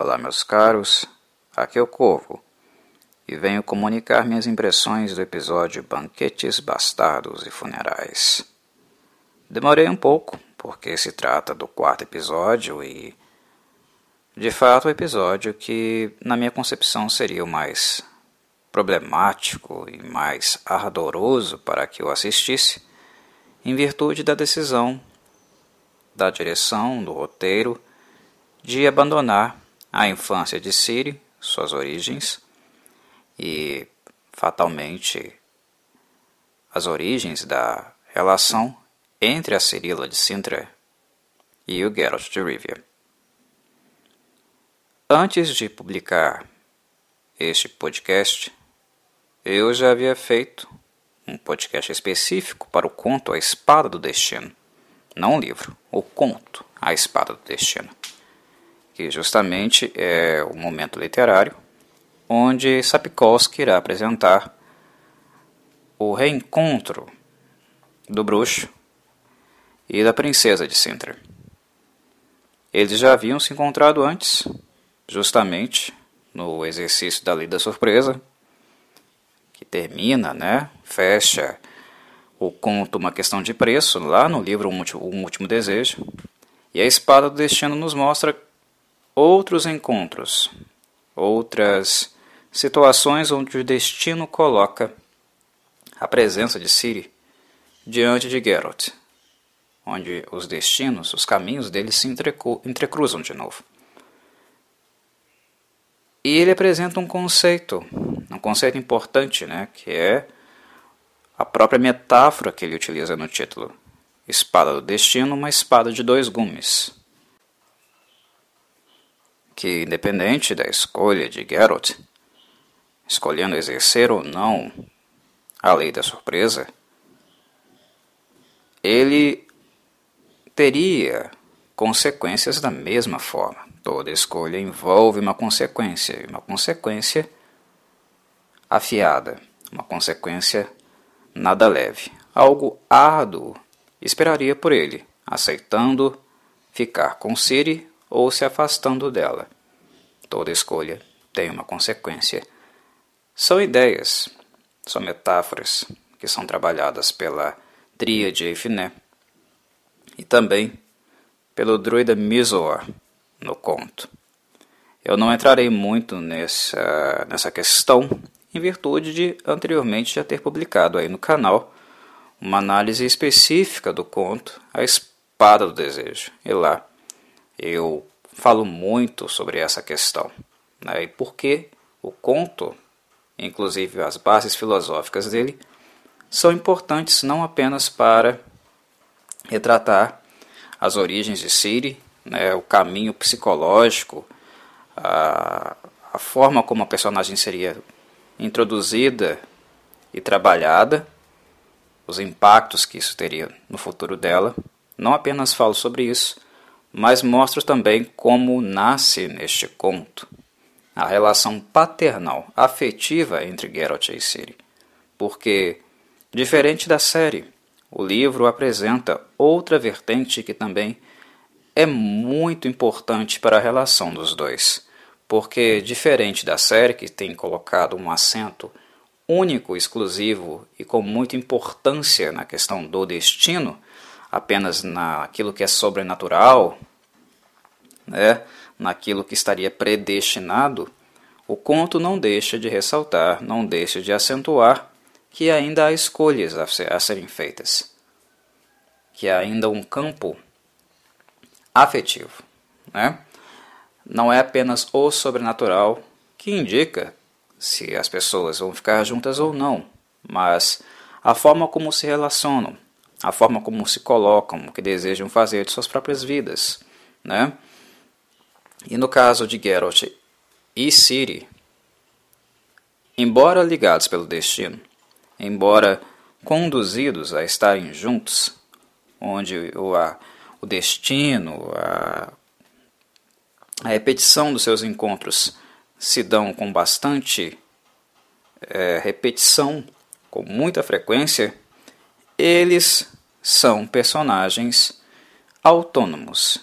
Olá, meus caros, aqui é o Corvo e venho comunicar minhas impressões do episódio Banquetes Bastardos e Funerais. Demorei um pouco, porque se trata do quarto episódio e, de fato, o episódio que, na minha concepção, seria o mais problemático e mais ardoroso para que eu assistisse, em virtude da decisão da direção, do roteiro, de abandonar a infância de Siri, suas origens, e fatalmente as origens da relação entre a Cirila de Sintra e o Geralt de Rivia. Antes de publicar este podcast, eu já havia feito um podcast específico para o conto A Espada do Destino. Não um livro, o conto A Espada do Destino que justamente é o momento literário onde Sapkowski irá apresentar o reencontro do bruxo e da princesa de Sintra. Eles já haviam se encontrado antes, justamente no exercício da lei da surpresa, que termina, né, fecha o conto Uma Questão de Preço, lá no livro Um Último Desejo. E a Espada do Destino nos mostra outros encontros, outras situações onde o destino coloca a presença de Siri diante de Geralt, onde os destinos, os caminhos deles se entrecruzam de novo. E ele apresenta um conceito, um conceito importante, né, que é a própria metáfora que ele utiliza no título. Espada do destino, uma espada de dois gumes que, independente da escolha de Geralt, escolhendo exercer ou não a lei da surpresa, ele teria consequências da mesma forma. Toda escolha envolve uma consequência, uma consequência afiada, uma consequência nada leve, algo árduo esperaria por ele, aceitando ficar com Siri ou se afastando dela. Toda escolha tem uma consequência. São ideias, são metáforas que são trabalhadas pela tríade Eifiné e também pelo druida Mizor no conto. Eu não entrarei muito nessa, nessa questão em virtude de anteriormente já ter publicado aí no canal uma análise específica do conto A Espada do Desejo. E lá eu falo muito sobre essa questão. Né? E por que o conto, inclusive as bases filosóficas dele, são importantes não apenas para retratar as origens de Siri, né, o caminho psicológico, a, a forma como a personagem seria introduzida e trabalhada, os impactos que isso teria no futuro dela. Não apenas falo sobre isso, mas mostro também como nasce neste conto a relação paternal, afetiva entre Geralt e Ciri. Porque, diferente da série, o livro apresenta outra vertente que também é muito importante para a relação dos dois. Porque, diferente da série, que tem colocado um acento único, exclusivo e com muita importância na questão do destino, apenas naquilo que é sobrenatural, né, naquilo que estaria predestinado, o conto não deixa de ressaltar, não deixa de acentuar que ainda há escolhas a, ser, a serem feitas, que há ainda um campo afetivo. Né? Não é apenas o sobrenatural que indica se as pessoas vão ficar juntas ou não, mas a forma como se relacionam, a forma como se colocam, o que desejam fazer de suas próprias vidas, né? E no caso de Geralt e Ciri, embora ligados pelo destino, embora conduzidos a estarem juntos, onde o, a, o destino, a, a repetição dos seus encontros se dão com bastante é, repetição, com muita frequência, eles são personagens autônomos.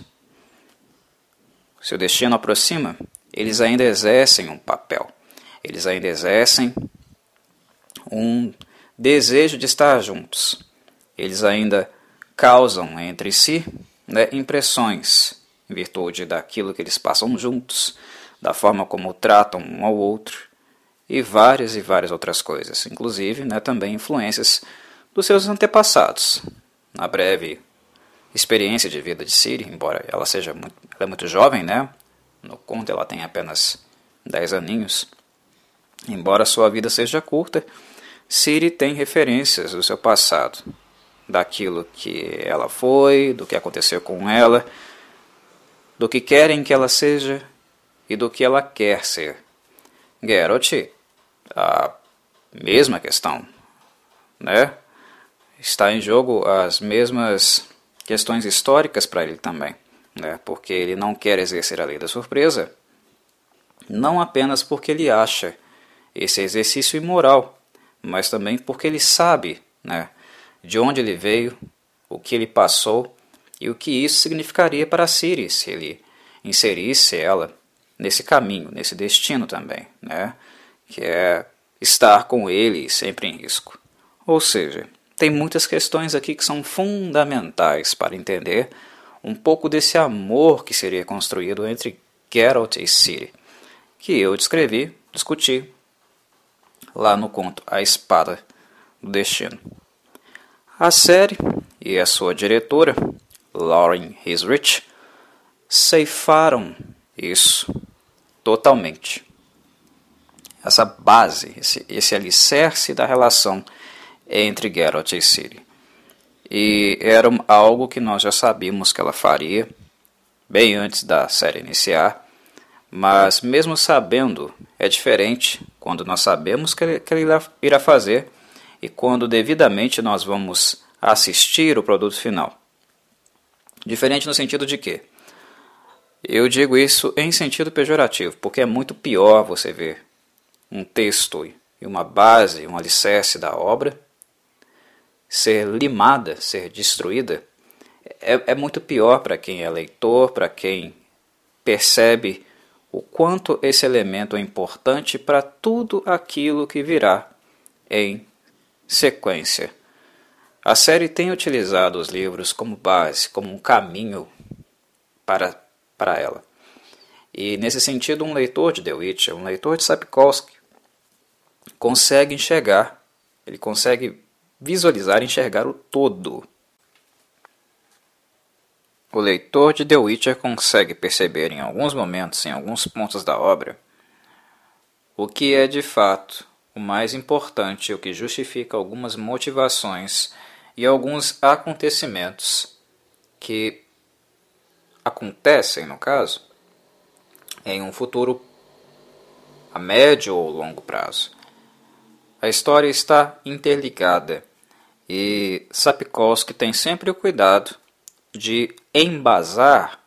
Se o destino aproxima, eles ainda exercem um papel. Eles ainda exercem um desejo de estar juntos. Eles ainda causam entre si né, impressões em virtude daquilo que eles passam juntos, da forma como tratam um ao outro e várias e várias outras coisas, inclusive né, também influências dos seus antepassados. Na breve experiência de vida de Siri, embora ela seja muito, ela é muito jovem, né? No conto ela tem apenas 10 aninhos. Embora sua vida seja curta, Siri tem referências do seu passado, daquilo que ela foi, do que aconteceu com ela, do que querem que ela seja e do que ela quer ser. Geralt, a mesma questão, né? Está em jogo as mesmas questões históricas para ele também, né? Porque ele não quer exercer a lei da surpresa, não apenas porque ele acha esse exercício imoral, mas também porque ele sabe, né? De onde ele veio, o que ele passou e o que isso significaria para Siri se ele inserisse ela nesse caminho, nesse destino também, né? que é estar com ele sempre em risco. Ou seja, tem muitas questões aqui que são fundamentais para entender um pouco desse amor que seria construído entre Geralt e Ciri, que eu descrevi, discuti lá no conto A Espada do Destino. A série e a sua diretora, Lauren Hisrich, ceifaram isso totalmente. Essa base, esse, esse alicerce da relação entre Geralt e Ciri. E era algo que nós já sabíamos que ela faria, bem antes da série iniciar, mas mesmo sabendo, é diferente quando nós sabemos que que ele irá fazer e quando devidamente nós vamos assistir o produto final. Diferente no sentido de que eu digo isso em sentido pejorativo, porque é muito pior você ver um texto e uma base, um alicerce da obra ser limada, ser destruída. É, é muito pior para quem é leitor, para quem percebe o quanto esse elemento é importante para tudo aquilo que virá em sequência. A série tem utilizado os livros como base, como um caminho para para ela. E nesse sentido, um leitor de The Witcher, um leitor de Sapkowski, consegue enxergar, ele consegue visualizar e enxergar o todo. O leitor de The Witcher consegue perceber em alguns momentos, em alguns pontos da obra, o que é de fato o mais importante, o que justifica algumas motivações e alguns acontecimentos que acontecem, no caso, em um futuro a médio ou longo prazo. A história está interligada e Sapkowski tem sempre o cuidado de embasar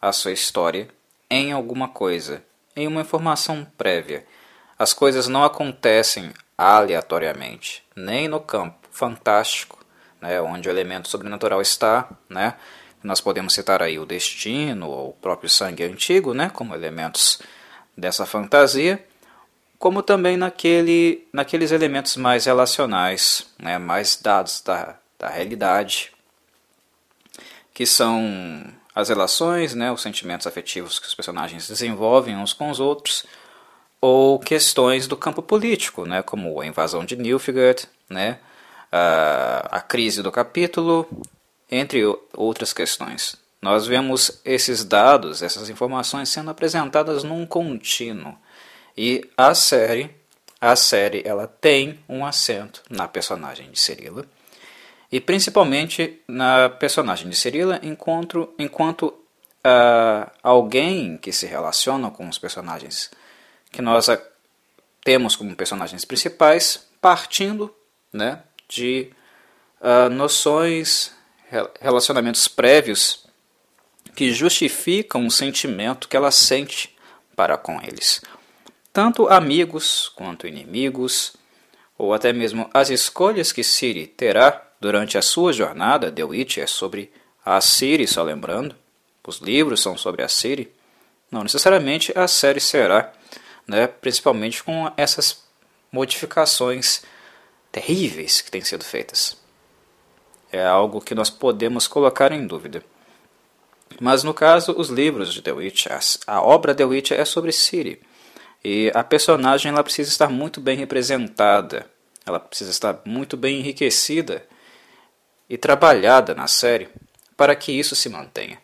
a sua história em alguma coisa, em uma informação prévia. As coisas não acontecem aleatoriamente, nem no campo fantástico, né, onde o elemento sobrenatural está, né, nós podemos citar aí o destino ou o próprio sangue antigo, né, como elementos dessa fantasia, como também naquele, naqueles elementos mais relacionais, né, mais dados da, da realidade, que são as relações, né, os sentimentos afetivos que os personagens desenvolvem uns com os outros, ou questões do campo político, né, como a invasão de Nilfgaard, né, a, a crise do capítulo, entre outras questões. Nós vemos esses dados, essas informações sendo apresentadas num contínuo. E a série, a série ela tem um acento na personagem de Cirila, e principalmente na personagem de Cirila enquanto, enquanto uh, alguém que se relaciona com os personagens que nós temos como personagens principais, partindo né, de uh, noções relacionamentos prévios que justificam o sentimento que ela sente para com eles. Tanto amigos quanto inimigos, ou até mesmo as escolhas que Siri terá durante a sua jornada, The Witch é sobre a Siri, só lembrando, os livros são sobre a Siri, não necessariamente a série será, né, principalmente com essas modificações terríveis que têm sido feitas. É algo que nós podemos colocar em dúvida. Mas no caso, os livros de The Witch, a obra The Witch é sobre Ciri. E a personagem ela precisa estar muito bem representada, ela precisa estar muito bem enriquecida e trabalhada na série para que isso se mantenha.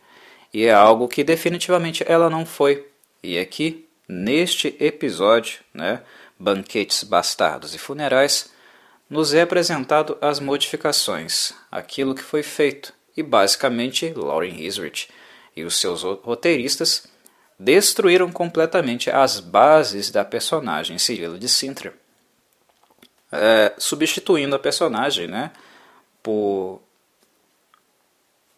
E é algo que definitivamente ela não foi. E aqui, neste episódio, né, Banquetes Bastardos e Funerais, nos é apresentado as modificações, aquilo que foi feito, e basicamente Lauren Hisrich e os seus roteiristas destruíram completamente as bases da personagem Cirilo de Sintra, é, substituindo a personagem né, por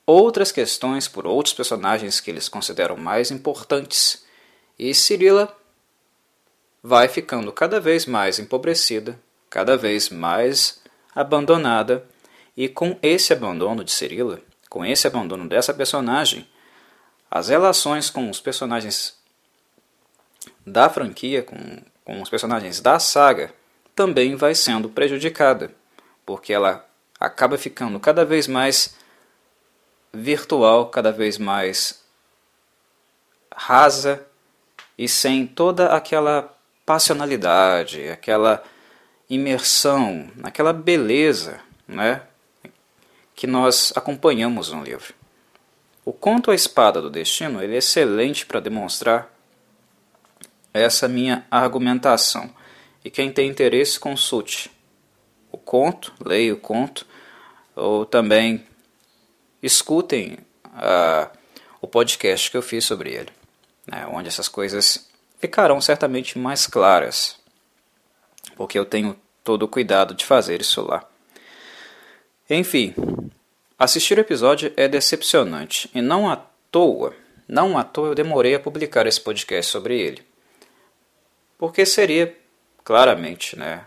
outras questões, por outros personagens que eles consideram mais importantes, e Cirila vai ficando cada vez mais empobrecida, cada vez mais abandonada, e com esse abandono de Cirila, com esse abandono dessa personagem, as relações com os personagens da franquia, com, com os personagens da saga, também vai sendo prejudicada, porque ela acaba ficando cada vez mais virtual, cada vez mais rasa e sem toda aquela passionalidade, aquela imersão, aquela beleza né, que nós acompanhamos no livro. O conto A Espada do Destino ele é excelente para demonstrar essa minha argumentação. E quem tem interesse, consulte o conto, leia o conto, ou também escutem uh, o podcast que eu fiz sobre ele, né, onde essas coisas ficarão certamente mais claras, porque eu tenho todo o cuidado de fazer isso lá. Enfim, Assistir o episódio é decepcionante e não à toa, não à toa eu demorei a publicar esse podcast sobre ele. Porque seria claramente, né,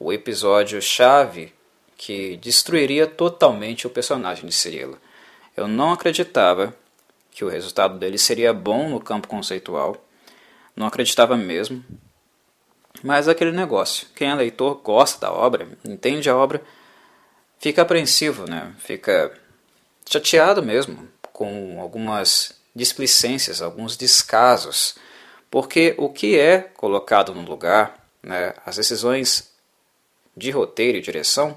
o episódio chave que destruiria totalmente o personagem de Cirilo. Eu não acreditava que o resultado dele seria bom no campo conceitual. Não acreditava mesmo. Mas aquele negócio, quem é leitor gosta da obra, entende a obra, fica apreensivo, né? fica chateado mesmo com algumas displicências, alguns descasos, porque o que é colocado no lugar, né, as decisões de roteiro e direção,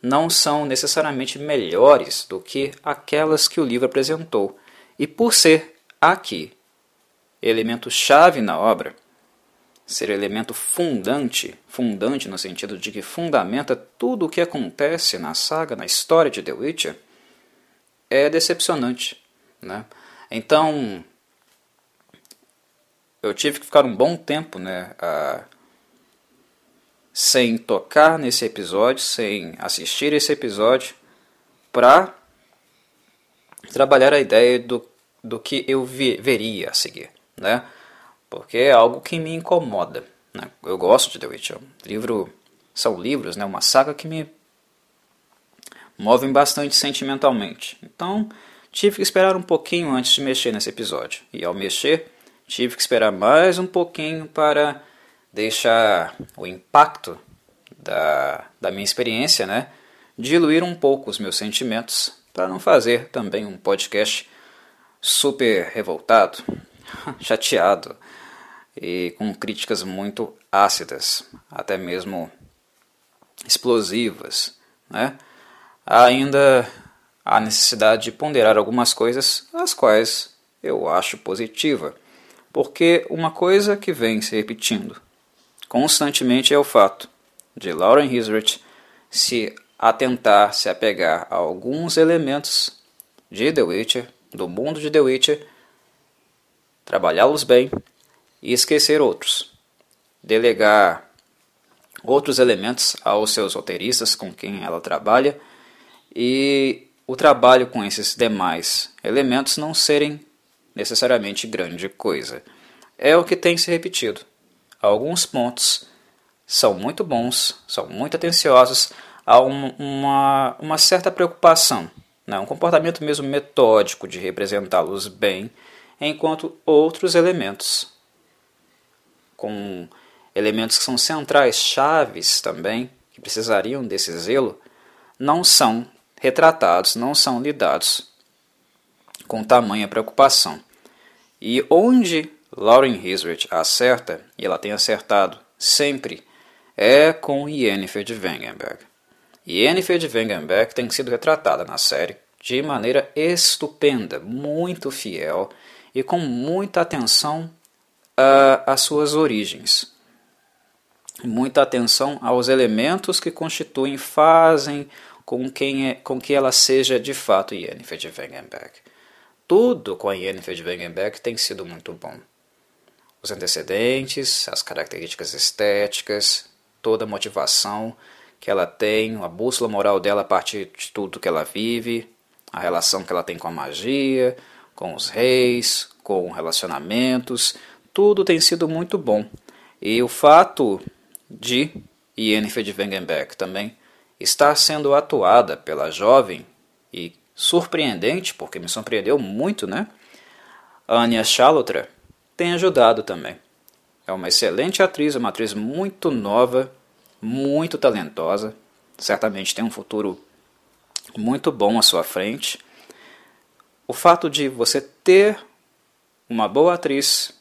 não são necessariamente melhores do que aquelas que o livro apresentou. E por ser aqui elemento chave na obra, ser elemento fundante, fundante no sentido de que fundamenta tudo o que acontece na saga, na história de The Witcher, é decepcionante. Né? Então, eu tive que ficar um bom tempo né, sem tocar nesse episódio, sem assistir esse episódio, para trabalhar a ideia do, do que eu vi, veria a seguir. Né? Porque é algo que me incomoda. Né? Eu gosto de The Witcher. Livro, são livros, né? uma saga que me movem bastante sentimentalmente. Então, tive que esperar um pouquinho antes de mexer nesse episódio. E ao mexer, tive que esperar mais um pouquinho para deixar o impacto da, da minha experiência, né? Diluir um pouco os meus sentimentos para não fazer também um podcast super revoltado, chateado, e com críticas muito ácidas, até mesmo explosivas. Né? Há ainda a necessidade de ponderar algumas coisas, as quais eu acho positiva, porque uma coisa que vem se repetindo constantemente é o fato de Lauren Hisrich se atentar, se apegar a alguns elementos de The Witcher, do mundo de The Witcher, trabalhá-los bem e esquecer outros. Delegar outros elementos aos seus roteiristas com quem ela trabalha e o trabalho com esses demais elementos não serem necessariamente grande coisa. É o que tem se repetido. Alguns pontos são muito bons, são muito atenciosos, há um, uma, uma certa preocupação, né? um comportamento mesmo metódico de representá-los bem enquanto outros elementos, com elementos que são centrais, chaves também, que precisariam desse zelo, não são retratados, não são lidados com tamanha preocupação. E onde Lauren Hisrich acerta, e ela tem acertado sempre, é com Yennefer de Wengenberg. Yennefer de Wengenberg tem sido retratada na série de maneira estupenda, muito fiel e com muita atenção às suas origens. Muita atenção aos elementos que constituem, fazem com, quem é, com que ela seja de fato Yennefer de Wengenberg. Tudo com a Yennefer de Wengenberg tem sido muito bom. Os antecedentes, as características estéticas, toda a motivação que ela tem, a bússola moral dela a partir de tudo que ela vive, a relação que ela tem com a magia, com os reis, com relacionamentos, tudo tem sido muito bom. E o fato de Yennefer de Wengenberg também estar sendo atuada pela jovem e surpreendente, porque me surpreendeu muito, né? Anya Chalotra tem ajudado também. É uma excelente atriz, uma atriz muito nova, muito talentosa, certamente tem um futuro muito bom à sua frente. O fato de você ter uma boa atriz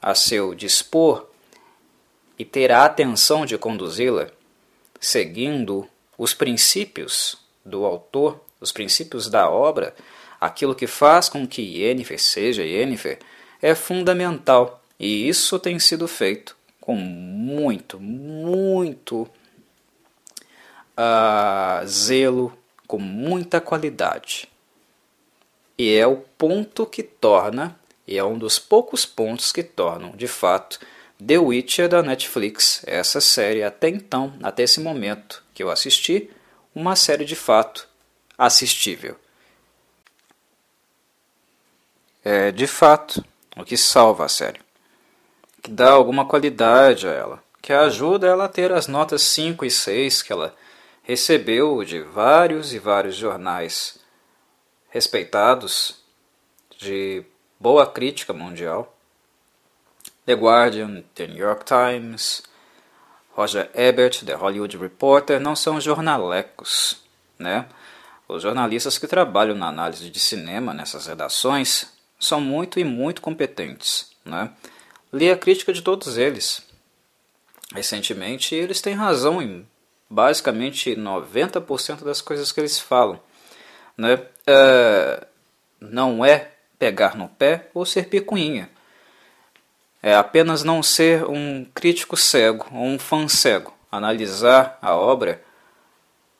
a seu dispor e ter a atenção de conduzi-la, seguindo os princípios do autor, os princípios da obra, aquilo que faz com que Yennefer seja Yennefer, é fundamental. E isso tem sido feito com muito, muito uh, zelo, com muita qualidade. E é o ponto que torna, e é um dos poucos pontos que tornam, de fato, The Witcher da Netflix, essa série até então, até esse momento que eu assisti, uma série de fato assistível. É de fato o que salva a série que dá alguma qualidade a ela, que ajuda ela a ter as notas 5 e 6 que ela recebeu de vários e vários jornais respeitados de boa crítica mundial. The Guardian, The New York Times, Roger Ebert, The Hollywood Reporter, não são jornalecos, né? Os jornalistas que trabalham na análise de cinema nessas redações são muito e muito competentes, né? Li a crítica de todos eles recentemente eles têm razão em basicamente 90% das coisas que eles falam. Né? É, não é pegar no pé ou ser picuinha. É apenas não ser um crítico cego ou um fã cego. Analisar a obra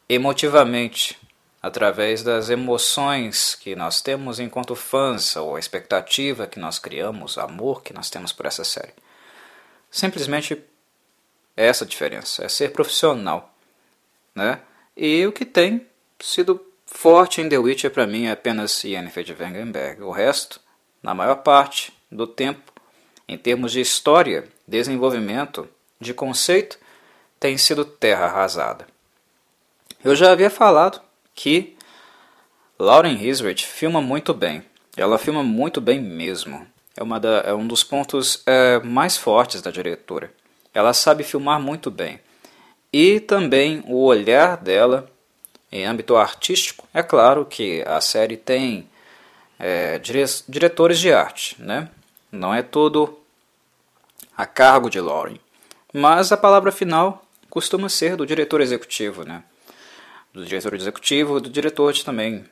emotivamente, através das emoções que nós temos enquanto fãs, ou a expectativa que nós criamos, amor que nós temos por essa série. Simplesmente essa diferença, é ser profissional. Né? E o que tem sido forte em The Witcher para mim é apenas Yennefer de Wengenberg. O resto, na maior parte do tempo, em termos de história, desenvolvimento, de conceito, tem sido terra arrasada. Eu já havia falado que Lauren Hisrich filma muito bem. Ela filma muito bem mesmo. É, da, é um dos pontos é, mais fortes da diretora. Ela sabe filmar muito bem. E também o olhar dela em âmbito artístico. É claro que a série tem é, dire, diretores de arte, né? Não é tudo a cargo de Lauren. Mas a palavra final costuma ser do diretor executivo, né? do diretor executivo, do diretor também,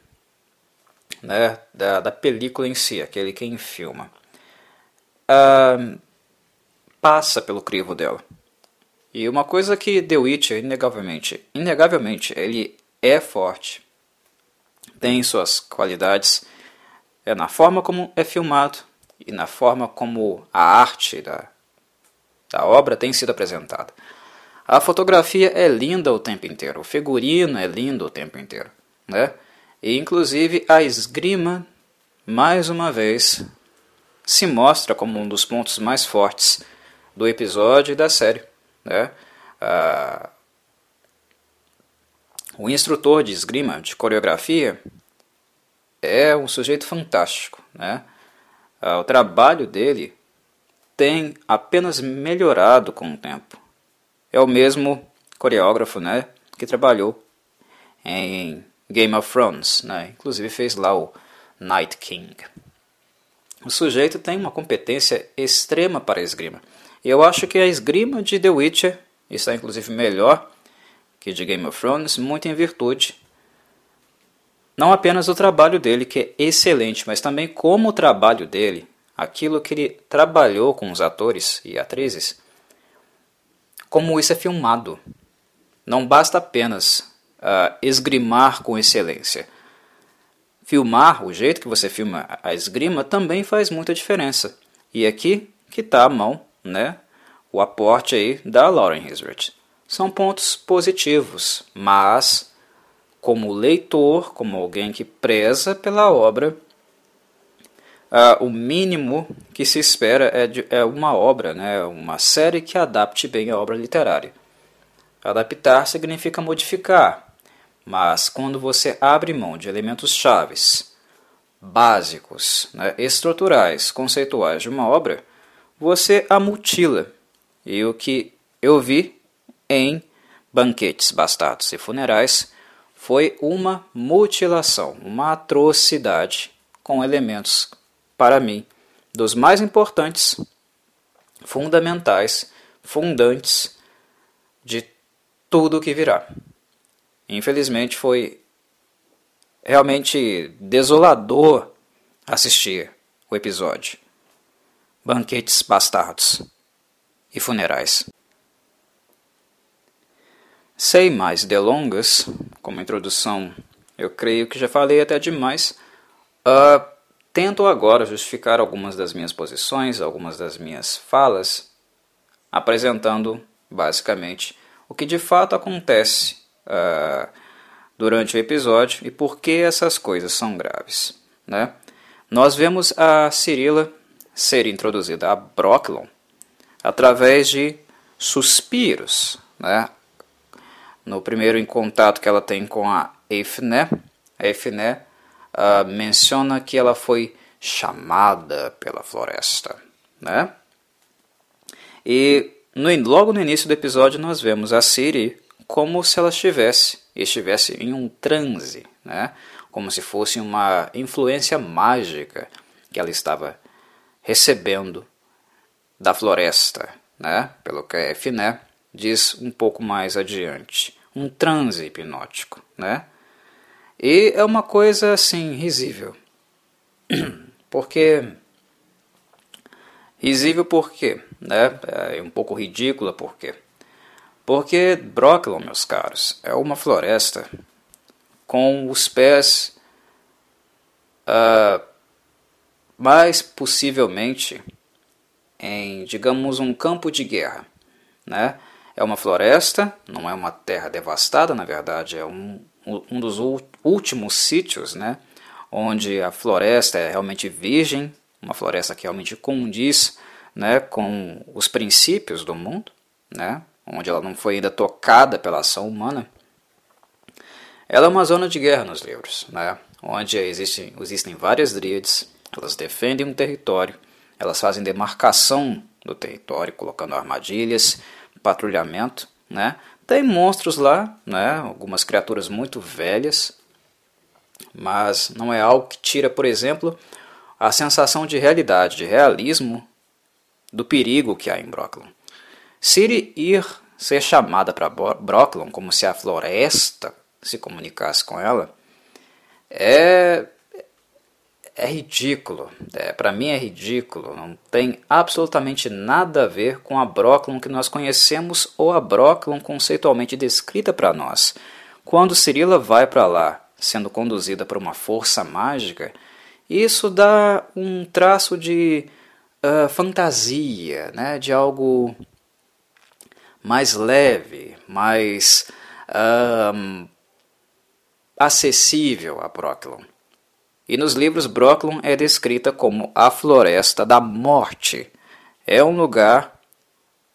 né, da, da película em si, aquele quem filma. Uh, passa pelo crivo dela. E uma coisa que The Witcher, inegavelmente, inegavelmente, ele é forte, tem suas qualidades, é na forma como é filmado e na forma como a arte da, da obra tem sido apresentada. A fotografia é linda o tempo inteiro, o figurino é lindo o tempo inteiro, né? E inclusive a esgrima, mais uma vez, se mostra como um dos pontos mais fortes do episódio e da série, né? Ah, o instrutor de esgrima, de coreografia, é um sujeito fantástico, né? uh, o trabalho dele tem apenas melhorado com o tempo. É o mesmo coreógrafo né, que trabalhou em Game of Thrones, né, inclusive fez lá o Night King. O sujeito tem uma competência extrema para a esgrima. Eu acho que a esgrima de The Witcher está inclusive melhor que de Game of Thrones, muito em virtude não apenas do trabalho dele, que é excelente, mas também como o trabalho dele, aquilo que ele trabalhou com os atores e atrizes, como isso é filmado. Não basta apenas uh, esgrimar com excelência. Filmar, o jeito que você filma a esgrima, também faz muita diferença. E aqui que está a mão, né? O aporte aí da Lauren Hisrich. São pontos positivos, mas como leitor, como alguém que preza pela obra, uh, o mínimo que se espera é, de, é uma obra, né, uma série que adapte bem a obra literária. Adaptar significa modificar, mas quando você abre mão de elementos chaves, básicos, né, estruturais, conceituais de uma obra, você a mutila. E o que eu vi em Banquetes Bastardos e Funerais foi uma mutilação, uma atrocidade com elementos, para mim, dos mais importantes, fundamentais, fundantes de tudo que virá. Infelizmente foi realmente desolador assistir o episódio. Banquetes bastardos e funerais. Sem mais delongas, como introdução, eu creio que já falei até demais. Uh, tento agora justificar algumas das minhas posições, algumas das minhas falas, apresentando basicamente o que de fato acontece uh, durante o episódio e por que essas coisas são graves. Né? Nós vemos a Cirila ser introduzida a Brocklon através de suspiros, né? No primeiro contato que ela tem com a Efné, a Efné uh, menciona que ela foi chamada pela floresta, né? E no, logo no início do episódio nós vemos a Siri como se ela estivesse, estivesse em um transe, né? Como se fosse uma influência mágica que ela estava recebendo da floresta, né? Pelo que a Efné diz um pouco mais adiante um transe hipnótico, né? E é uma coisa assim risível. Porque risível por quê? Né? É um pouco ridícula por quê? Porque Brooklyn, meus caros, é uma floresta com os pés uh, mais possivelmente em, digamos, um campo de guerra, né? É uma floresta, não é uma terra devastada, na verdade, é um, um dos últimos sítios né, onde a floresta é realmente virgem, uma floresta que realmente condiz né, com os princípios do mundo, né, onde ela não foi ainda tocada pela ação humana. Ela é uma zona de guerra nos livros, né, onde existem, existem várias dríades, elas defendem um território, elas fazem demarcação do território, colocando armadilhas, patrulhamento, né? Tem monstros lá, né? Algumas criaturas muito velhas, mas não é algo que tira, por exemplo, a sensação de realidade, de realismo do perigo que há em Brooklyn. Siri ir ser chamada para Brooklyn como se a floresta se comunicasse com ela é é ridículo. É, Para mim é ridículo. Não tem absolutamente nada a ver com a Brooklyn que nós conhecemos ou a Brooklyn conceitualmente descrita para nós. Quando Cirila vai para lá, sendo conduzida por uma força mágica, isso dá um traço de uh, fantasia, né? de algo mais leve, mais uh, acessível a Brooklyn. E nos livros Brooklyn é descrita como a Floresta da Morte. É um lugar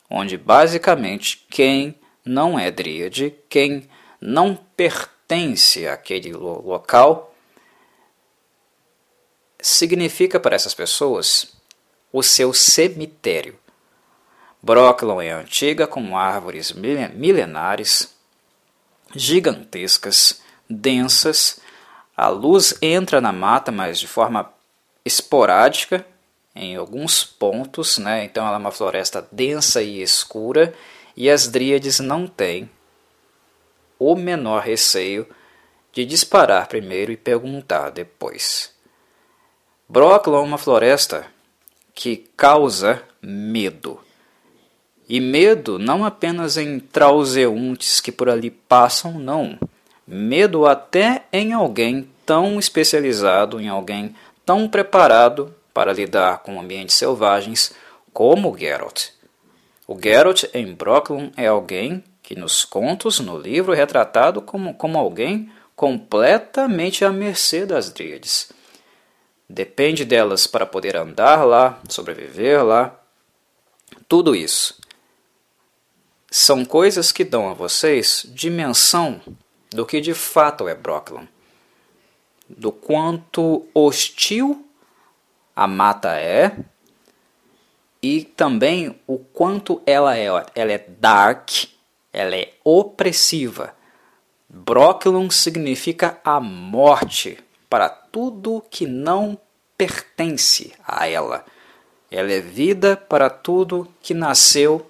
onde basicamente quem não é dríade, quem não pertence àquele local, significa para essas pessoas o seu cemitério. Brooklyn é antiga como árvores milenares, gigantescas, densas. A luz entra na mata, mas de forma esporádica em alguns pontos, né? Então ela é uma floresta densa e escura e as dríades não têm o menor receio de disparar primeiro e perguntar depois. Brooklyn é uma floresta que causa medo. E medo não apenas em transeuntes que por ali passam, não. Medo até em alguém tão especializado, em alguém tão preparado para lidar com ambientes selvagens como Geralt. O Geralt em Brooklyn é alguém que nos contos, no livro, é retratado como, como alguém completamente à mercê das Dríades. Depende delas para poder andar lá, sobreviver lá. Tudo isso são coisas que dão a vocês dimensão do que de fato é Brooklyn, do quanto hostil a mata é e também o quanto ela é, ela é dark, ela é opressiva. Brooklyn significa a morte para tudo que não pertence a ela. Ela é vida para tudo que nasceu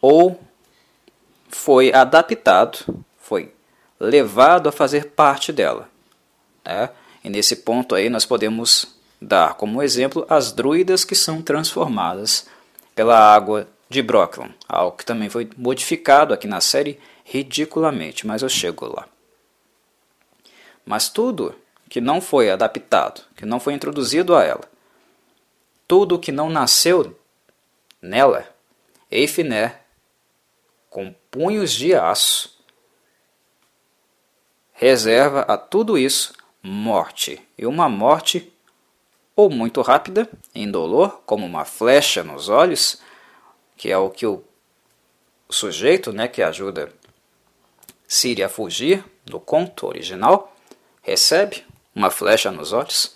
ou foi adaptado, foi levado a fazer parte dela. Né? E nesse ponto aí nós podemos dar como exemplo as druidas que são transformadas pela água de Brooklyn, algo que também foi modificado aqui na série ridiculamente, mas eu chego lá. Mas tudo que não foi adaptado, que não foi introduzido a ela, tudo que não nasceu nela, Eifiné, com punhos de aço, reserva a tudo isso morte, e uma morte ou muito rápida, indolor, como uma flecha nos olhos, que é o que o sujeito né, que ajuda Siri a fugir do conto original, recebe uma flecha nos olhos,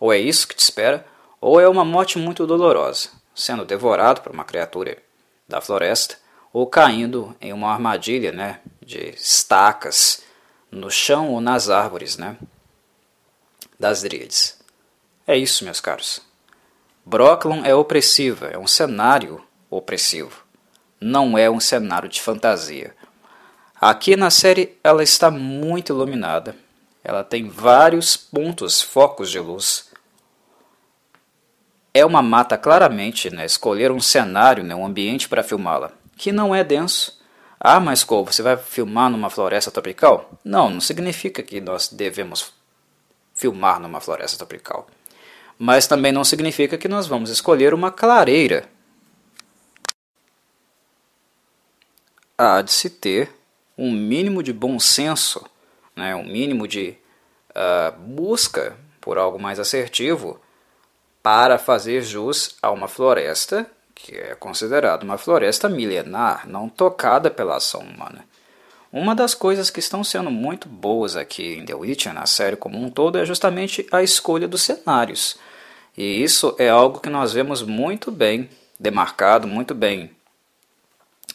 ou é isso que te espera, ou é uma morte muito dolorosa, sendo devorado por uma criatura da floresta, ou caindo em uma armadilha né, de estacas no chão ou nas árvores, né? das Dríades. É isso, meus caros. Brooklyn é opressiva, é um cenário opressivo. Não é um cenário de fantasia. Aqui na série ela está muito iluminada. Ela tem vários pontos, focos de luz. É uma mata claramente, né? Escolher um cenário, né? um ambiente para filmá-la, que não é denso. Ah, mas como você vai filmar numa floresta tropical? Não, não significa que nós devemos filmar numa floresta tropical. Mas também não significa que nós vamos escolher uma clareira. Há de se ter um mínimo de bom senso, né, um mínimo de uh, busca por algo mais assertivo para fazer jus a uma floresta que é considerada uma floresta milenar, não tocada pela ação humana. Uma das coisas que estão sendo muito boas aqui em The Witcher, na série como um todo, é justamente a escolha dos cenários. E isso é algo que nós vemos muito bem demarcado, muito bem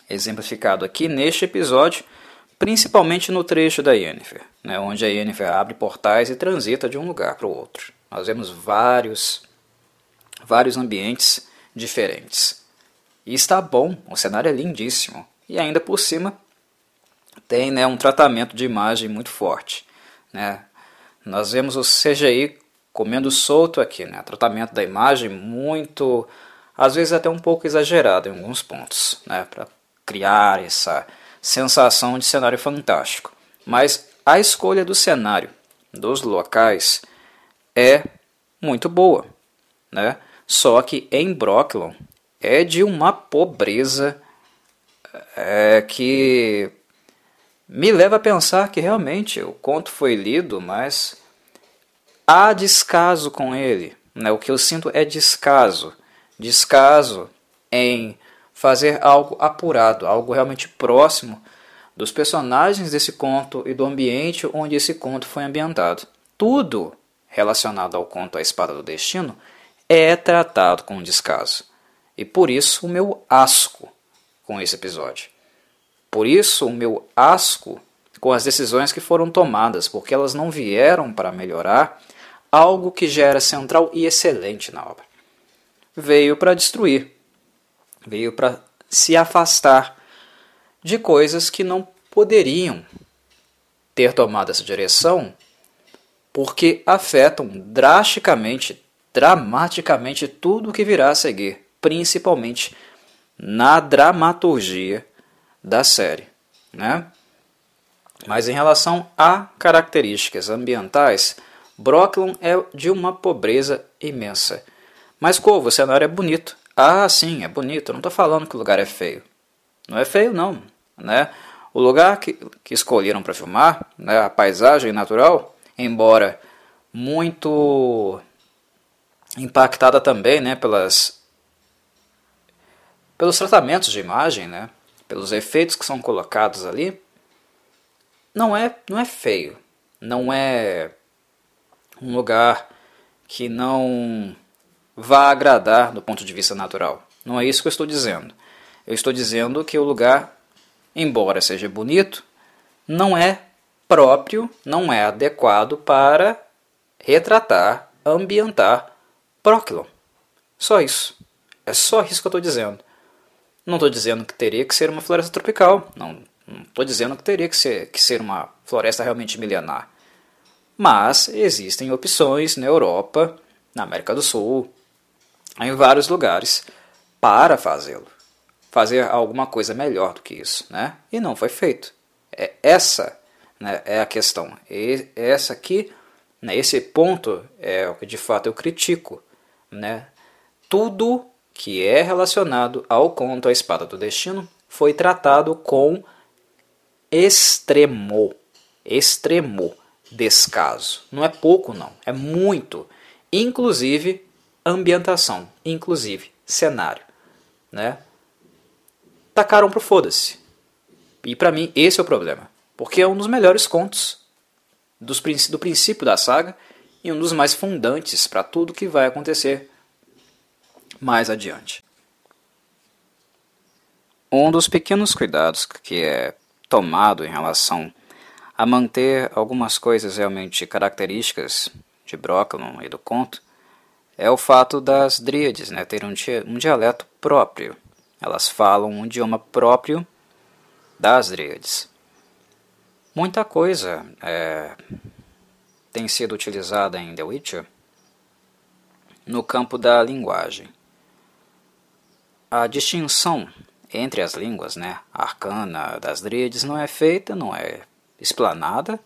exemplificado aqui neste episódio, principalmente no trecho da Yennefer, né, onde a Yennefer abre portais e transita de um lugar para o outro. Nós vemos vários, vários ambientes diferentes. E está bom, o cenário é lindíssimo. E ainda por cima, tem né, um tratamento de imagem muito forte. Né? Nós vemos o CGI comendo solto aqui, né? tratamento da imagem muito, às vezes até um pouco exagerado em alguns pontos, né? para criar essa sensação de cenário fantástico. Mas a escolha do cenário, dos locais, é muito boa. Né? Só que em Brooklyn é de uma pobreza é, que me leva a pensar que realmente o conto foi lido, mas há descaso com ele. Né? O que eu sinto é descaso. Descaso em fazer algo apurado, algo realmente próximo dos personagens desse conto e do ambiente onde esse conto foi ambientado. Tudo relacionado ao conto A Espada do Destino é tratado com descaso. E por isso o meu asco com esse episódio. Por isso o meu asco com as decisões que foram tomadas, porque elas não vieram para melhorar algo que já era central e excelente na obra. Veio para destruir, veio para se afastar de coisas que não poderiam ter tomado essa direção porque afetam drasticamente, dramaticamente tudo o que virá a seguir, principalmente na dramaturgia da série, né? Mas em relação a características ambientais, Brooklyn é de uma pobreza imensa. Mas Corvo, o cenário é bonito. Ah, sim, é bonito. Eu não estou falando que o lugar é feio. Não é feio, não. Né? O lugar que, que escolheram para filmar, né, a paisagem natural, embora muito impactada também né, pelas, pelos tratamentos de imagem, né, pelos efeitos que são colocados ali, não é, não é feio. Não é um lugar que não vá agradar do ponto de vista natural. Não é isso que eu estou dizendo. Eu estou dizendo que o lugar, embora seja bonito, não é próprio, não é adequado para retratar, ambientar Proclon. Só isso. É só isso que eu estou dizendo. Não estou dizendo que teria que ser uma floresta tropical. Não estou dizendo que teria que ser, que ser uma floresta realmente milenar. Mas existem opções na Europa, na América do Sul, em vários lugares para fazê-lo. Fazer alguma coisa melhor do que isso, né? E não foi feito. É essa né, é a questão. E essa aqui, né, esse ponto é o que de fato eu critico, né? Tudo que é relacionado ao conto A Espada do Destino foi tratado com extremo, extremo descaso. Não é pouco não, é muito. Inclusive ambientação, inclusive cenário, né? Tacaram pro foda-se. E para mim esse é o problema, porque é um dos melhores contos dos, do princípio da saga e um dos mais fundantes para tudo que vai acontecer mais adiante. Um dos pequenos cuidados que é tomado em relação a manter algumas coisas realmente características de Brocklon e do conto é o fato das dríades né, terem um, dialeto próprio. Elas falam um idioma próprio das dríades. Muita coisa é, tem sido utilizada em The Witcher no campo da linguagem. A distinção entre as línguas, né, arcana das dríades, não é feita, não é explanada,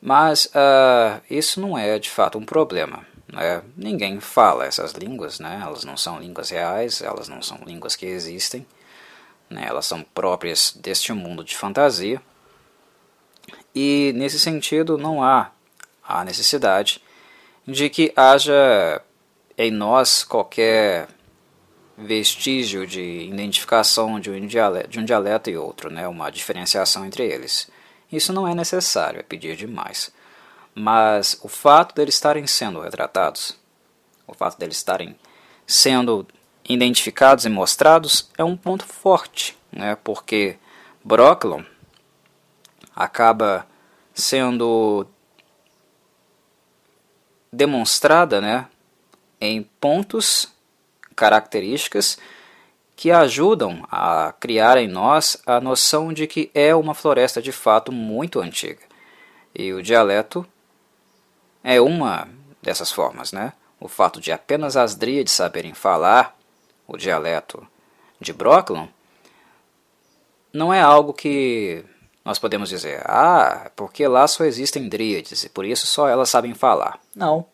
mas uh, isso não é de fato um problema. Né? Ninguém fala essas línguas, né? elas não são línguas reais, elas não são línguas que existem, né? elas são próprias deste mundo de fantasia. E nesse sentido não há a necessidade de que haja em nós qualquer vestígio de identificação de um dialeto, de um dialeto e outro, né? uma diferenciação entre eles. Isso não é necessário, é pedir demais. Mas o fato deles estarem sendo retratados, o fato deles estarem sendo identificados e mostrados é um ponto forte, né? porque Brocklon acaba sendo demonstrada né, em pontos, características que ajudam a criar em nós a noção de que é uma floresta de fato muito antiga. E o dialeto é uma dessas formas, né? O fato de apenas as dríades saberem falar o dialeto de Brocklon não é algo que nós podemos dizer, ah, porque lá só existem dríades e por isso só elas sabem falar. Não.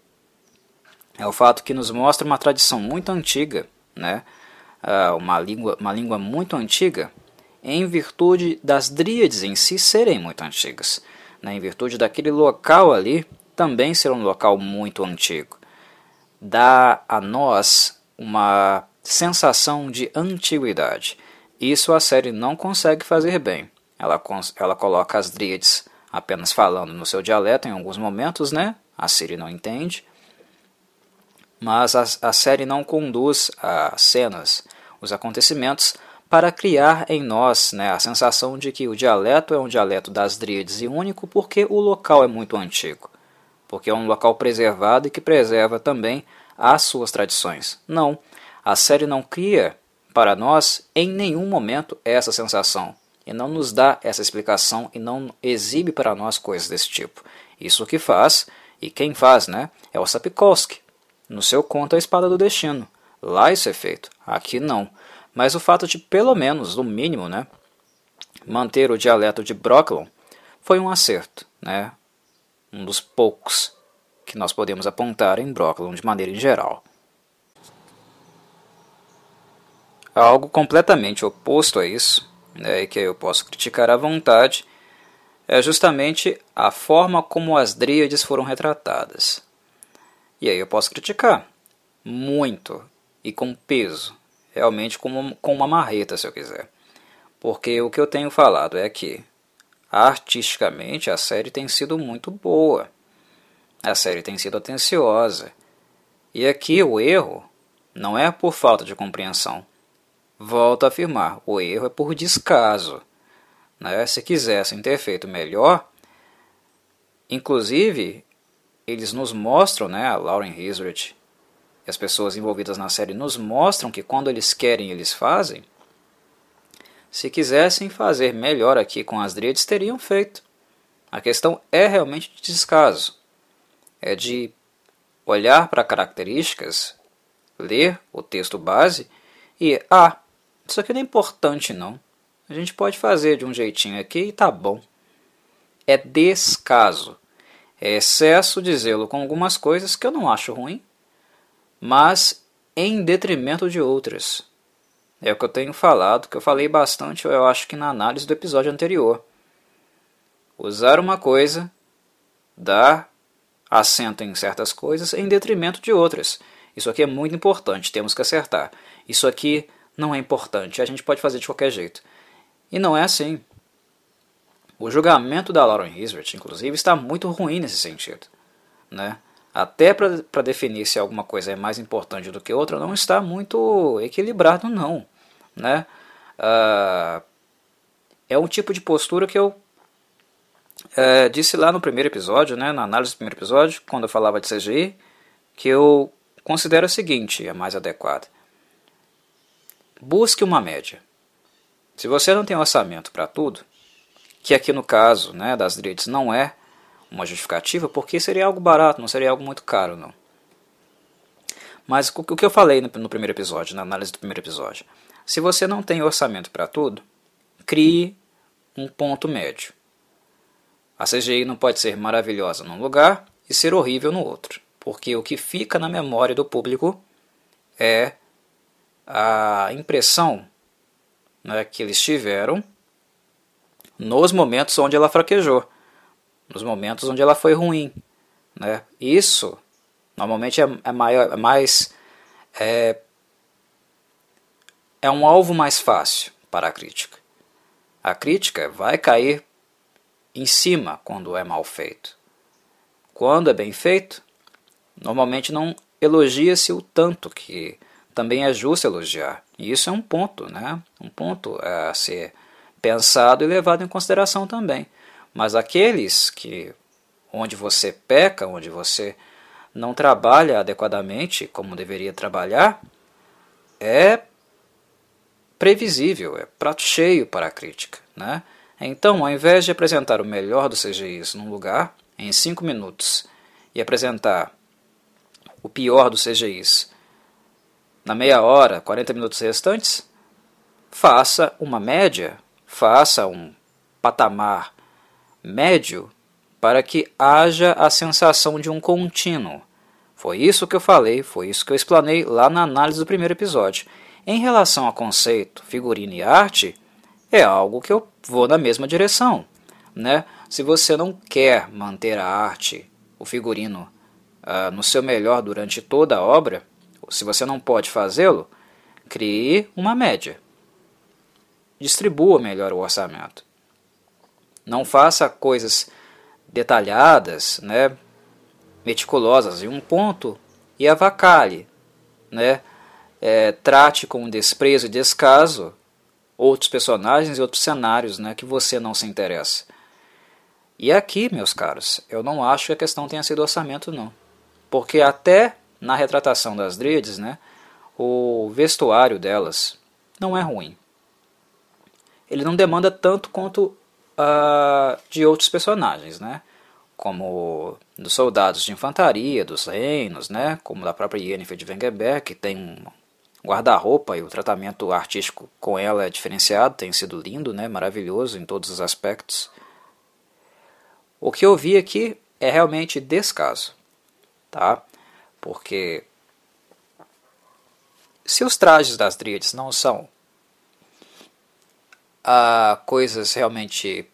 É o fato que nos mostra uma tradição muito antiga, né? uh, uma, língua, uma língua muito antiga, em virtude das dríades em si serem muito antigas. Né? Em virtude daquele local ali também ser um local muito antigo. Dá a nós uma sensação de antiguidade. Isso a série não consegue fazer bem. Ela, ela coloca as dríades apenas falando no seu dialeto em alguns momentos, né? a Siri não entende, mas a, a série não conduz as cenas, os acontecimentos, para criar em nós né, a sensação de que o dialeto é um dialeto das dríades e único porque o local é muito antigo, porque é um local preservado e que preserva também as suas tradições. Não, a série não cria para nós em nenhum momento essa sensação e não nos dá essa explicação e não exibe para nós coisas desse tipo. Isso que faz, e quem faz, né, é o Sapkowski. No seu conto A Espada do Destino. Lá isso é feito, aqui não. Mas o fato de, pelo menos, no mínimo, né, manter o dialeto de Brocklon foi um acerto, né, um dos poucos que nós podemos apontar em Brocklon de maneira em geral. Algo completamente oposto a isso, né, e que eu posso criticar à vontade, é justamente a forma como as dríades foram retratadas. E aí eu posso criticar muito e com peso, realmente com, com uma marreta, se eu quiser. Porque o que eu tenho falado é que, artisticamente, a série tem sido muito boa. A série tem sido atenciosa. E aqui o erro não é por falta de compreensão. Volto a afirmar, o erro é por descaso. Né? Se quisessem ter feito melhor, inclusive, eles nos mostram, né, a Lauren Hisrich e as pessoas envolvidas na série nos mostram que quando eles querem, eles fazem. Se quisessem fazer melhor aqui com as dreads, teriam feito. A questão é realmente de descaso. É de olhar para características, ler o texto base e, ah, isso aqui não é importante não. A gente pode fazer de um jeitinho aqui e tá bom. É descaso. É excesso de zelo com algumas coisas que eu não acho ruim, mas em detrimento de outras. É o que eu tenho falado, que eu falei bastante, eu acho que na análise do episódio anterior. Usar uma coisa, dar acento em certas coisas em detrimento de outras. Isso aqui é muito importante, temos que acertar. Isso aqui não é importante, a gente pode fazer de qualquer jeito. E não é assim. O julgamento da Lauren Hisbert, inclusive, está muito ruim nesse sentido. Né? até para definir se alguma coisa é mais importante do que outra, não está muito equilibrado, não. Né? Uh, é um tipo de postura que eu uh, disse lá no primeiro episódio, né, na análise do primeiro episódio, quando eu falava de CGI, que eu considero a seguinte, a mais adequada. Busque uma média. Se você não tem orçamento para tudo, que aqui no caso né, das direitos não é uma justificativa, porque seria algo barato, não seria algo muito caro, não. Mas o que eu falei no primeiro episódio, na análise do primeiro episódio, se você não tem orçamento para tudo, crie um ponto médio. A CGI não pode ser maravilhosa num lugar e ser horrível no outro, porque o que fica na memória do público é a impressão né, que eles tiveram nos momentos onde ela fraquejou nos momentos onde ela foi ruim. Né? Isso normalmente é, é, maior, é mais. É, é um alvo mais fácil para a crítica. A crítica vai cair em cima quando é mal feito. Quando é bem feito, normalmente não elogia-se o tanto que também é justo elogiar. E isso é um ponto, né? Um ponto a ser pensado e levado em consideração também. Mas aqueles que onde você peca, onde você não trabalha adequadamente como deveria trabalhar, é previsível, é prato cheio para a crítica. Né? Então, ao invés de apresentar o melhor dos CGIs num lugar, em 5 minutos, e apresentar o pior dos CGIs na meia hora, 40 minutos restantes, faça uma média, faça um patamar médio para que haja a sensação de um contínuo. Foi isso que eu falei, foi isso que eu explanei lá na análise do primeiro episódio. Em relação a conceito, figurino e arte, é algo que eu vou na mesma direção. Né? Se você não quer manter a arte, o figurino, uh, no seu melhor durante toda a obra, se você não pode fazê-lo, crie uma média. Distribua melhor o orçamento. Não faça coisas detalhadas, né? meticulosas em um ponto e avacalhe, né? É, trate com desprezo e descaso outros personagens e outros cenários né, que você não se interessa. E aqui, meus caros, eu não acho que a questão tenha sido orçamento, não. Porque até na retratação das Dríades, né, o vestuário delas não é ruim. Ele não demanda tanto quanto uh, de outros personagens, né? Como dos soldados de infantaria, dos reinos, né? Como da própria Yennefer de Wengerberg, que tem um guarda-roupa e o tratamento artístico com ela é diferenciado, tem sido lindo, né? Maravilhoso em todos os aspectos. O que eu vi aqui é realmente descaso, tá? Porque se os trajes das Dríades não são ah, coisas realmente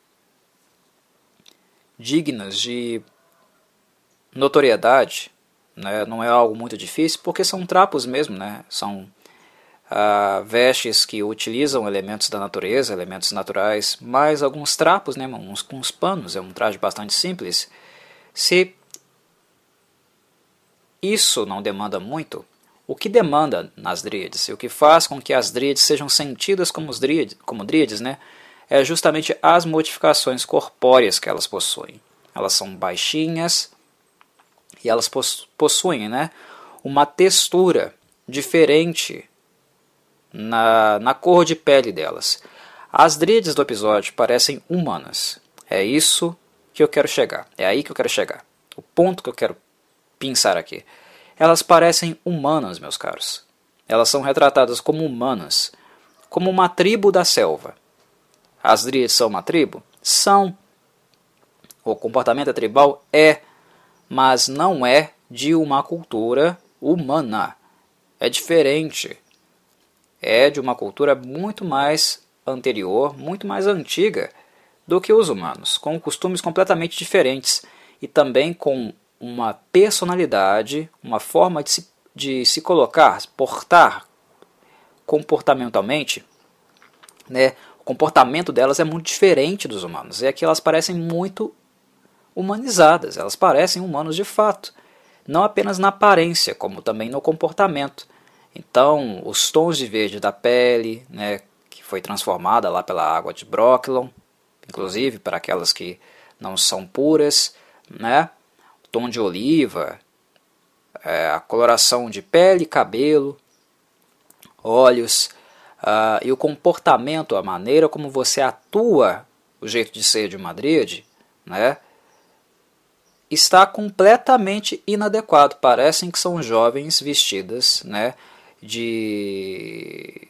dignas de notoriedade, né? não é algo muito difícil, porque são trapos mesmo, né? são ah, vestes que utilizam elementos da natureza, elementos naturais, mais alguns trapos, né? uns, uns panos, é um traje bastante simples. Se isso não demanda muito, o que demanda nas dríades e o que faz com que as dríades sejam sentidas como, os dríades, como dríades, né, é justamente as modificações corpóreas que elas possuem. Elas são baixinhas e elas possuem né, uma textura diferente na, na cor de pele delas. As dríades do episódio parecem humanas. É isso que eu quero chegar. É aí que eu quero chegar. O ponto que eu quero pensar aqui. Elas parecem humanas, meus caros. Elas são retratadas como humanas, como uma tribo da selva. As Dríades são uma tribo? São. O comportamento tribal é, mas não é de uma cultura humana. É diferente. É de uma cultura muito mais anterior, muito mais antiga do que os humanos, com costumes completamente diferentes e também com uma personalidade, uma forma de se, de se colocar, portar comportamentalmente, né? O comportamento delas é muito diferente dos humanos. É que elas parecem muito humanizadas, elas parecem humanos de fato, não apenas na aparência, como também no comportamento. Então, os tons de verde da pele, né, que foi transformada lá pela água de Brocklon, inclusive para aquelas que não são puras, né? Tom de oliva, é, a coloração de pele, cabelo, olhos uh, e o comportamento, a maneira como você atua, o jeito de ser de Madrid, né, está completamente inadequado. Parecem que são jovens vestidas né, de,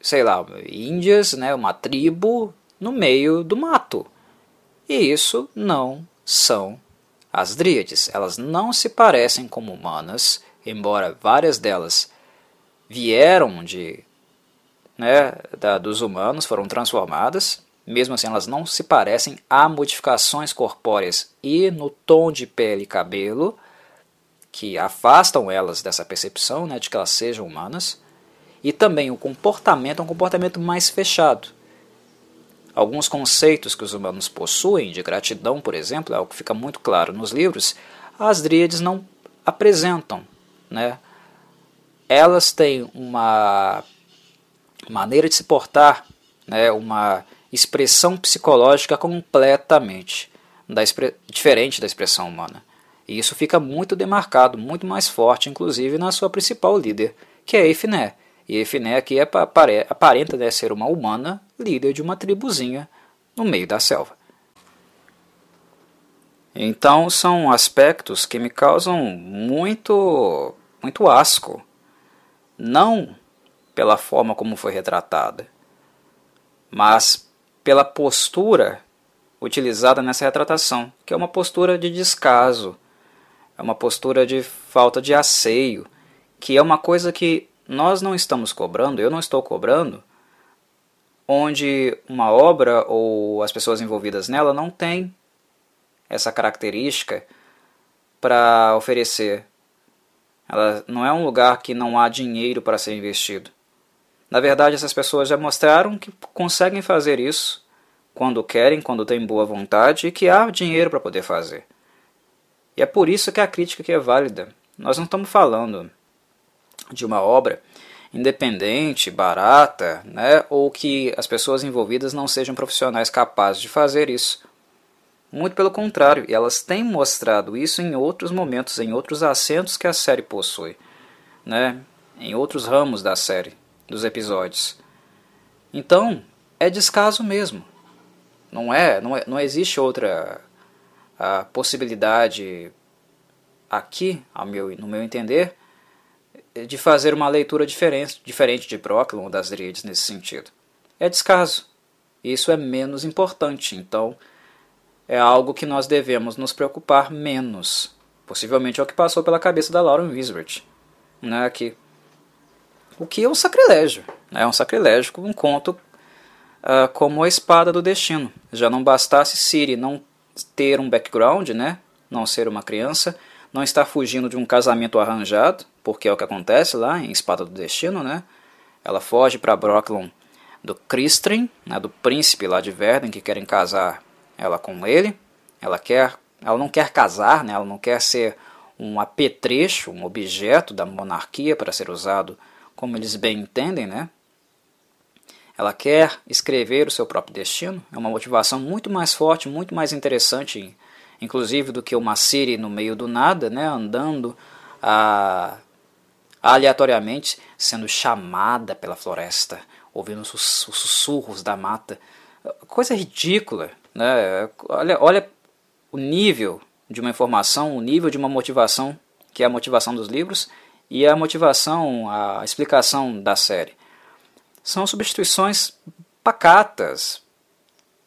sei lá, índias, né, uma tribo no meio do mato. E isso não são as dríades, elas não se parecem como humanas, embora várias delas vieram de, né, da, dos humanos, foram transformadas, mesmo assim elas não se parecem, há modificações corpóreas e no tom de pele e cabelo que afastam elas dessa percepção né, de que elas sejam humanas, e também o comportamento é um comportamento mais fechado. Alguns conceitos que os humanos possuem, de gratidão, por exemplo, é algo que fica muito claro nos livros, as dríades não apresentam. Né? Elas têm uma maneira de se portar, né? uma expressão psicológica completamente da diferente da expressão humana. E isso fica muito demarcado, muito mais forte, inclusive na sua principal líder, que é Efné. E Efné aqui é aparenta né, ser uma humana, líder de uma tribuzinha no meio da selva. Então são aspectos que me causam muito, muito asco. Não pela forma como foi retratada, mas pela postura utilizada nessa retratação, que é uma postura de descaso, é uma postura de falta de asseio, que é uma coisa que nós não estamos cobrando, eu não estou cobrando, onde uma obra ou as pessoas envolvidas nela não têm essa característica para oferecer. Ela não é um lugar que não há dinheiro para ser investido. Na verdade, essas pessoas já mostraram que conseguem fazer isso quando querem, quando têm boa vontade e que há dinheiro para poder fazer. E é por isso que a crítica aqui é válida. Nós não estamos falando de uma obra independente, barata, né, ou que as pessoas envolvidas não sejam profissionais capazes de fazer isso. Muito pelo contrário, elas têm mostrado isso em outros momentos, em outros acentos que a série possui, né, em outros ramos da série, dos episódios. Então, é descaso mesmo. Não é, não, é, não existe outra possibilidade aqui, ao meu, no meu entender, de fazer uma leitura diferente, diferente de Brocklin ou das Dríades nesse sentido. É descaso. Isso é menos importante, então é algo que nós devemos nos preocupar menos. Possivelmente é o que passou pela cabeça da Lauren Wisbert. Né, aqui. O que é um sacrilégio. É um sacrilégio um conto uh, como A Espada do Destino. Já não bastasse Siri não ter um background, né, não ser uma criança, não estar fugindo de um casamento arranjado, porque é o que acontece lá em Espada do Destino, né? Ela foge para Brooklyn do Christrin, né, do príncipe lá de Verden, que querem casar ela com ele. Ela quer, ela não quer casar, né? Ela não quer ser um apetrecho, um objeto da monarquia para ser usado como eles bem entendem, né? Ela quer escrever o seu próprio destino. É uma motivação muito mais forte, muito mais interessante inclusive do que uma Siri no meio do nada, né, andando a, aleatoriamente, sendo chamada pela floresta, ouvindo os sussurros da mata. Coisa ridícula. Né? Olha, olha o nível de uma informação, o nível de uma motivação, que é a motivação dos livros, e a motivação, a explicação da série. São substituições pacatas,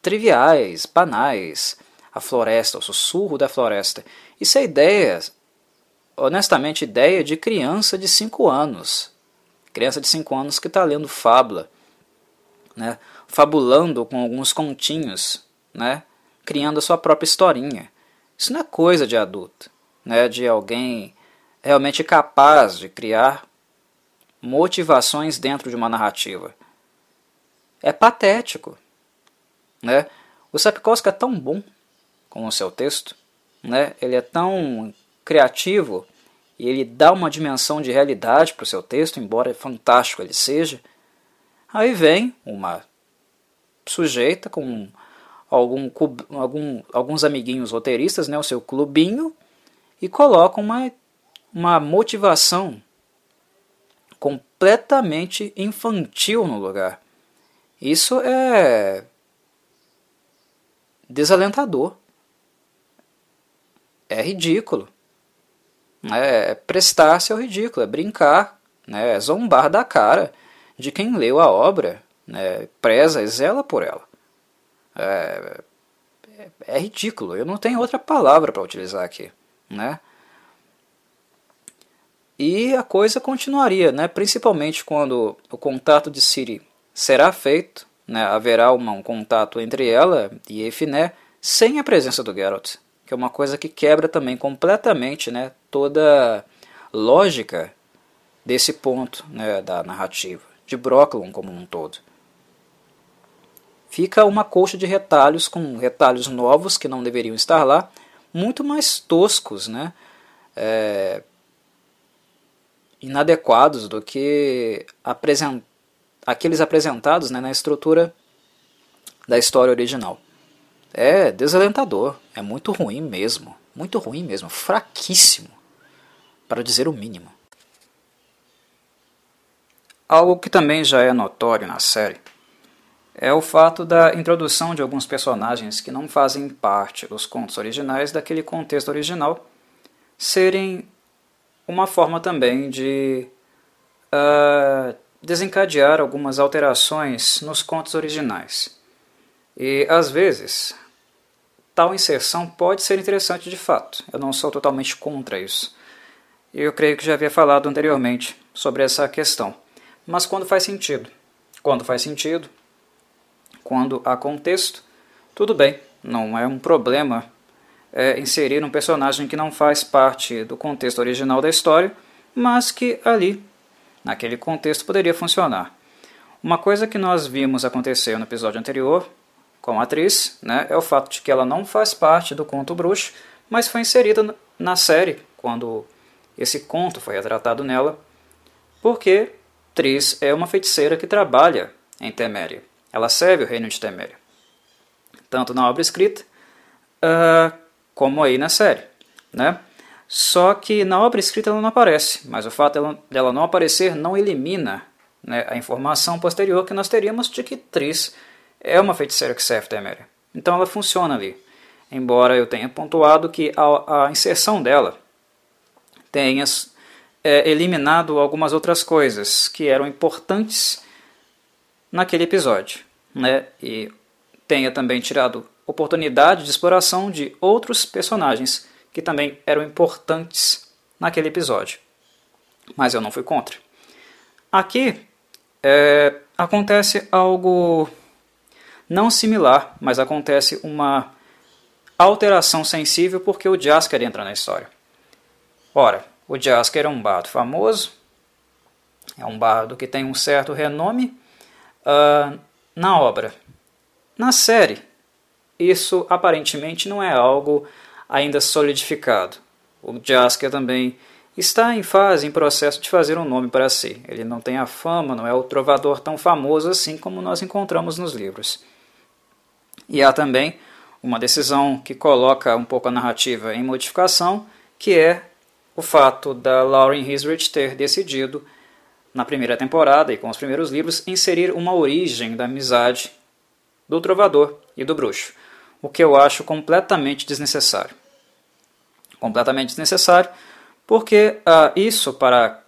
triviais, banais, a floresta, o sussurro da floresta. Isso é ideia, honestamente, ideia de criança de 5 anos. Criança de 5 anos que está lendo fábula, né? fabulando com alguns continhos, né? criando a sua própria historinha. Isso não é coisa de adulto, né? de alguém realmente capaz de criar motivações dentro de uma narrativa. É patético. Né? O Sapkowski é tão bom com o seu texto, né? ele é tão criativo e ele dá uma dimensão de realidade para o seu texto, embora fantástico ele seja. Aí vem uma sujeita com algum, algum, alguns amiguinhos roteiristas, né, o seu clubinho, e coloca uma, uma motivação completamente infantil no lugar. Isso é desalentador é ridículo. É, é prestar-se ao ridículo, é brincar, né, é zombar da cara de quem leu a obra, né, preza e zela por ela. É, é, é ridículo, eu não tenho outra palavra para utilizar aqui. Né? E a coisa continuaria, né? principalmente quando o contato de Siri será feito, né? haverá uma, um contato entre ela e Efiné sem a presença do Geralt que é uma coisa que quebra também completamente né, toda lógica desse ponto né, da narrativa, de Brocklon como um todo. Fica uma colcha de retalhos com retalhos novos que não deveriam estar lá, muito mais toscos, né, é, inadequados do que apresent, aqueles apresentados né, na estrutura da história original. É desalentador, é muito ruim mesmo, muito ruim mesmo, fraquíssimo, para dizer o mínimo. Algo que também já é notório na série é o fato da introdução de alguns personagens que não fazem parte dos contos originais daquele contexto original serem uma forma também de uh, desencadear algumas alterações nos contos originais. E às vezes tal inserção pode ser interessante de fato. Eu não sou totalmente contra isso. Eu creio que já havia falado anteriormente sobre essa questão. Mas quando faz sentido? Quando faz sentido, quando há contexto, tudo bem, não é um problema é, inserir um personagem que não faz parte do contexto original da história, mas que ali, naquele contexto, poderia funcionar. Uma coisa que nós vimos acontecer no episódio anterior com a atriz né, é o fato de que ela não faz parte do conto bruxo, mas foi inserida na série, quando esse conto foi retratado nela, porque Tris é uma feiticeira que trabalha em Teméria. Ela serve o reino de Teméria. Tanto na obra escrita, uh, como aí na série. Né? Só que na obra escrita ela não aparece, mas o fato dela, não aparecer não elimina né, a informação posterior que nós teríamos de que Tris é uma feiticeira que serve Teméria. Então ela funciona ali. Embora eu tenha pontuado que a, a inserção dela tenha é, eliminado algumas outras coisas que eram importantes naquele episódio. Né? E tenha também tirado oportunidade de exploração de outros personagens que também eram importantes naquele episódio. Mas eu não fui contra. Aqui é, acontece algo não similar, mas acontece uma alteração sensível porque o Jasker entra na história. Ora, o Jasker é um bardo famoso, é um bardo que tem um certo renome uh, na obra. Na série, isso aparentemente não é algo ainda solidificado. O Jasker também está em fase, em processo de fazer um nome para si. Ele não tem a fama, não é o trovador tão famoso assim como nós encontramos nos livros. E há também uma decisão que coloca um pouco a narrativa em modificação, que é o fato da Lauren Hisrich ter decidido, na primeira temporada e com os primeiros livros, inserir uma origem da amizade do trovador e do bruxo, o que eu acho completamente desnecessário. Completamente desnecessário, porque uh, isso, para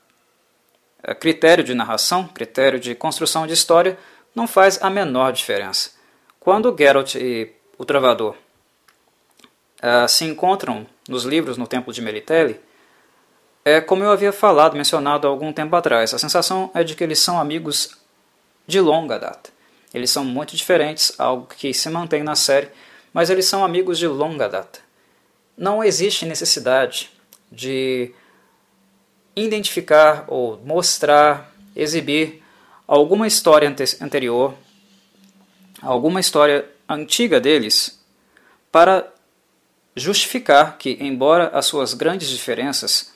uh, critério de narração, critério de construção de história, não faz a menor diferença. Quando Geralt e o Trovador uh, se encontram nos livros no Templo de Meritelli, é como eu havia falado, mencionado há algum tempo atrás, a sensação é de que eles são amigos de longa data. Eles são muito diferentes, algo que se mantém na série, mas eles são amigos de longa data. Não existe necessidade de identificar ou mostrar, exibir alguma história anterior, alguma história antiga deles, para justificar que, embora as suas grandes diferenças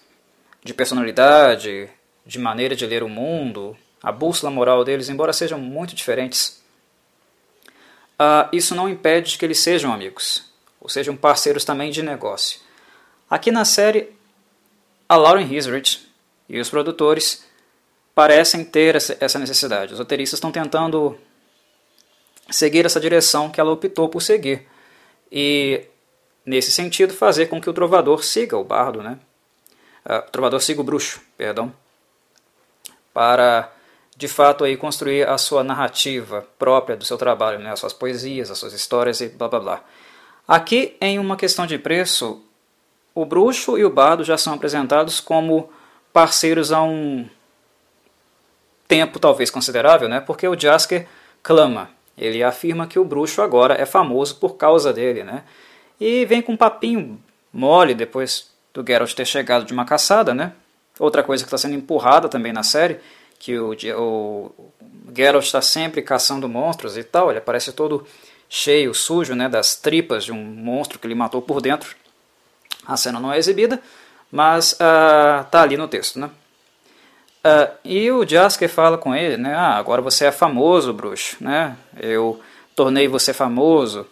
de personalidade, de maneira de ler o mundo, a bússola moral deles, embora sejam muito diferentes, uh, isso não impede que eles sejam amigos, ou sejam parceiros também de negócio. Aqui na série, a Lauren Hisrich e os produtores parecem ter essa necessidade. Os roteiristas estão tentando seguir essa direção que ela optou por seguir. E, nesse sentido, fazer com que o trovador siga o bardo, né? Uh, trovador siga o bruxo, perdão, para de fato aí construir a sua narrativa própria do seu trabalho, né? as suas poesias, as suas histórias e blá blá blá. Aqui, em uma questão de preço, o bruxo e o bardo já são apresentados como parceiros há um tempo talvez considerável, né? porque o Jasker clama, ele afirma que o bruxo agora é famoso por causa dele, né? e vem com um papinho mole depois do Geralt ter chegado de uma caçada, né? outra coisa que está sendo empurrada também na série, que o, o Geralt está sempre caçando monstros e tal, ele aparece todo cheio, sujo, né, das tripas de um monstro que ele matou por dentro. A cena não é exibida, mas uh, ali no texto. Né? Uh, e o Jasker fala com ele, né, ah, agora você é famoso, bruxo, né? eu tornei você famoso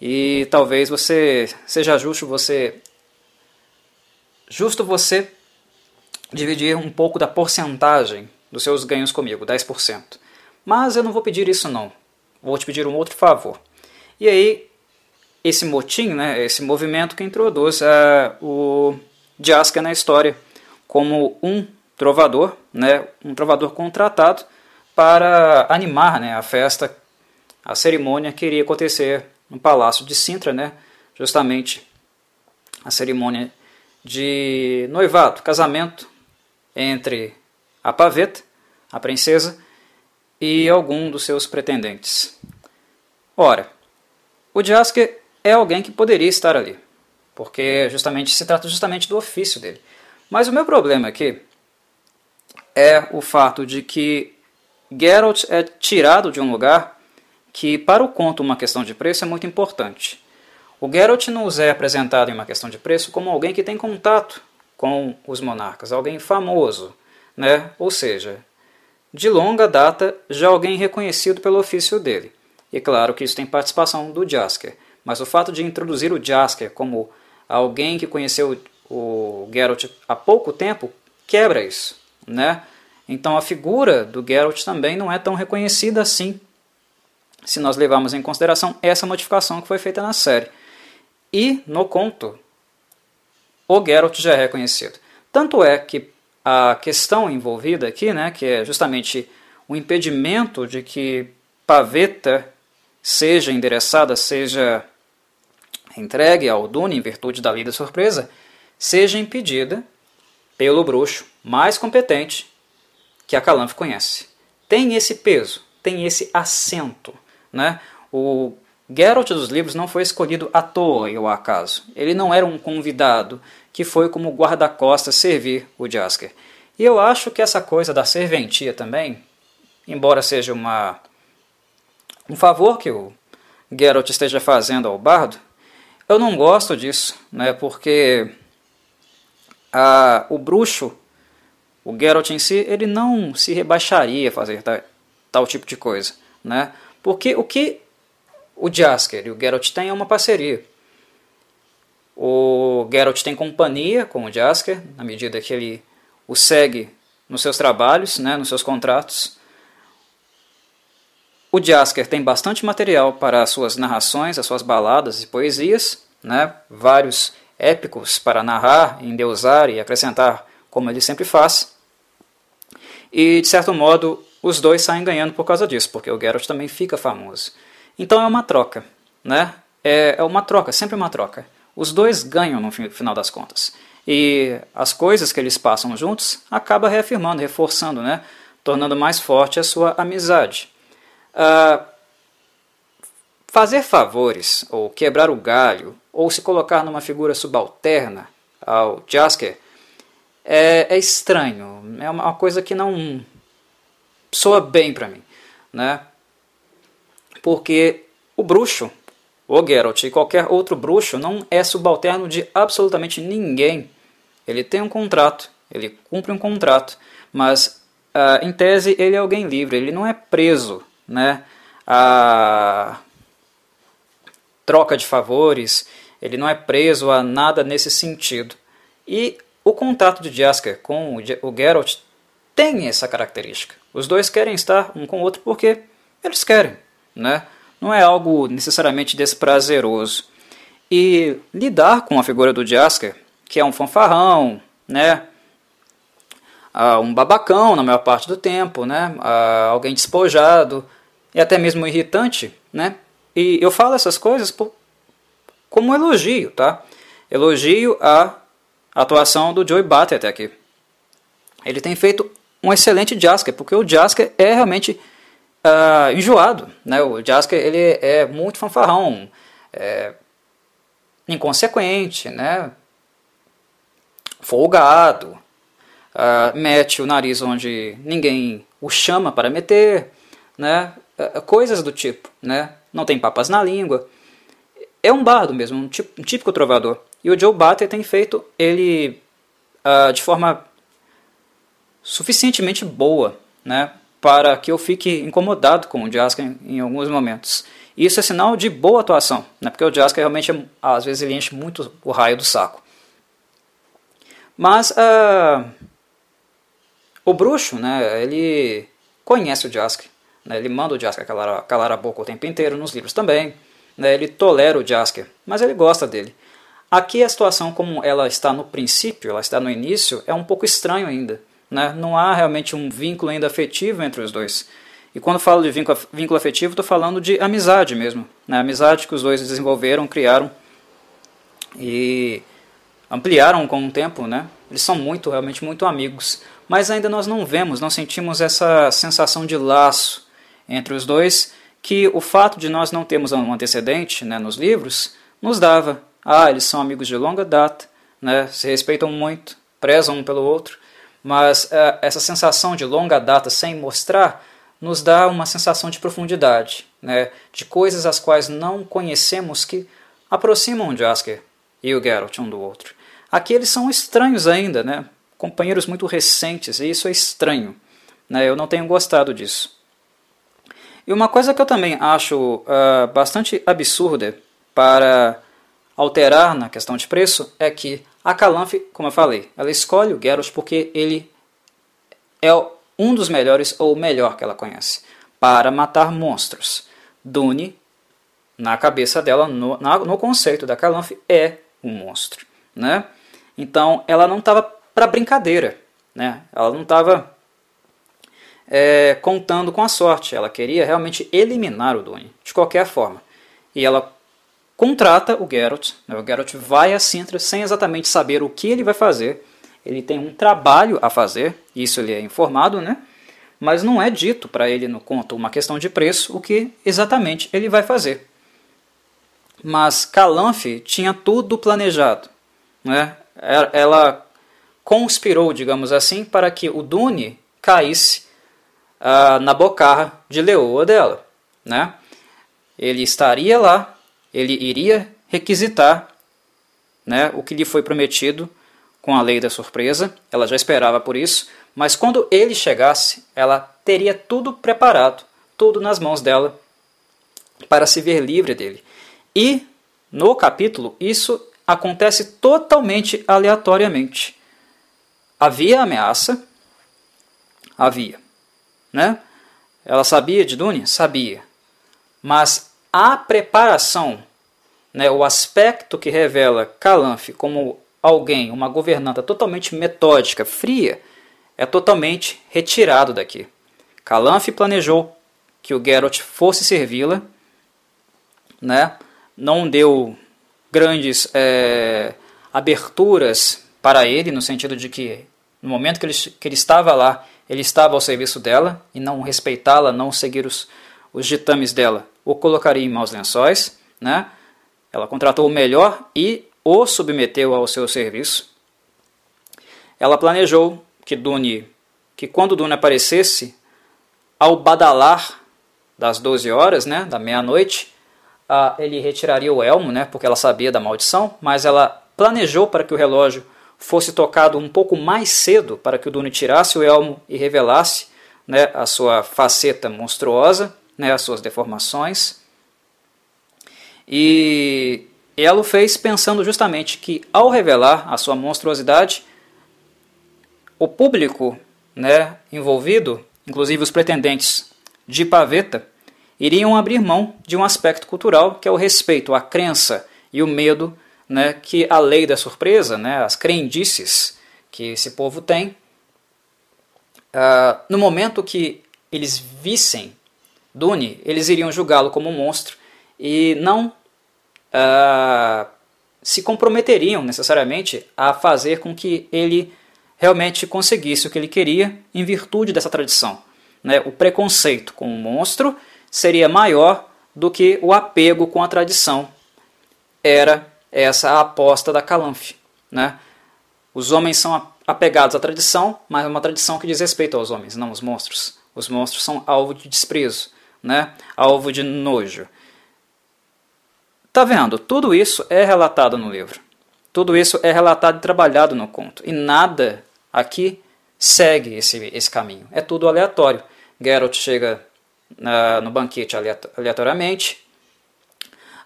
e talvez você seja justo você justo você dividir um pouco da porcentagem dos seus ganhos comigo, 10%. Mas eu não vou pedir isso não. Vou te pedir um outro favor. E aí esse motim, né, esse movimento que introduz uh, o Jaska na história como um trovador, né, um trovador contratado para animar né, a festa, a cerimônia que iria acontecer no Palácio de Sintra, né, justamente a cerimônia de noivado, casamento entre a Paveta, a princesa, e algum dos seus pretendentes. Ora, o Jasker é alguém que poderia estar ali, porque justamente se trata justamente do ofício dele. Mas o meu problema aqui é o fato de que Geralt é tirado de um lugar que para o conto uma questão de preço é muito importante. O Geralt nos é apresentado em uma questão de preço como alguém que tem contato com os monarcas, alguém famoso, né? ou seja, de longa data já alguém reconhecido pelo ofício dele. E claro que isso tem participação do Jasker, mas o fato de introduzir o Jasker como alguém que conheceu o Geralt há pouco tempo quebra isso, né? Então a figura do Geralt também não é tão reconhecida assim, se nós levarmos em consideração essa modificação que foi feita na série. E no conto, o Geralt já é reconhecido. Tanto é que a questão envolvida aqui, né, que é justamente o impedimento de que Paveta seja endereçada, seja entregue ao Dune em virtude da lei da surpresa, seja impedida pelo bruxo mais competente que a Calanf conhece. Tem esse peso, tem esse assento. Né? O Geralt dos livros não foi escolhido à toa e ao acaso. Ele não era um convidado que foi como guarda-costas servir o Jasker. E eu acho que essa coisa da serventia também, embora seja uma um favor que o Geralt esteja fazendo ao bardo, eu não gosto disso, né? Porque a, o bruxo, o Geralt em si, ele não se rebaixaria a fazer tal, tal tipo de coisa, né? Porque o que o Jasker e o Geralt têm é uma parceria. O Geralt tem companhia com o Jasker, na medida que ele o segue nos seus trabalhos, né, nos seus contratos. O Jasker tem bastante material para as suas narrações, as suas baladas e poesias, né, vários épicos para narrar, endeusar e acrescentar, como ele sempre faz. E, de certo modo, os dois saem ganhando por causa disso, porque o Geralt também fica famoso. Então é uma troca, né? É, é uma troca, sempre uma troca. Os dois ganham no final das contas. E as coisas que eles passam juntos acaba reafirmando, reforçando, né? Tornando mais forte a sua amizade. Uh, fazer favores, ou quebrar o galho, ou se colocar numa figura subalterna ao Jasker é, é estranho. É uma coisa que não soa bem para mim, né? Porque o bruxo, o Geralt e qualquer outro bruxo não é subalterno de absolutamente ninguém. Ele tem um contrato, ele cumpre um contrato, mas uh, em tese ele é alguém livre, ele não é preso, né? A troca de favores, ele não é preso a nada nesse sentido. E o contato de Jasker com o Geralt tem essa característica. Os dois querem estar um com o outro porque eles querem, né? Não é algo necessariamente desprazeroso. E lidar com a figura do Jasker, que é um fanfarrão, né? Ah, um babacão na maior parte do tempo, né? Ah, alguém despojado e até mesmo irritante, né? E eu falo essas coisas por, como elogio, tá? Elogio a atuação do Joey Bate até aqui. Ele tem feito um excelente Jasker, porque o Jasker é realmente uh, enjoado. Né? O Jasker ele é muito fanfarrão, é inconsequente, né? folgado, uh, mete o nariz onde ninguém o chama para meter, né? Uh, coisas do tipo. Né? Não tem papas na língua. É um bardo mesmo, um, um típico trovador. E o Joe Bater tem feito ele de forma suficientemente boa, né, para que eu fique incomodado com o Jasker em, em alguns momentos. Isso é sinal de boa atuação, né, porque o Jasker realmente, às vezes, ele enche muito o raio do saco. Mas uh, o bruxo, né, ele conhece o Jasker, né, ele manda o Jasker calar, calar a boca o tempo inteiro, nos livros também, né, ele tolera o Jasker, mas ele gosta dele. Aqui a situação como ela está no princípio, ela está no início, é um pouco estranho ainda. Né? Não há realmente um vínculo ainda afetivo entre os dois. E quando falo de vínculo, afetivo, estou falando de amizade mesmo. Né? Amizade que os dois desenvolveram, criaram e ampliaram com o tempo. Né? Eles são muito, realmente muito amigos. Mas ainda nós não vemos, não sentimos essa sensação de laço entre os dois que o fato de nós não termos um antecedente né, nos livros nos dava. Ah, eles são amigos de longa data, né, se respeitam muito, prezam um pelo outro, mas uh, essa sensação de longa data sem mostrar nos dá uma sensação de profundidade, né, de coisas as quais não conhecemos que aproximam Jasker e o Geralt um do outro. Aqui eles são estranhos ainda, né? companheiros muito recentes, e isso é estranho. Né? Eu não tenho gostado disso. E uma coisa que eu também acho uh, bastante absurda para alterar na questão de preço é que a Calanf, como eu falei, ela escolhe o Geralt porque ele é um dos melhores ou o melhor que ela conhece para matar monstros. Dune, na cabeça dela, no, no conceito da Calanf, é um monstro. Né? Então ela não estava para brincadeira. Né? Ela não estava é, contando com a sorte. Ela queria realmente eliminar o Dune, de qualquer forma. E ela contrata o Geralt. Né? O Geralt vai a Sintra sem exatamente saber o que ele vai fazer. Ele tem um trabalho a fazer, isso ele é informado, né? mas não é dito para ele no conto uma questão de preço o que exatamente ele vai fazer. Mas Calanf tinha tudo planejado. Né? Ela conspirou, digamos assim, para que o Dune caísse ah, na bocarra de leoa dela. Né? Ele estaria lá, ele iria requisitar né, o que lhe foi prometido com a lei da surpresa, ela já esperava por isso, mas quando ele chegasse, ela teria tudo preparado, tudo nas mãos dela, para se ver livre dele. E no capítulo, isso acontece totalmente aleatoriamente. Havia ameaça? Havia. Né? Ela sabia de Dune? Sabia. Mas a preparação, né, o aspecto que revela Calanfe como alguém, uma governanta totalmente metódica, fria, é totalmente retirado daqui. Calanfe planejou que o Geralt fosse servi-la, né? não deu grandes é, aberturas para ele, no sentido de que no momento que ele, que ele estava lá, ele estava ao serviço dela e não respeitá-la, não seguir os, os ditames dela, o colocaria em maus lençóis. Né? Ela contratou o melhor e o submeteu ao seu serviço. Ela planejou que Dune, que quando Dune aparecesse, ao badalar das 12 horas, né, da meia-noite, uh, ele retiraria o elmo, né, porque ela sabia da maldição, mas ela planejou para que o relógio fosse tocado um pouco mais cedo, para que o Dune tirasse o elmo e revelasse né, a sua faceta monstruosa, né, as suas deformações. E ela o fez pensando justamente que, ao revelar a sua monstruosidade, o público né, envolvido, inclusive os pretendentes de Paveta, iriam abrir mão de um aspecto cultural que é o respeito, a crença e o medo né, que a lei da surpresa, né, as crendices que esse povo tem, uh, no momento que eles vissem Dune, eles iriam julgá-lo como um monstro e não uh, se comprometeriam necessariamente a fazer com que ele realmente conseguisse o que ele queria em virtude dessa tradição. Né? O preconceito com o monstro seria maior do que o apego com a tradição. Era essa a aposta da Calanfe. Né? Os homens são apegados à tradição, mas é uma tradição que diz respeito aos homens, não aos monstros. Os monstros são alvo de desprezo, né? alvo de nojo. Tá vendo? Tudo isso é relatado no livro. Tudo isso é relatado e trabalhado no conto. E nada aqui segue esse, esse caminho. É tudo aleatório. Geralt chega uh, no banquete aleatoriamente.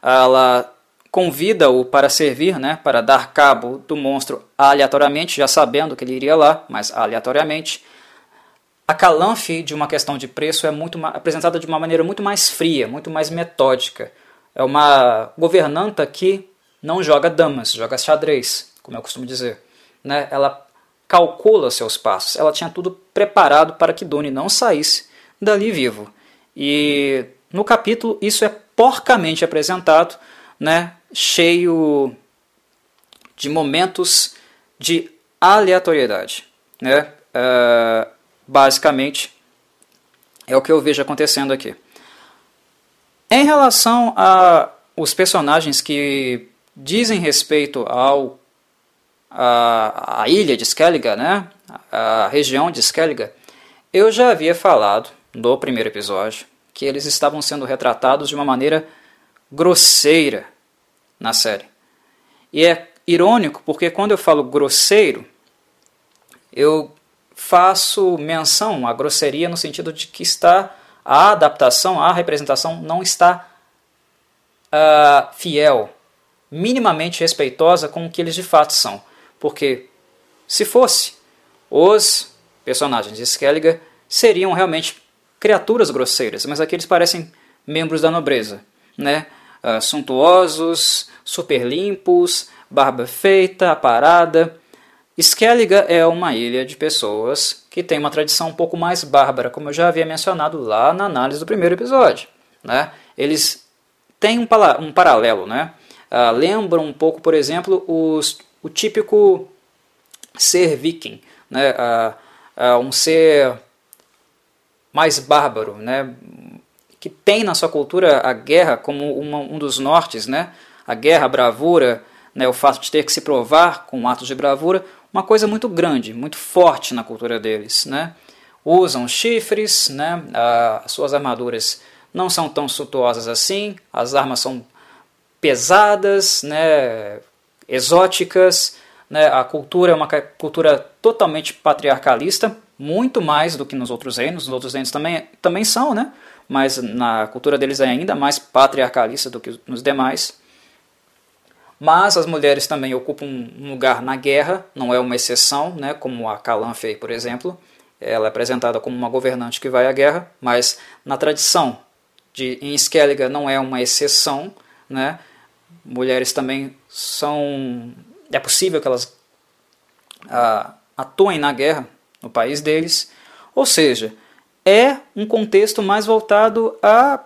Ela convida-o para servir, né, para dar cabo do monstro aleatoriamente, já sabendo que ele iria lá, mas aleatoriamente. A Calanfe de uma questão de preço é muito apresentada de uma maneira muito mais fria, muito mais metódica. É uma governanta que não joga damas, joga xadrez, como eu costumo dizer. Né? Ela calcula seus passos. Ela tinha tudo preparado para que Dune não saísse dali vivo. E no capítulo isso é porcamente apresentado, né, cheio de momentos de aleatoriedade. Né? Uh, basicamente, é o que eu vejo acontecendo aqui. Em relação a os personagens que dizem respeito ao a, a ilha de Skellige, né? a região de Skellige, eu já havia falado no primeiro episódio que eles estavam sendo retratados de uma maneira grosseira, na série. E é irônico porque quando eu falo grosseiro, eu faço menção à grosseria no sentido de que está a adaptação, a representação não está uh, fiel, minimamente respeitosa com o que eles de fato são. Porque se fosse, os personagens de Skelliger seriam realmente criaturas grosseiras, mas aqui eles parecem membros da nobreza, né? Uh, suntuosos, super limpos, barba feita, aparada. Skelliga é uma ilha de pessoas que tem uma tradição um pouco mais bárbara, como eu já havia mencionado lá na análise do primeiro episódio. Né? Eles têm um, um paralelo, né? Uh, lembram um pouco, por exemplo, os, o típico ser viking, né? Uh, uh, um ser mais bárbaro, né? que tem na sua cultura a guerra como uma, um dos nortes, né? a guerra, a bravura, né? o fato de ter que se provar com atos de bravura, uma coisa muito grande, muito forte na cultura deles. Né? Usam chifres, né? as suas armaduras não são tão suntuosas assim, as armas são pesadas, né? exóticas, né? a cultura é uma cultura totalmente patriarcalista, muito mais do que nos outros reinos, nos outros reinos também, também são, né? mas na cultura deles é ainda mais patriarcalista do que nos demais. Mas as mulheres também ocupam um lugar na guerra, não é uma exceção, né, como a Calanfey, por exemplo. Ela é apresentada como uma governante que vai à guerra, mas na tradição de em Skellige não é uma exceção, né? Mulheres também são é possível que elas ah, atuem na guerra no país deles, ou seja, é um contexto mais voltado a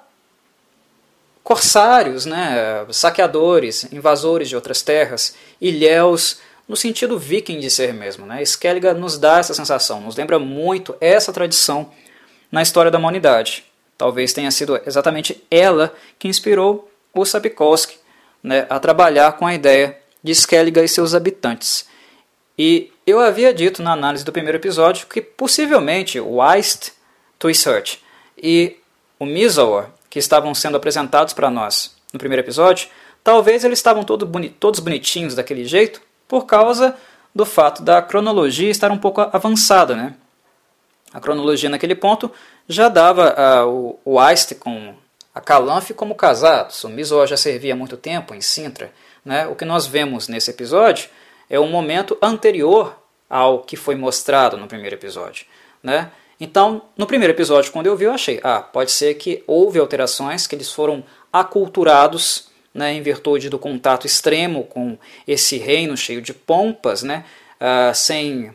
corsários, né, saqueadores, invasores de outras terras, ilhéus, no sentido viking de ser mesmo. Né? Skellige nos dá essa sensação, nos lembra muito essa tradição na história da humanidade. Talvez tenha sido exatamente ela que inspirou o Sapkowski né, a trabalhar com a ideia de Skellige e seus habitantes. E eu havia dito na análise do primeiro episódio que possivelmente o Eist Twisert e o Misawa que estavam sendo apresentados para nós no primeiro episódio, talvez eles estavam todo boni todos bonitinhos daquele jeito por causa do fato da cronologia estar um pouco avançada. Né? A cronologia naquele ponto já dava uh, o, o Aiste com a Calanfe como casados. O Mizo já servia há muito tempo em Sintra. Né? O que nós vemos nesse episódio é um momento anterior ao que foi mostrado no primeiro episódio. Né? Então, no primeiro episódio, quando eu vi, eu achei, ah, pode ser que houve alterações, que eles foram aculturados né, em virtude do contato extremo com esse reino cheio de pompas, né, ah, sem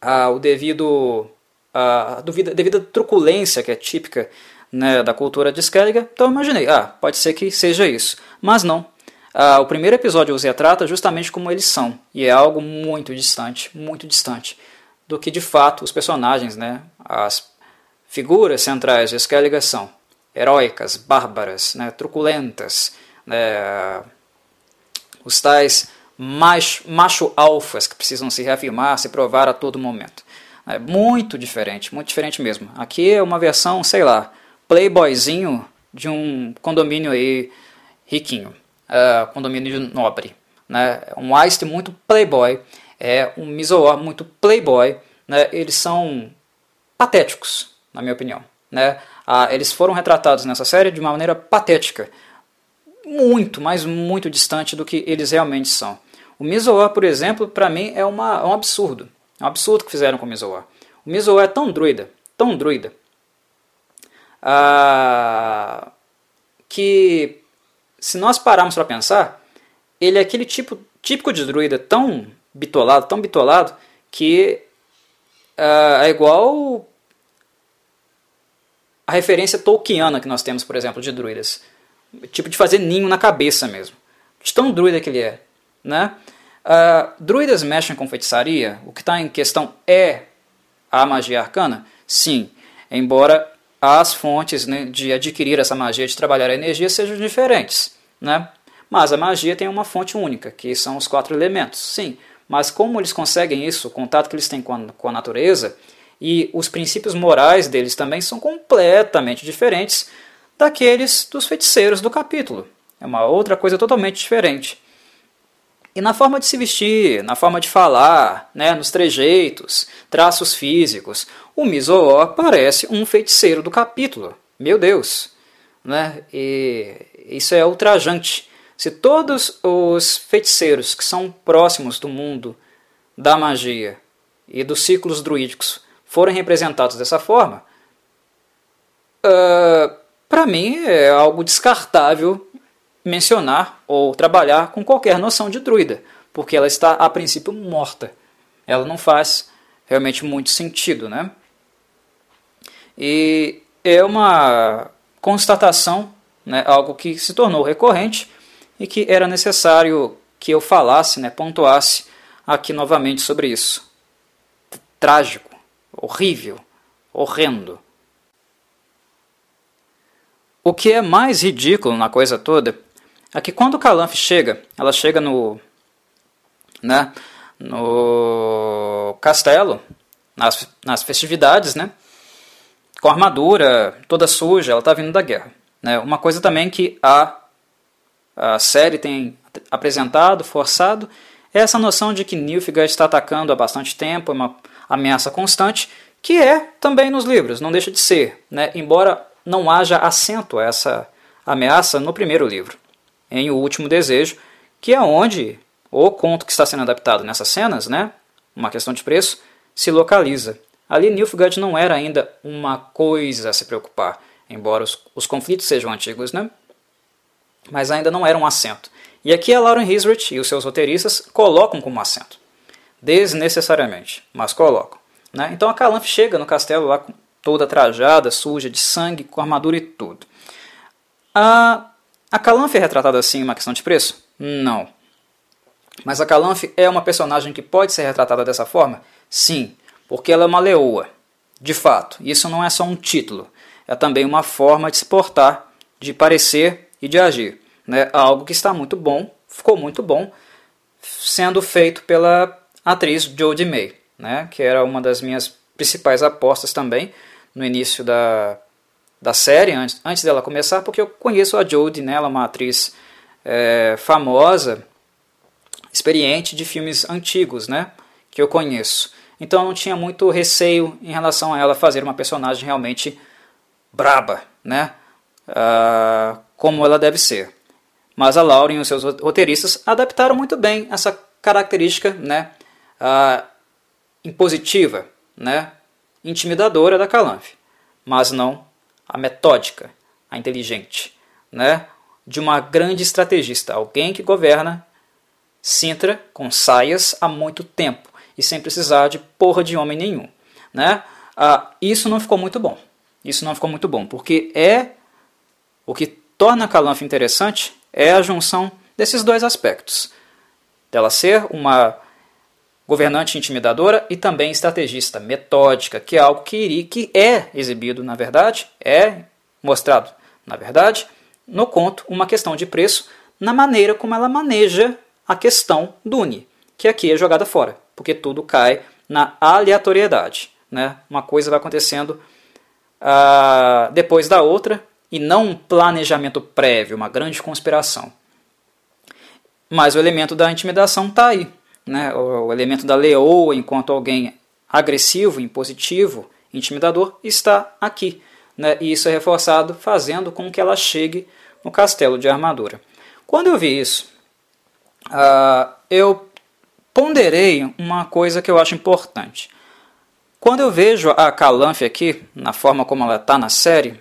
ah, o devido, a devida, devida truculência que é típica né, da cultura de Skellige. Então eu imaginei, ah, pode ser que seja isso. Mas não. Ah, o primeiro episódio os retrata justamente como eles são, e é algo muito distante, muito distante do que de fato os personagens, né, as figuras centrais de Skellige são heróicas, bárbaras, né, truculentas, né, os tais macho, macho alfas que precisam se reafirmar, se provar a todo momento. É muito diferente, muito diferente mesmo. Aqui é uma versão, sei lá, playboyzinho de um condomínio aí riquinho, uh, condomínio nobre. Né? Um Ice muito playboy é um Mizoa muito playboy, né? eles são patéticos, na minha opinião. Né? Ah, eles foram retratados nessa série de uma maneira patética, muito, mas muito distante do que eles realmente são. O Mizoa, por exemplo, para mim é, uma, é um absurdo. É um absurdo que fizeram com o Mizoa. O Mizoa é tão druida, tão druida, ah, que se nós pararmos para pensar, ele é aquele tipo típico de druida tão bitolado, tão bitolado, que uh, é igual a referência tolkiana que nós temos, por exemplo, de druidas. Tipo de fazer ninho na cabeça mesmo. De tão druida que ele é. Né? Uh, druidas mexem com feitiçaria? O que está em questão é a magia arcana? Sim. Embora as fontes né, de adquirir essa magia, de trabalhar a energia, sejam diferentes. Né? Mas a magia tem uma fonte única, que são os quatro elementos. Sim, mas como eles conseguem isso, o contato que eles têm com a, com a natureza e os princípios morais deles também são completamente diferentes daqueles dos feiticeiros do capítulo. É uma outra coisa totalmente diferente. E na forma de se vestir, na forma de falar, né, nos trejeitos, traços físicos, o Mizoó parece um feiticeiro do capítulo. Meu Deus! Né? E isso é ultrajante. Se todos os feiticeiros que são próximos do mundo da magia e dos ciclos druídicos forem representados dessa forma, uh, ah, para mim é algo descartável mencionar ou trabalhar com qualquer noção de druida, porque ela está a princípio morta. Ela não faz realmente muito sentido, né? E é uma constatação, né, algo que se tornou recorrente e que era necessário que eu falasse, né, pontuasse aqui novamente sobre isso. Trágico, horrível, horrendo. O que é mais ridículo na coisa toda é que quando Calanfe chega, ela chega no, né, no castelo, nas, nas festividades, né, com armadura toda suja, ela está vindo da guerra. Né. Uma coisa também que a, a série tem apresentado, forçado, é essa noção de que Nilfgaard está atacando há bastante tempo, é uma ameaça constante, que é também nos livros, não deixa de ser, né, embora não haja acento a essa ameaça no primeiro livro em O Último Desejo, que é onde o conto que está sendo adaptado nessas cenas, né, uma questão de preço, se localiza. Ali Nilfgaard não era ainda uma coisa a se preocupar, embora os, os conflitos sejam antigos, né? Mas ainda não era um assento. E aqui a Lauren Hisrich e os seus roteiristas colocam como assento. Desnecessariamente, mas colocam. Né? Então a Calanf chega no castelo lá toda trajada, suja de sangue, com armadura e tudo. A a Calanfe é retratada assim em uma questão de preço? Não. Mas a Calanfe é uma personagem que pode ser retratada dessa forma? Sim, porque ela é uma leoa. De fato, isso não é só um título, é também uma forma de se portar, de parecer e de agir. Né? Algo que está muito bom, ficou muito bom, sendo feito pela atriz Jodie May, né? que era uma das minhas principais apostas também no início da, da série antes, antes dela começar, porque eu conheço a Jodie, né, ela é uma atriz é, famosa, experiente de filmes antigos, né, que eu conheço. Então eu não tinha muito receio em relação a ela fazer uma personagem realmente braba, né, uh, como ela deve ser. Mas a Lauren e os seus roteiristas adaptaram muito bem essa característica, né, uh, impositiva, né, intimidadora da Calanfe, mas não a metódica, a inteligente, né? de uma grande estrategista, alguém que governa Sintra com saias há muito tempo e sem precisar de porra de homem nenhum. Né? Ah, isso não ficou muito bom. Isso não ficou muito bom, porque é o que torna a Calanf interessante é a junção desses dois aspectos. Dela ser uma governante intimidadora e também estrategista, metódica, que é algo que, iria, que é exibido, na verdade, é mostrado, na verdade, no conto, uma questão de preço na maneira como ela maneja a questão do Uni, que aqui é jogada fora, porque tudo cai na aleatoriedade. Né? Uma coisa vai acontecendo uh, depois da outra e não um planejamento prévio, uma grande conspiração. Mas o elemento da intimidação está aí né, o elemento da leoa enquanto alguém agressivo, impositivo, intimidador, está aqui. Né, e isso é reforçado fazendo com que ela chegue no castelo de armadura. Quando eu vi isso, uh, eu ponderei uma coisa que eu acho importante. Quando eu vejo a Calanfe aqui, na forma como ela está na série,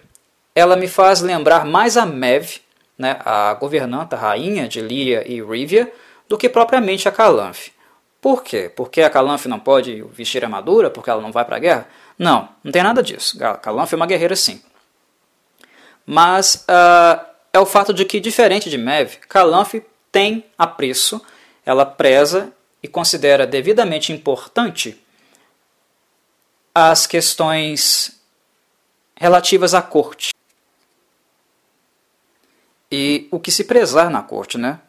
ela me faz lembrar mais a Mev, né, a governanta, rainha de Líria e Rivia, do que propriamente a Calanfe. Por quê? Porque a Calanfe não pode vestir armadura porque ela não vai para a guerra? Não, não tem nada disso. A Calanfe é uma guerreira sim. Mas uh, é o fato de que, diferente de Mev, Calanfe tem apreço, ela preza e considera devidamente importante as questões relativas à corte. E o que se prezar na corte, né?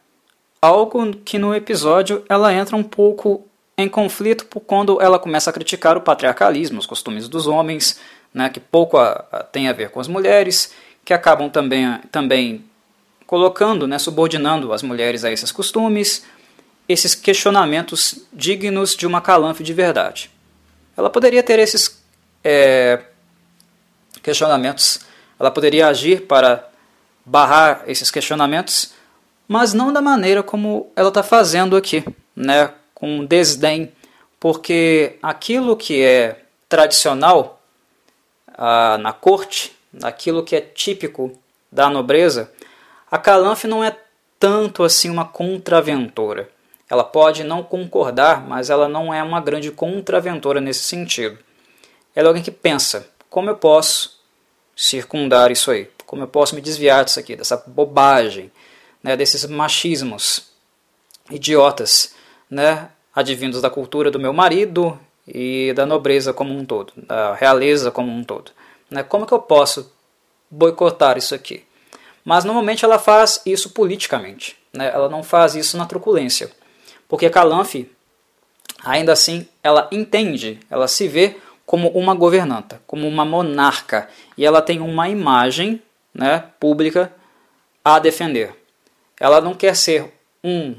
algo que no episódio ela entra um pouco em conflito quando ela começa a criticar o patriarcalismo, os costumes dos homens, né, que pouco a, a, tem a ver com as mulheres, que acabam também, também colocando, né, subordinando as mulheres a esses costumes, esses questionamentos dignos de uma calanfe de verdade. Ela poderia ter esses é, questionamentos, ela poderia agir para barrar esses questionamentos, mas não da maneira como ela está fazendo aqui, né, com desdém, porque aquilo que é tradicional ah, na corte, aquilo que é típico da nobreza, a Calanfe não é tanto assim uma contraventora. Ela pode não concordar, mas ela não é uma grande contraventora nesse sentido. Ela é alguém que pensa: como eu posso circundar isso aí? Como eu posso me desviar disso aqui, dessa bobagem, né, desses machismos idiotas, né, advindos da cultura do meu marido e da nobreza como um todo, da realeza como um todo. Né? Como que eu posso boicotar isso aqui? Mas normalmente ela faz isso politicamente, né? ela não faz isso na truculência. Porque Calanfe, ainda assim, ela entende, ela se vê como uma governanta, como uma monarca, e ela tem uma imagem né, pública a defender. Ela não quer ser um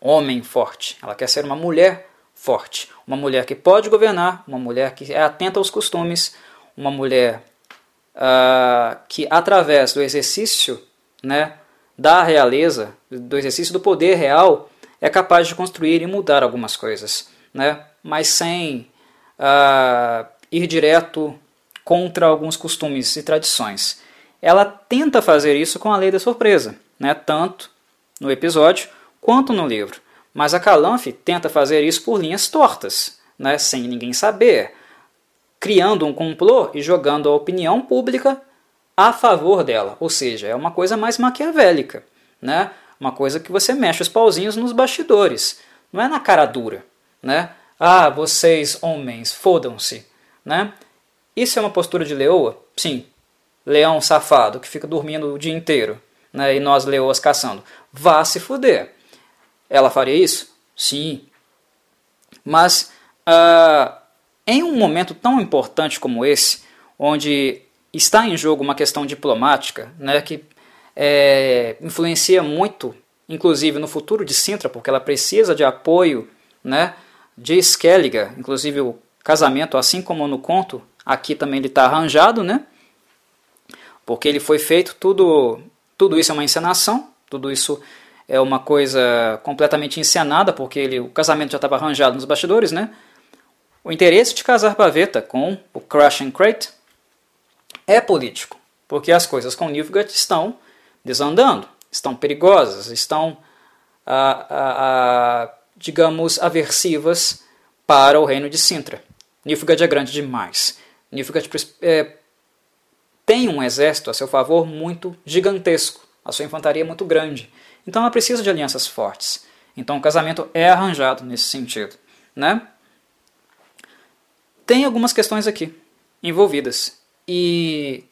homem forte, ela quer ser uma mulher forte, uma mulher que pode governar, uma mulher que é atenta aos costumes, uma mulher uh, que através do exercício né, da realeza, do exercício do poder real, é capaz de construir e mudar algumas coisas, né? mas sem uh, ir direto contra alguns costumes e tradições. Ela tenta fazer isso com a lei da surpresa, né? tanto no episódio quanto no livro. Mas a Calanfe tenta fazer isso por linhas tortas, né? sem ninguém saber, criando um complô e jogando a opinião pública a favor dela. Ou seja, é uma coisa mais maquiavélica, né? Uma coisa que você mexe os pauzinhos nos bastidores, não é na cara dura, né? Ah, vocês homens, fodam-se, né? Isso é uma postura de leoa? Sim. Leão safado que fica dormindo o dia inteiro, né? E nós leoas caçando. Vá se fuder. Ela faria isso? Sim. Mas uh, em um momento tão importante como esse, onde está em jogo uma questão diplomática, né, que é, influencia muito, inclusive no futuro de Sintra, porque ela precisa de apoio né, de Skelliger, inclusive o casamento, assim como no conto, aqui também ele está arranjado, né, porque ele foi feito, tudo, tudo isso é uma encenação, tudo isso é uma coisa completamente encenada, porque ele, o casamento já estava arranjado nos bastidores, né, o interesse de casar Paveta com o Crush and Crate é político, porque as coisas com Nilfgaard estão desandando, estão perigosas, estão, ah, ah, digamos, aversivas para o reino de Sintra. Nilfgaard é grande demais. Nilfgaard é, tem um exército a seu favor muito gigantesco, a sua infantaria é muito grande. Então ela precisa de alianças fortes. Então o casamento é arranjado nesse sentido. Né? Tem algumas questões aqui envolvidas e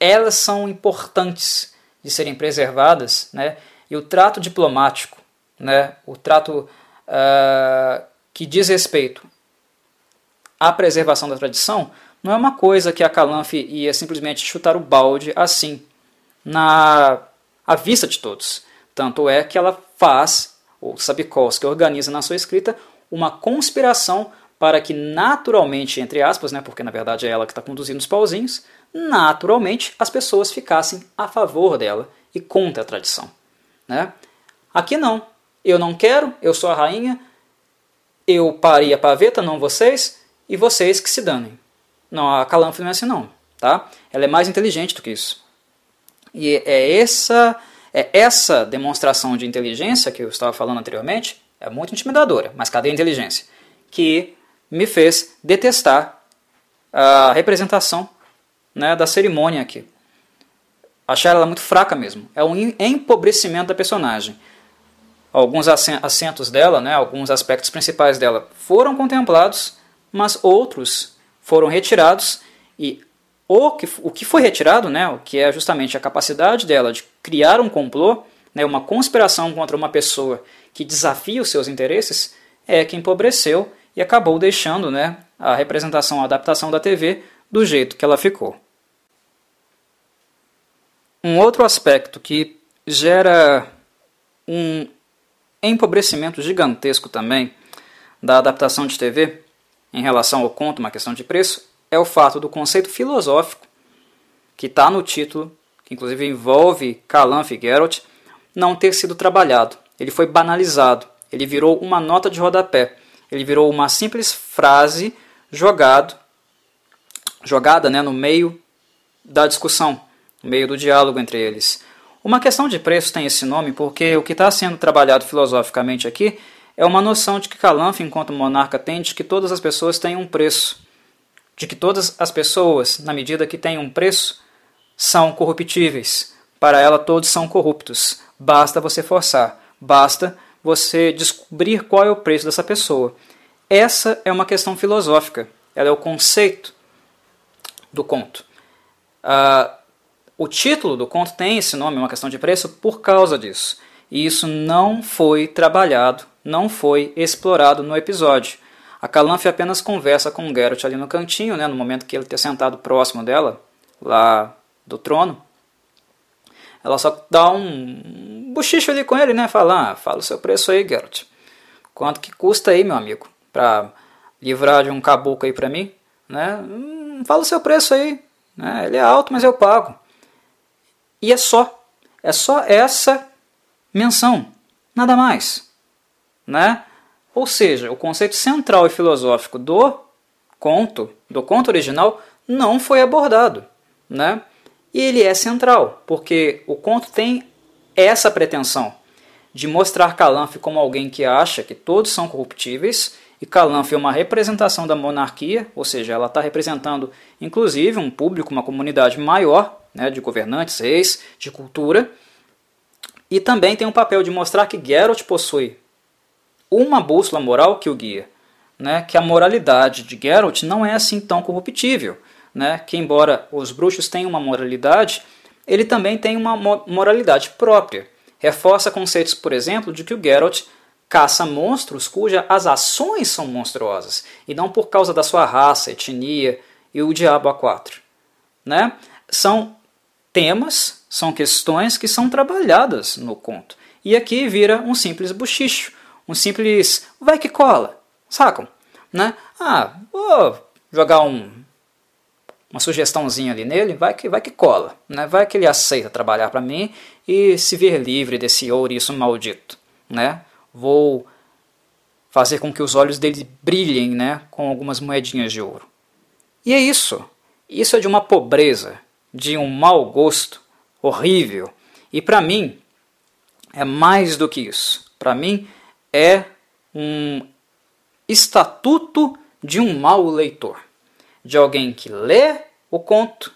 elas são importantes de serem preservadas, né? E o trato diplomático, né? O trato uh, que diz respeito à preservação da tradição não é uma coisa que a Calanfe ia simplesmente chutar o balde assim na à vista de todos. Tanto é que ela faz, ou Sabikovsky organiza na sua escrita, uma conspiração para que naturalmente, entre aspas, né, porque na verdade é ela que está conduzindo os pauzinhos, naturalmente as pessoas ficassem a favor dela e contra a tradição. Né? Aqui não. Eu não quero, eu sou a rainha, eu parei a paveta, não vocês, e vocês que se danem. Não, a Calanfe não é assim não. Tá? Ela é mais inteligente do que isso. E é essa, é essa demonstração de inteligência que eu estava falando anteriormente, é muito intimidadora, mas cadê a inteligência? Que me fez detestar a representação né, da cerimônia aqui. Achar ela muito fraca mesmo. É um empobrecimento da personagem. Alguns assentos dela, né, alguns aspectos principais dela foram contemplados, mas outros foram retirados e o que, o que foi retirado, né, o que é justamente a capacidade dela de criar um complô, né, uma conspiração contra uma pessoa que desafia os seus interesses, é que empobreceu e acabou deixando né, a representação, a adaptação da TV do jeito que ela ficou. Um outro aspecto que gera um empobrecimento gigantesco também da adaptação de TV em relação ao conto, uma questão de preço, é o fato do conceito filosófico que está no título, que inclusive envolve Calanf e Geralt, não ter sido trabalhado. Ele foi banalizado, ele virou uma nota de rodapé, ele virou uma simples frase jogado, jogada né, no meio da discussão, no meio do diálogo entre eles. Uma questão de preço tem esse nome porque o que está sendo trabalhado filosoficamente aqui é uma noção de que Calanf, enquanto monarca, tem de que todas as pessoas têm um preço. De que todas as pessoas, na medida que têm um preço, são corruptíveis. Para ela, todos são corruptos. Basta você forçar. Basta você descobrir qual é o preço dessa pessoa. Essa é uma questão filosófica. Ela é o conceito do conto. Uh, o título do conto tem esse nome, uma questão de preço, por causa disso. E isso não foi trabalhado, não foi explorado no episódio. A Calanf apenas conversa com o Geralt ali no cantinho, né, no momento que ele está sentado próximo dela, lá do trono. Ela só dá um bochicho ali com ele, né? Fala, ah, fala o seu preço aí, Geralt. Quanto que custa aí, meu amigo, para livrar de um caboclo aí para mim? Né? Hum, fala o seu preço aí. Né? Ele é alto, mas eu pago. E é só. É só essa menção. Nada mais. Né? Ou seja, o conceito central e filosófico do conto, do conto original, não foi abordado. Né? E ele é central, porque o conto tem essa pretensão de mostrar Calanf como alguém que acha que todos são corruptíveis, e Calanf é uma representação da monarquia, ou seja, ela está representando inclusive um público, uma comunidade maior né, de governantes, reis, de cultura. E também tem o papel de mostrar que Geralt possui uma bússola moral que o guia, né, que a moralidade de Geralt não é assim tão corruptível, né, que embora os bruxos tenham uma moralidade, ele também tem uma moralidade própria. Reforça conceitos, por exemplo, de que o Geralt caça monstros cujas as ações são monstruosas, e não por causa da sua raça, etnia e o diabo a quatro. Né? São temas, são questões que são trabalhadas no conto. E aqui vira um simples buchicho, um simples vai que cola, sacam? Né? Ah, vou jogar um, uma sugestãozinha ali nele, vai que, vai que cola, né? vai que ele aceita trabalhar para mim e se ver livre desse ouriço maldito. Né? Vou fazer com que os olhos dele brilhem né? com algumas moedinhas de ouro. E é isso. Isso é de uma pobreza, de um mau gosto horrível. E para mim é mais do que isso. Para mim é um estatuto de um mau leitor, de alguém que lê o conto,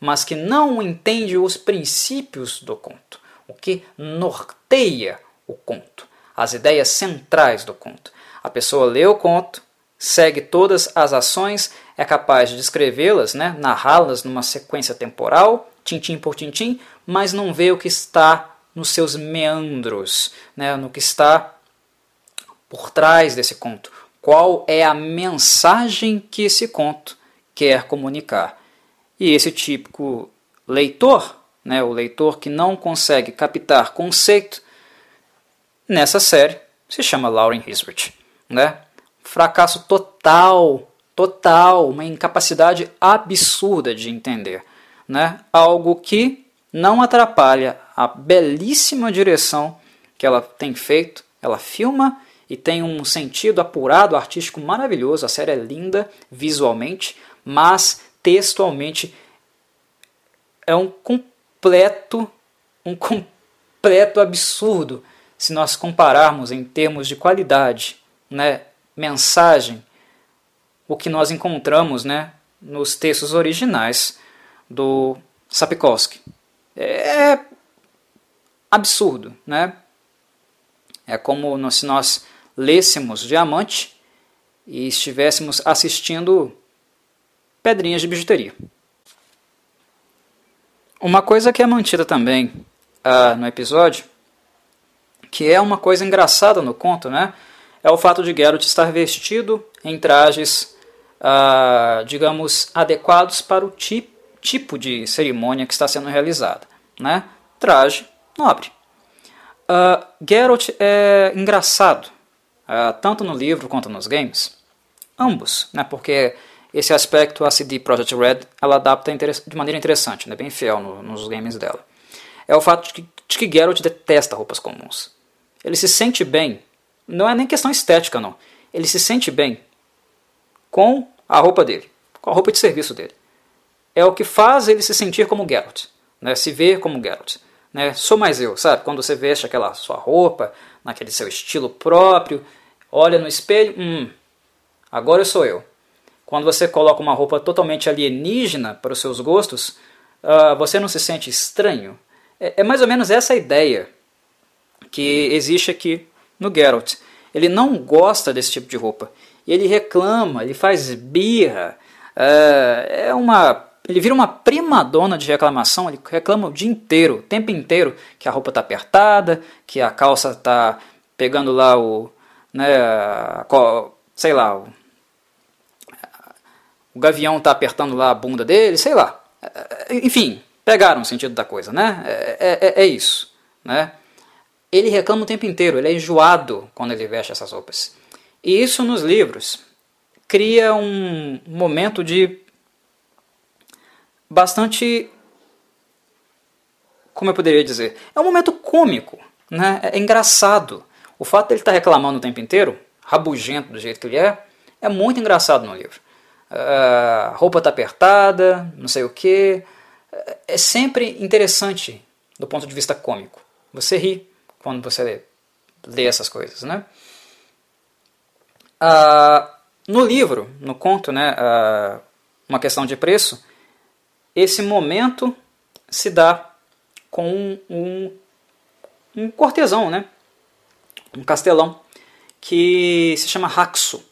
mas que não entende os princípios do conto, o que norteia o conto, as ideias centrais do conto. A pessoa lê o conto, segue todas as ações, é capaz de descrevê-las, né, narrá-las numa sequência temporal, tintim por tintim, mas não vê o que está nos seus meandros, né, no que está por trás desse conto. Qual é a mensagem que esse conto quer comunicar? E esse típico leitor, né, o leitor que não consegue captar conceito, nessa série se chama Lauren Hisrich. Né? fracasso total, total, uma incapacidade absurda de entender, né? Algo que não atrapalha a belíssima direção que ela tem feito. Ela filma e tem um sentido apurado, artístico maravilhoso. A série é linda visualmente, mas textualmente é um completo, um completo absurdo se nós compararmos em termos de qualidade, né? mensagem o que nós encontramos né, nos textos originais do Sapkowski. É absurdo, né? É como se nós lêssemos Diamante e estivéssemos assistindo Pedrinhas de Bijuteria. Uma coisa que é mantida também uh, no episódio, que é uma coisa engraçada no conto, né? é o fato de Geralt estar vestido em trajes, ah, digamos, adequados para o ti tipo de cerimônia que está sendo realizada. né? Traje nobre. Uh, Geralt é engraçado, uh, tanto no livro quanto nos games. Ambos, né? Porque esse aspecto a CD Projekt Red ela adapta de maneira interessante, né? bem fiel no, nos games dela. É o fato de que, de que Geralt detesta roupas comuns. Ele se sente bem, não é nem questão estética não, ele se sente bem com a roupa dele, com a roupa de serviço dele. É o que faz ele se sentir como Geralt, né? se ver como Geralt. Né? Sou mais eu, sabe? Quando você veste aquela sua roupa, naquele seu estilo próprio, olha no espelho, hum, agora eu sou eu. Quando você coloca uma roupa totalmente alienígena para os seus gostos, uh, você não se sente estranho? É, é mais ou menos essa ideia que existe aqui no Geralt. Ele não gosta desse tipo de roupa. E ele reclama, ele faz birra. Uh, é uma ele vira uma primadona de reclamação, ele reclama o dia inteiro, o tempo inteiro, que a roupa está apertada, que a calça está pegando lá o. Né, sei lá, o, o gavião está apertando lá a bunda dele, sei lá. Enfim, pegaram o sentido da coisa, né? É, é, é isso, né? Ele reclama o tempo inteiro, ele é enjoado quando ele veste essas roupas. E isso nos livros cria um momento de bastante. Como eu poderia dizer? É um momento cômico, né? é engraçado. O fato de ele estar reclamando o tempo inteiro, rabugento do jeito que ele é, é muito engraçado no livro. A roupa está apertada, não sei o que. É sempre interessante do ponto de vista cômico. Você ri quando você lê, lê essas coisas, né? Uh, no livro, no conto, né, uh, uma questão de preço, esse momento se dá com um, um, um cortesão, né? um castelão, que se chama Raxo.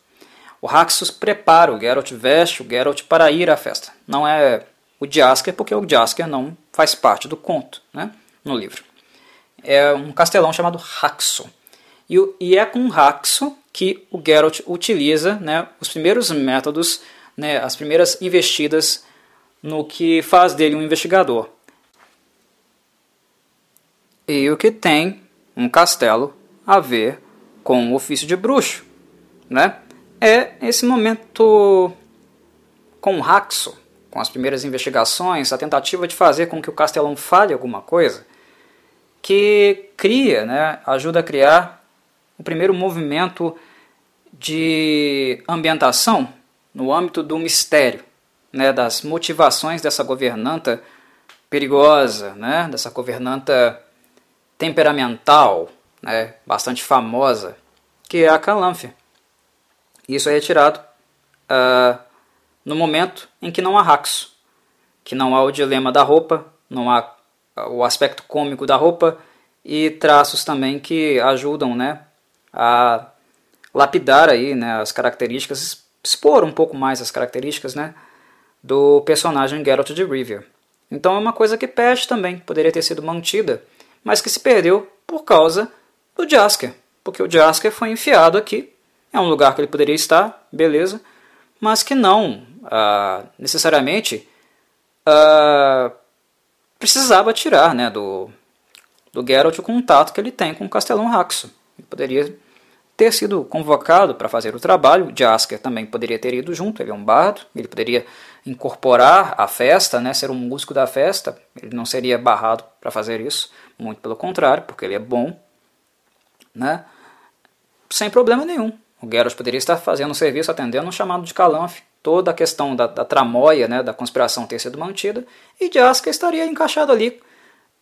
O Raxo prepara o Geralt, veste o Geralt para ir à festa. Não é o Jasker, porque o Jasker não faz parte do conto né? no livro. É um castelão chamado Raxo. E, e é com Raxo que o Geralt utiliza né, os primeiros métodos, né, as primeiras investidas no que faz dele um investigador. E o que tem um castelo a ver com o ofício de bruxo, né? É esse momento com o Raxo, com as primeiras investigações, a tentativa de fazer com que o castelão fale alguma coisa, que cria, né, ajuda a criar o primeiro movimento de ambientação no âmbito do mistério, né, das motivações dessa governanta perigosa, né, dessa governanta temperamental, né, bastante famosa, que é a Calanfe. Isso é retirado uh, no momento em que não há Raxo, que não há o dilema da roupa, não há o aspecto cômico da roupa e traços também que ajudam né, a lapidar aí, né, as características, expor um pouco mais as características né, do personagem Geralt de Rivia. Então é uma coisa que perde também, poderia ter sido mantida, mas que se perdeu por causa do Jasker, porque o Jasker foi enfiado aqui, é um lugar que ele poderia estar, beleza, mas que não ah, necessariamente ah, precisava tirar né, do, do Geralt o contato que ele tem com o Castelão Raxo. Ele poderia ter sido convocado para fazer o trabalho. Jasker também poderia ter ido junto, ele é um bardo, ele poderia incorporar a festa, né, ser um músico da festa, ele não seria barrado para fazer isso, muito pelo contrário, porque ele é bom, né, sem problema nenhum. O Geralt poderia estar fazendo um serviço, atendendo um chamado de Calanfe, toda a questão da, da tramóia, né, da conspiração ter sido mantida, e Jasker estaria encaixado ali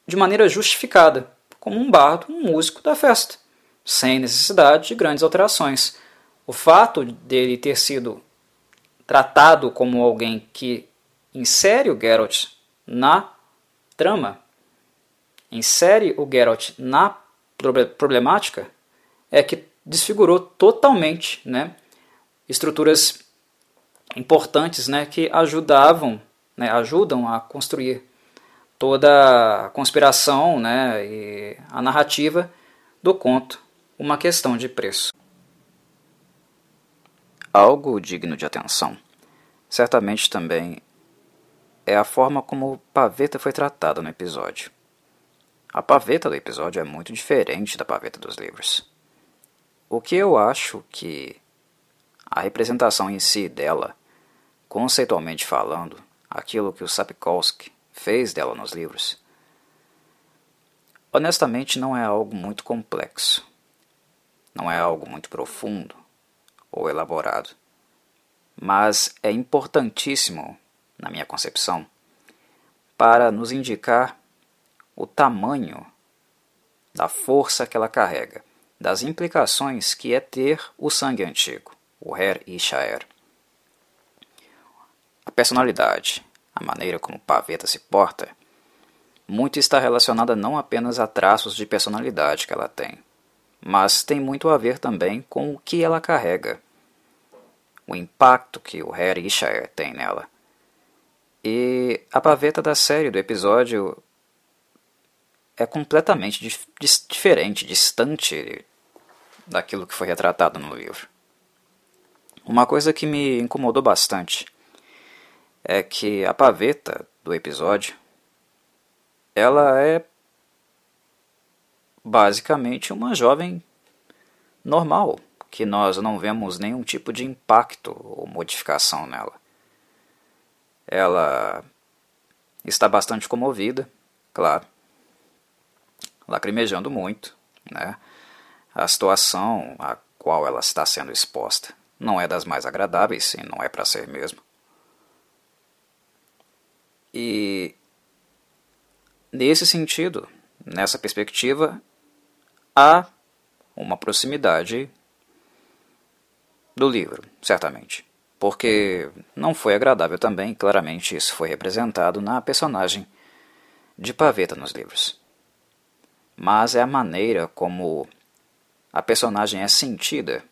de maneira justificada, como um bardo, um músico da festa sem necessidade de grandes alterações. O fato dele ter sido tratado como alguém que insere o Geralt na trama, insere o Geralt na problemática, é que desfigurou totalmente né, estruturas importantes né, que ajudavam, né, ajudam a construir toda a conspiração né, e a narrativa do conto uma questão de preço. Algo digno de atenção, certamente também é a forma como Paveta foi tratado no episódio. a paveta do episódio é muito diferente da paveta dos livros. O que eu acho que a representação em si dela, conceitualmente falando, aquilo que o Sapkowski fez dela nos livros, honestamente não é algo muito complexo. Não é algo muito profundo ou elaborado. Mas é importantíssimo, na minha concepção, para nos indicar o tamanho da força que ela carrega, das implicações que é ter o sangue antigo, o Her Ishaer. A personalidade, a maneira como Paveta se porta, muito está relacionada não apenas a traços de personalidade que ela tem, mas tem muito a ver também com o que ela carrega, o impacto que o Her Ishaer tem nela. E a paveta da série do episódio é completamente dif diferente, distante daquilo que foi retratado no livro. Uma coisa que me incomodou bastante é que a paveta do episódio ela é basicamente uma jovem normal, que nós não vemos nenhum tipo de impacto ou modificação nela. Ela está bastante comovida, claro, lacrimejando muito, né? A situação a qual ela está sendo exposta não é das mais agradáveis e não é para ser mesmo. E nesse sentido, nessa perspectiva, há uma proximidade do livro, certamente. Porque não foi agradável também, claramente isso foi representado na personagem de Paveta nos livros mas é a maneira como a personagem é sentida,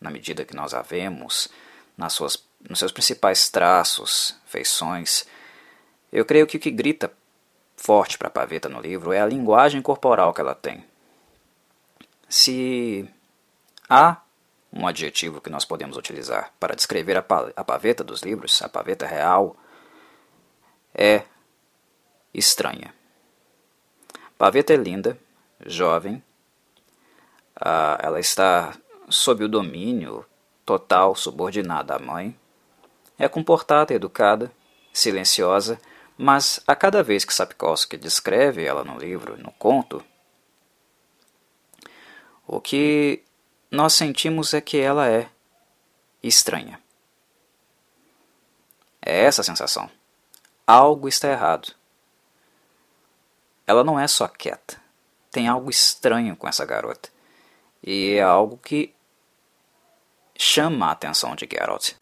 na medida que nós a vemos, nas suas, nos seus principais traços, feições. Eu creio que o que grita forte para Paveta no livro é a linguagem corporal que ela tem. Se há um adjetivo que nós podemos utilizar para descrever a, a paveta dos livros, a paveta real, é estranha. Paveta é linda, jovem. Ah, ela está sob o domínio total subordinada à mãe. É comportada, educada, silenciosa, mas a cada vez que Sapkowski descreve ela no livro, no conto, o que nós sentimos é que ela é estranha. É essa a sensação. Algo está errado. Ela não é só quieta. Tem algo estranho com essa garota. E é algo que chama a atenção de Geralt.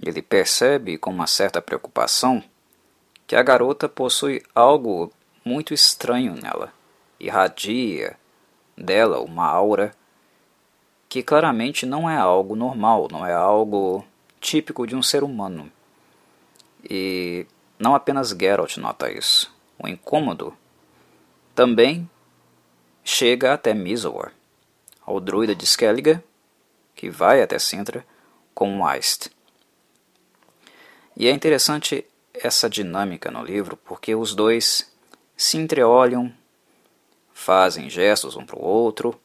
Ele percebe com uma certa preocupação que a garota possui algo muito estranho nela. Irradia dela uma aura que claramente não é algo normal, não é algo típico de um ser humano. E não apenas Geralt nota isso. O incômodo também chega até Mizor, ao druida de Skellige, que vai até Sintra com Weist. E é interessante essa dinâmica no livro, porque os dois se entreolham, fazem gestos um para o outro,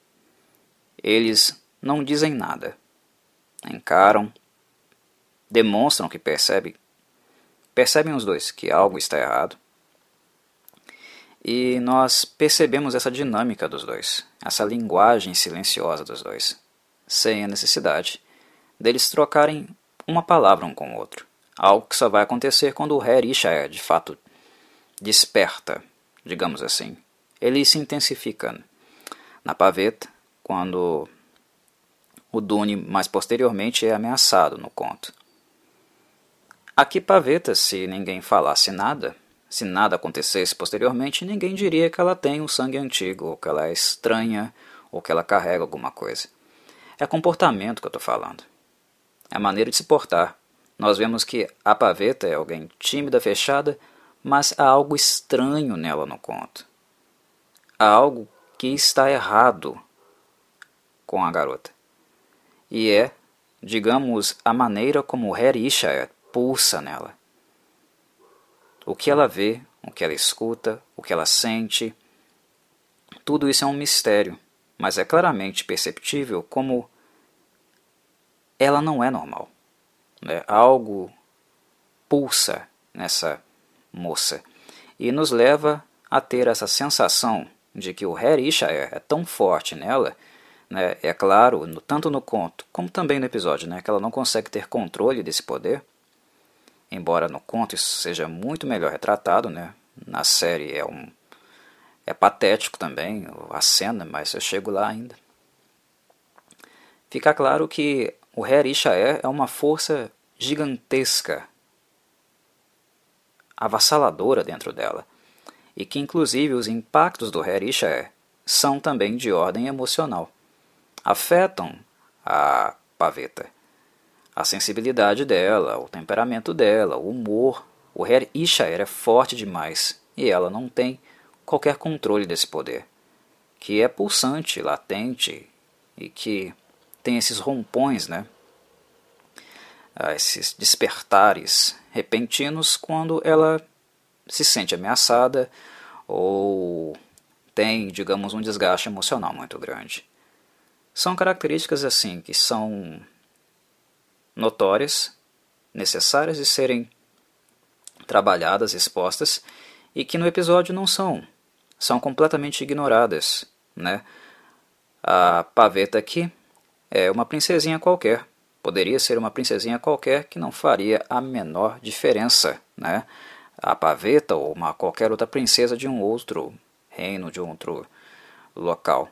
eles não dizem nada, encaram, demonstram que percebem Percebem os dois que algo está errado. E nós percebemos essa dinâmica dos dois, essa linguagem silenciosa dos dois, sem a necessidade deles trocarem uma palavra um com o outro. Algo que só vai acontecer quando o Harry Ishaer, de fato, desperta, digamos assim. Ele se intensifica na paveta quando o Dune mais posteriormente é ameaçado no conto. Aqui paveta, se ninguém falasse nada, se nada acontecesse posteriormente, ninguém diria que ela tem um sangue antigo, ou que ela é estranha, ou que ela carrega alguma coisa. É comportamento que eu estou falando. É a maneira de se portar. Nós vemos que a paveta é alguém tímida, fechada, mas há algo estranho nela no conto. Há algo que está errado com a garota. E é, digamos, a maneira como Harry Ishaer pulsa nela. O que ela vê, o que ela escuta, o que ela sente. Tudo isso é um mistério, mas é claramente perceptível como ela não é normal. Né? Algo pulsa nessa moça e nos leva a ter essa sensação de que o Herisha é, tão forte nela, né? é claro, no, tanto no conto como também no episódio, né? que ela não consegue ter controle desse poder, embora no conto isso seja muito melhor retratado, né? na série é um é patético também a cena, mas eu chego lá ainda. Fica claro que o Herisha é, é uma força gigantesca, avassaladora dentro dela, e que inclusive os impactos do Herisha é, são também de ordem emocional. Afetam a paveta. A sensibilidade dela, o temperamento dela, o humor. O Herisha é forte demais e ela não tem qualquer controle desse poder, que é pulsante, latente e que tem esses rompões, né? Ah, esses despertares repentinos quando ela se sente ameaçada ou tem, digamos, um desgaste emocional muito grande. São características assim que são notórias, necessárias de serem trabalhadas, expostas e que no episódio não são, são completamente ignoradas, né? A paveta aqui é uma princesinha qualquer, poderia ser uma princesinha qualquer que não faria a menor diferença, né? A paveta ou uma qualquer outra princesa de um outro reino, de um outro local.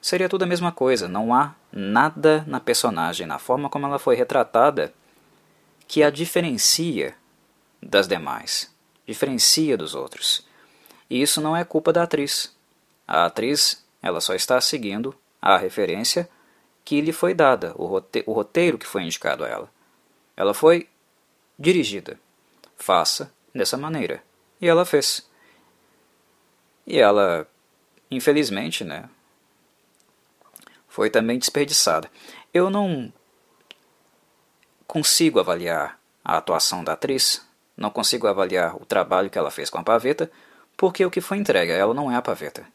Seria tudo a mesma coisa, não há nada na personagem, na forma como ela foi retratada, que a diferencia das demais, diferencia dos outros. E isso não é culpa da atriz. A atriz, ela só está seguindo a referência que lhe foi dada, o roteiro que foi indicado a ela. Ela foi dirigida. Faça dessa maneira. E ela fez. E ela, infelizmente, né, foi também desperdiçada. Eu não consigo avaliar a atuação da atriz, não consigo avaliar o trabalho que ela fez com a paveta, porque o que foi entregue a ela não é a paveta.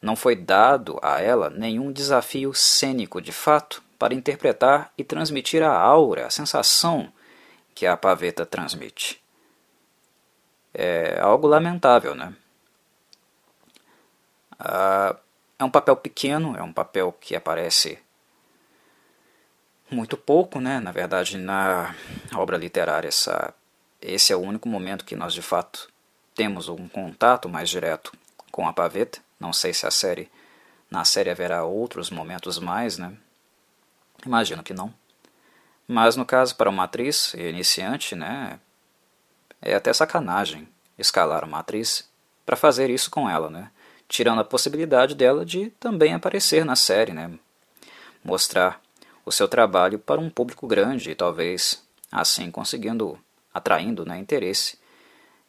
Não foi dado a ela nenhum desafio cênico de fato para interpretar e transmitir a aura, a sensação que a paveta transmite. É algo lamentável, né? Ah, é um papel pequeno, é um papel que aparece muito pouco, né? Na verdade, na obra literária, essa, esse é o único momento que nós de fato temos um contato mais direto com a paveta. Não sei se a série na série haverá outros momentos mais, né? Imagino que não. Mas no caso para uma atriz iniciante, né, é até sacanagem escalar uma atriz para fazer isso com ela, né? Tirando a possibilidade dela de também aparecer na série, né? Mostrar o seu trabalho para um público grande e talvez assim conseguindo atraindo né, interesse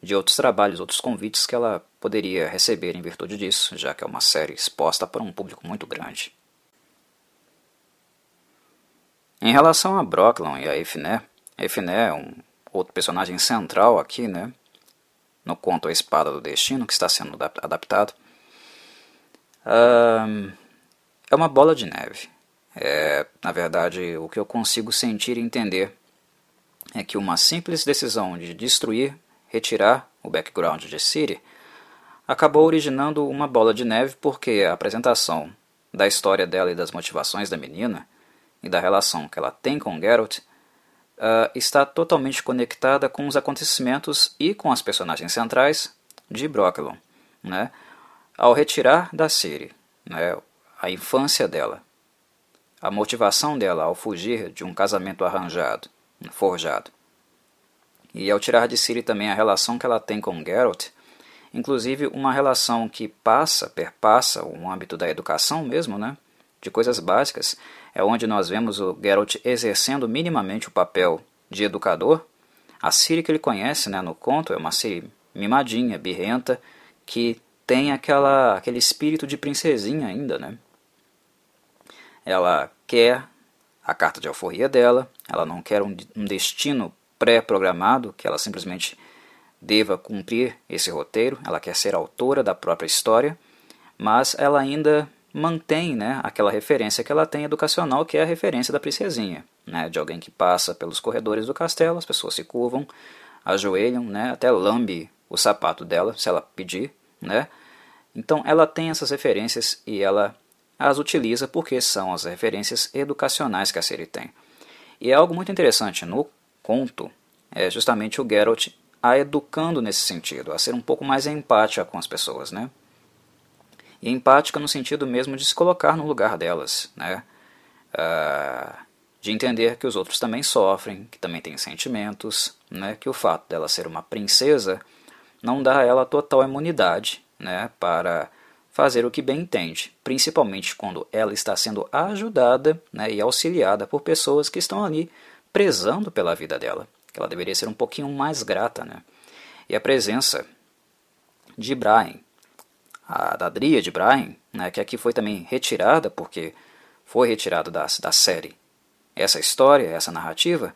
de outros trabalhos, outros convites que ela poderia receber em virtude disso, já que é uma série exposta para um público muito grande. Em relação a Brocklon e a Efné, Efné é um outro personagem central aqui, né, no conto A Espada do Destino, que está sendo adaptado. Um, é uma bola de neve. É, na verdade, o que eu consigo sentir e entender é que uma simples decisão de destruir retirar o background de Siri, acabou originando uma bola de neve porque a apresentação da história dela e das motivações da menina e da relação que ela tem com Geralt uh, está totalmente conectada com os acontecimentos e com as personagens centrais de Brocklon. Né? Ao retirar da Ciri né, a infância dela, a motivação dela ao fugir de um casamento arranjado, forjado, e ao tirar de Ciri também a relação que ela tem com Geralt, inclusive uma relação que passa, perpassa o âmbito da educação mesmo, né? de coisas básicas, é onde nós vemos o Geralt exercendo minimamente o papel de educador. A Ciri que ele conhece né, no conto é uma Ciri mimadinha, birrenta, que tem aquela, aquele espírito de princesinha ainda. Né? Ela quer a carta de alforria dela, ela não quer um, um destino pré-programado, que ela simplesmente deva cumprir esse roteiro, ela quer ser autora da própria história, mas ela ainda mantém né, aquela referência que ela tem educacional, que é a referência da princesinha, né, de alguém que passa pelos corredores do castelo, as pessoas se curvam, ajoelham, né, até lambe o sapato dela, se ela pedir. Né? Então ela tem essas referências e ela as utiliza porque são as referências educacionais que a série tem. E é algo muito interessante no conto, é justamente o Geralt a educando nesse sentido, a ser um pouco mais empática com as pessoas, né? E empática no sentido mesmo de se colocar no lugar delas, né? Uh, de entender que os outros também sofrem, que também têm sentimentos, né? Que o fato dela ser uma princesa não dá a ela total imunidade, né? Para fazer o que bem entende, principalmente quando ela está sendo ajudada né, e auxiliada por pessoas que estão ali prezando pela vida dela, que ela deveria ser um pouquinho mais grata. Né? E a presença de Brian, a, da de Brian, né, que aqui foi também retirada, porque foi retirada da, da série, essa história, essa narrativa,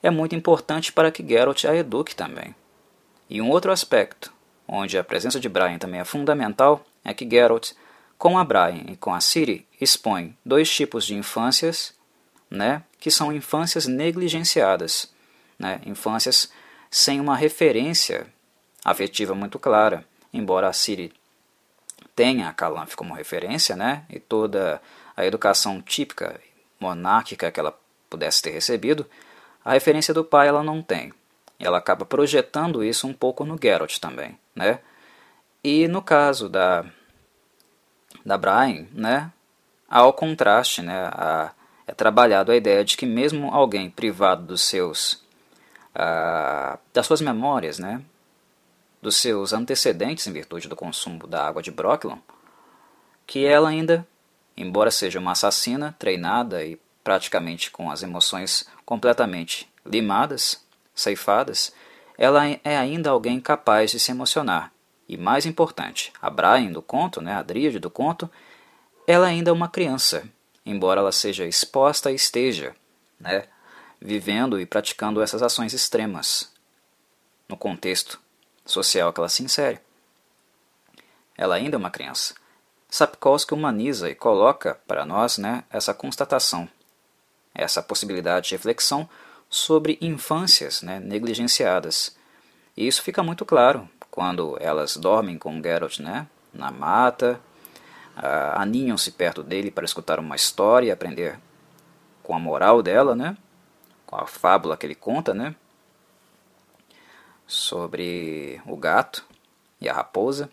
é muito importante para que Geralt a eduque também. E um outro aspecto, onde a presença de Brian também é fundamental, é que Geralt, com a Brian e com a Ciri, expõe dois tipos de infâncias, né, que são infâncias negligenciadas, né, infâncias sem uma referência afetiva muito clara, embora a Ciri tenha a Calanf como referência, né, e toda a educação típica monárquica que ela pudesse ter recebido, a referência do pai ela não tem. Ela acaba projetando isso um pouco no Geralt também, né? E no caso da, da Brian, né, há o contraste, né, a, é trabalhado a ideia de que mesmo alguém privado dos seus, uh, das suas memórias, né, dos seus antecedentes em virtude do consumo da água de Brooklyn, que ela ainda, embora seja uma assassina treinada e praticamente com as emoções completamente limadas, ceifadas, ela é ainda alguém capaz de se emocionar. E mais importante, a Brian do conto, né, a Dríade do conto, ela ainda é uma criança, embora ela seja exposta e esteja né, vivendo e praticando essas ações extremas. No contexto social que ela se insere. Ela ainda é uma criança. Sapkowski humaniza e coloca para nós né, essa constatação, essa possibilidade de reflexão sobre infâncias né, negligenciadas. E isso fica muito claro quando elas dormem com Geralt né, na mata, uh, aninham-se perto dele para escutar uma história e aprender com a moral dela, né, com a fábula que ele conta, né, sobre o gato e a raposa.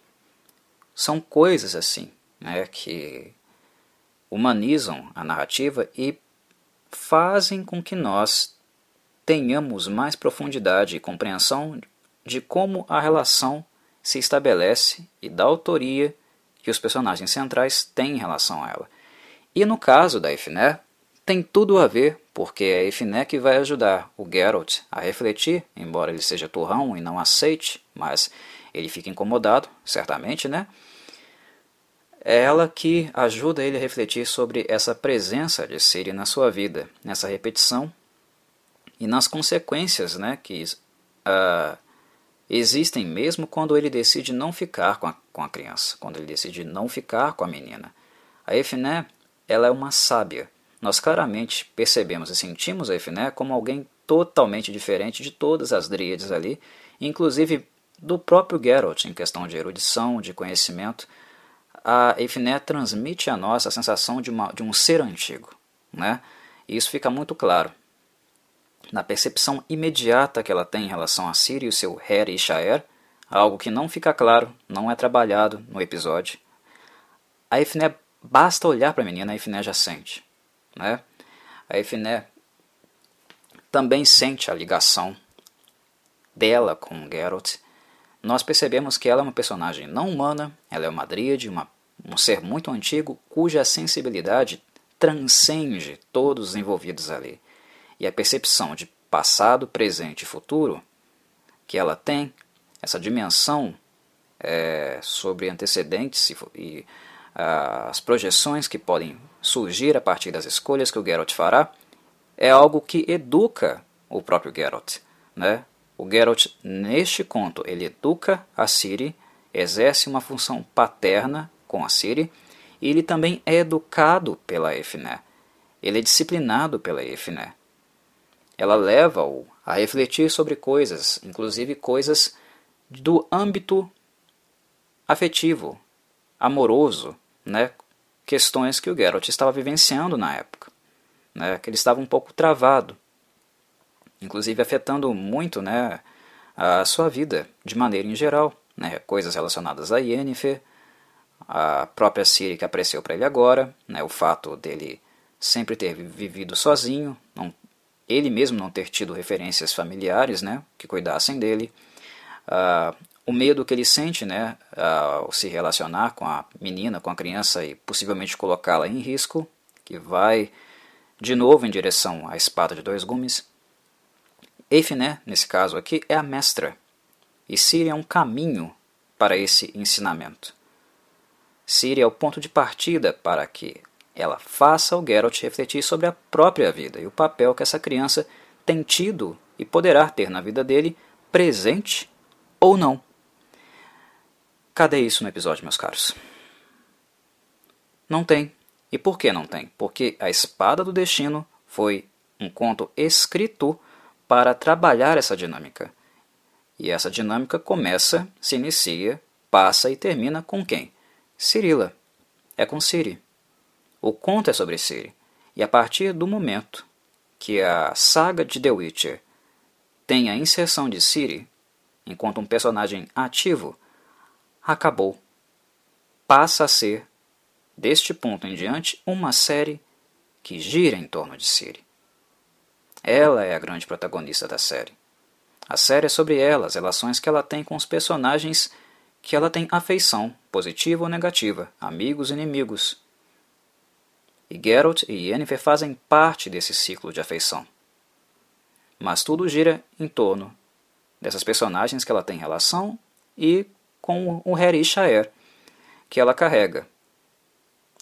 São coisas assim né, que humanizam a narrativa e fazem com que nós tenhamos mais profundidade e compreensão de como a relação se estabelece e da autoria que os personagens centrais têm em relação a ela. E no caso da Ifné, tem tudo a ver, porque é a Ifné que vai ajudar o Geralt a refletir, embora ele seja turrão e não aceite, mas ele fica incomodado, certamente, né? É ela que ajuda ele a refletir sobre essa presença de Ciri na sua vida, nessa repetição e nas consequências né, que uh, existem mesmo quando ele decide não ficar com a, com a criança, quando ele decide não ficar com a menina. A Efné, ela é uma sábia. Nós claramente percebemos e sentimos a Efné como alguém totalmente diferente de todas as dríades ali, inclusive do próprio Geralt em questão de erudição, de conhecimento. A Efné transmite a nós a sensação de, uma, de um ser antigo. Né? E isso fica muito claro na percepção imediata que ela tem em relação a Siri e o seu Her e Shaer, algo que não fica claro, não é trabalhado no episódio. A Efné, basta olhar para a menina, a Efné já sente. Né? A Efné também sente a ligação dela com Geralt. Nós percebemos que ela é uma personagem não humana, ela é uma dríade, uma, um ser muito antigo, cuja sensibilidade transcende todos os envolvidos ali e a percepção de passado, presente e futuro que ela tem, essa dimensão é, sobre antecedentes e, e as projeções que podem surgir a partir das escolhas que o Geralt fará, é algo que educa o próprio Geralt. Né? O Geralt, neste conto, ele educa a Ciri, exerce uma função paterna com a Ciri, e ele também é educado pela Efné. Ele é disciplinado pela Efné. Ela leva-o a refletir sobre coisas, inclusive coisas do âmbito afetivo, amoroso, né? Questões que o Geralt estava vivenciando na época, né? que ele estava um pouco travado, inclusive afetando muito né, a sua vida de maneira em geral, né? coisas relacionadas a Yennefer, a própria Ciri que apareceu para ele agora, né? o fato dele sempre ter vivido sozinho, não, ele mesmo não ter tido referências familiares né? que cuidassem dele, o medo que ele sente né, ao se relacionar com a menina, com a criança e possivelmente colocá-la em risco, que vai de novo em direção à espada de dois gumes. Eifiné, nesse caso aqui, é a mestra, e Ciri é um caminho para esse ensinamento. Ciri é o ponto de partida para que ela faça o Geralt refletir sobre a própria vida e o papel que essa criança tem tido e poderá ter na vida dele, presente ou não. Cadê isso no episódio, meus caros? Não tem. E por que não tem? Porque A Espada do Destino foi um conto escrito para trabalhar essa dinâmica. E essa dinâmica começa, se inicia, passa e termina com quem? Cirila. É com Ciri. O conto é sobre Ciri. E a partir do momento que a saga de The Witcher tem a inserção de Ciri enquanto um personagem ativo, acabou. Passa a ser, deste ponto em diante, uma série que gira em torno de Siri. Ela é a grande protagonista da série. A série é sobre ela, as relações que ela tem com os personagens que ela tem afeição, positiva ou negativa, amigos e inimigos. E Geralt e Yennefer fazem parte desse ciclo de afeição. Mas tudo gira em torno dessas personagens que ela tem relação e com o Heri que ela carrega,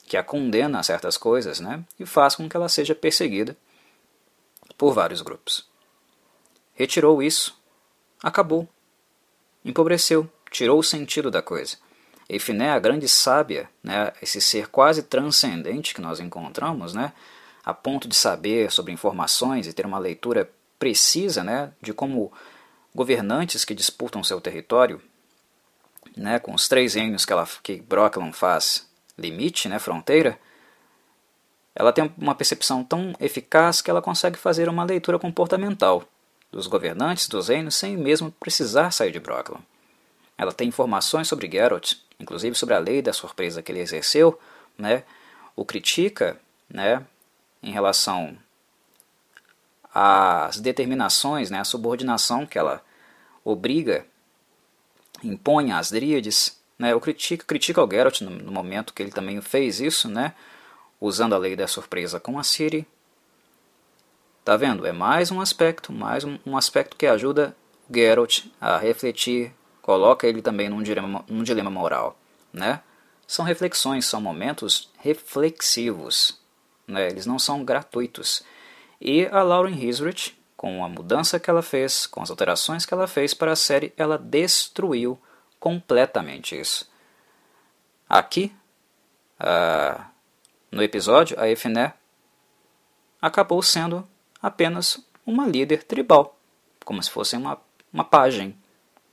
que a condena a certas coisas né, e faz com que ela seja perseguida por vários grupos. Retirou isso, acabou, empobreceu, tirou o sentido da coisa. Eifiné, a grande sábia, né, esse ser quase transcendente que nós encontramos, né, a ponto de saber sobre informações e ter uma leitura precisa né, de como governantes que disputam seu território né, com os três reinos que, ela, que Brocklon faz limite, né, fronteira, ela tem uma percepção tão eficaz que ela consegue fazer uma leitura comportamental dos governantes dos reinos sem mesmo precisar sair de Brocklon. Ela tem informações sobre Geralt, inclusive sobre a lei da surpresa que ele exerceu, né, o critica né, em relação às determinações, né, a subordinação que ela obriga impõe as dríades. Né? Eu critico, critico o Geralt no, no, momento que ele também fez isso, né? usando a lei da surpresa com a Ciri. Tá vendo? É mais um aspecto, mais um, um aspecto que ajuda Geralt a refletir, coloca ele também num dilema, num dilema moral. Né? São reflexões, são momentos reflexivos. Né? Eles não são gratuitos. E a Lauren Hisrich com a mudança que ela fez, com as alterações que ela fez para a série, ela destruiu completamente isso. Aqui, uh, no episódio, a Efné acabou sendo apenas uma líder tribal, como se fosse uma, uma página,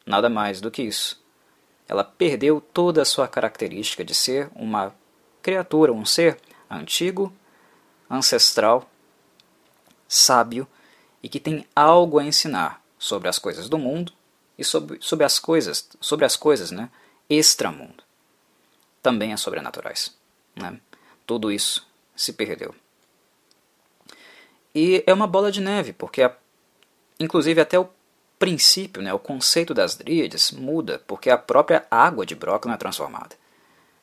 nada mais do que isso. Ela perdeu toda a sua característica de ser uma criatura, um ser antigo, ancestral, sábio e que tem algo a ensinar sobre as coisas do mundo e sobre, sobre as coisas, sobre as coisas, né, extramundo. Também as sobrenaturais, né? Tudo isso se perdeu. E é uma bola de neve, porque a, inclusive até o princípio, né, o conceito das dríades muda, porque a própria água de Brocklin é transformada.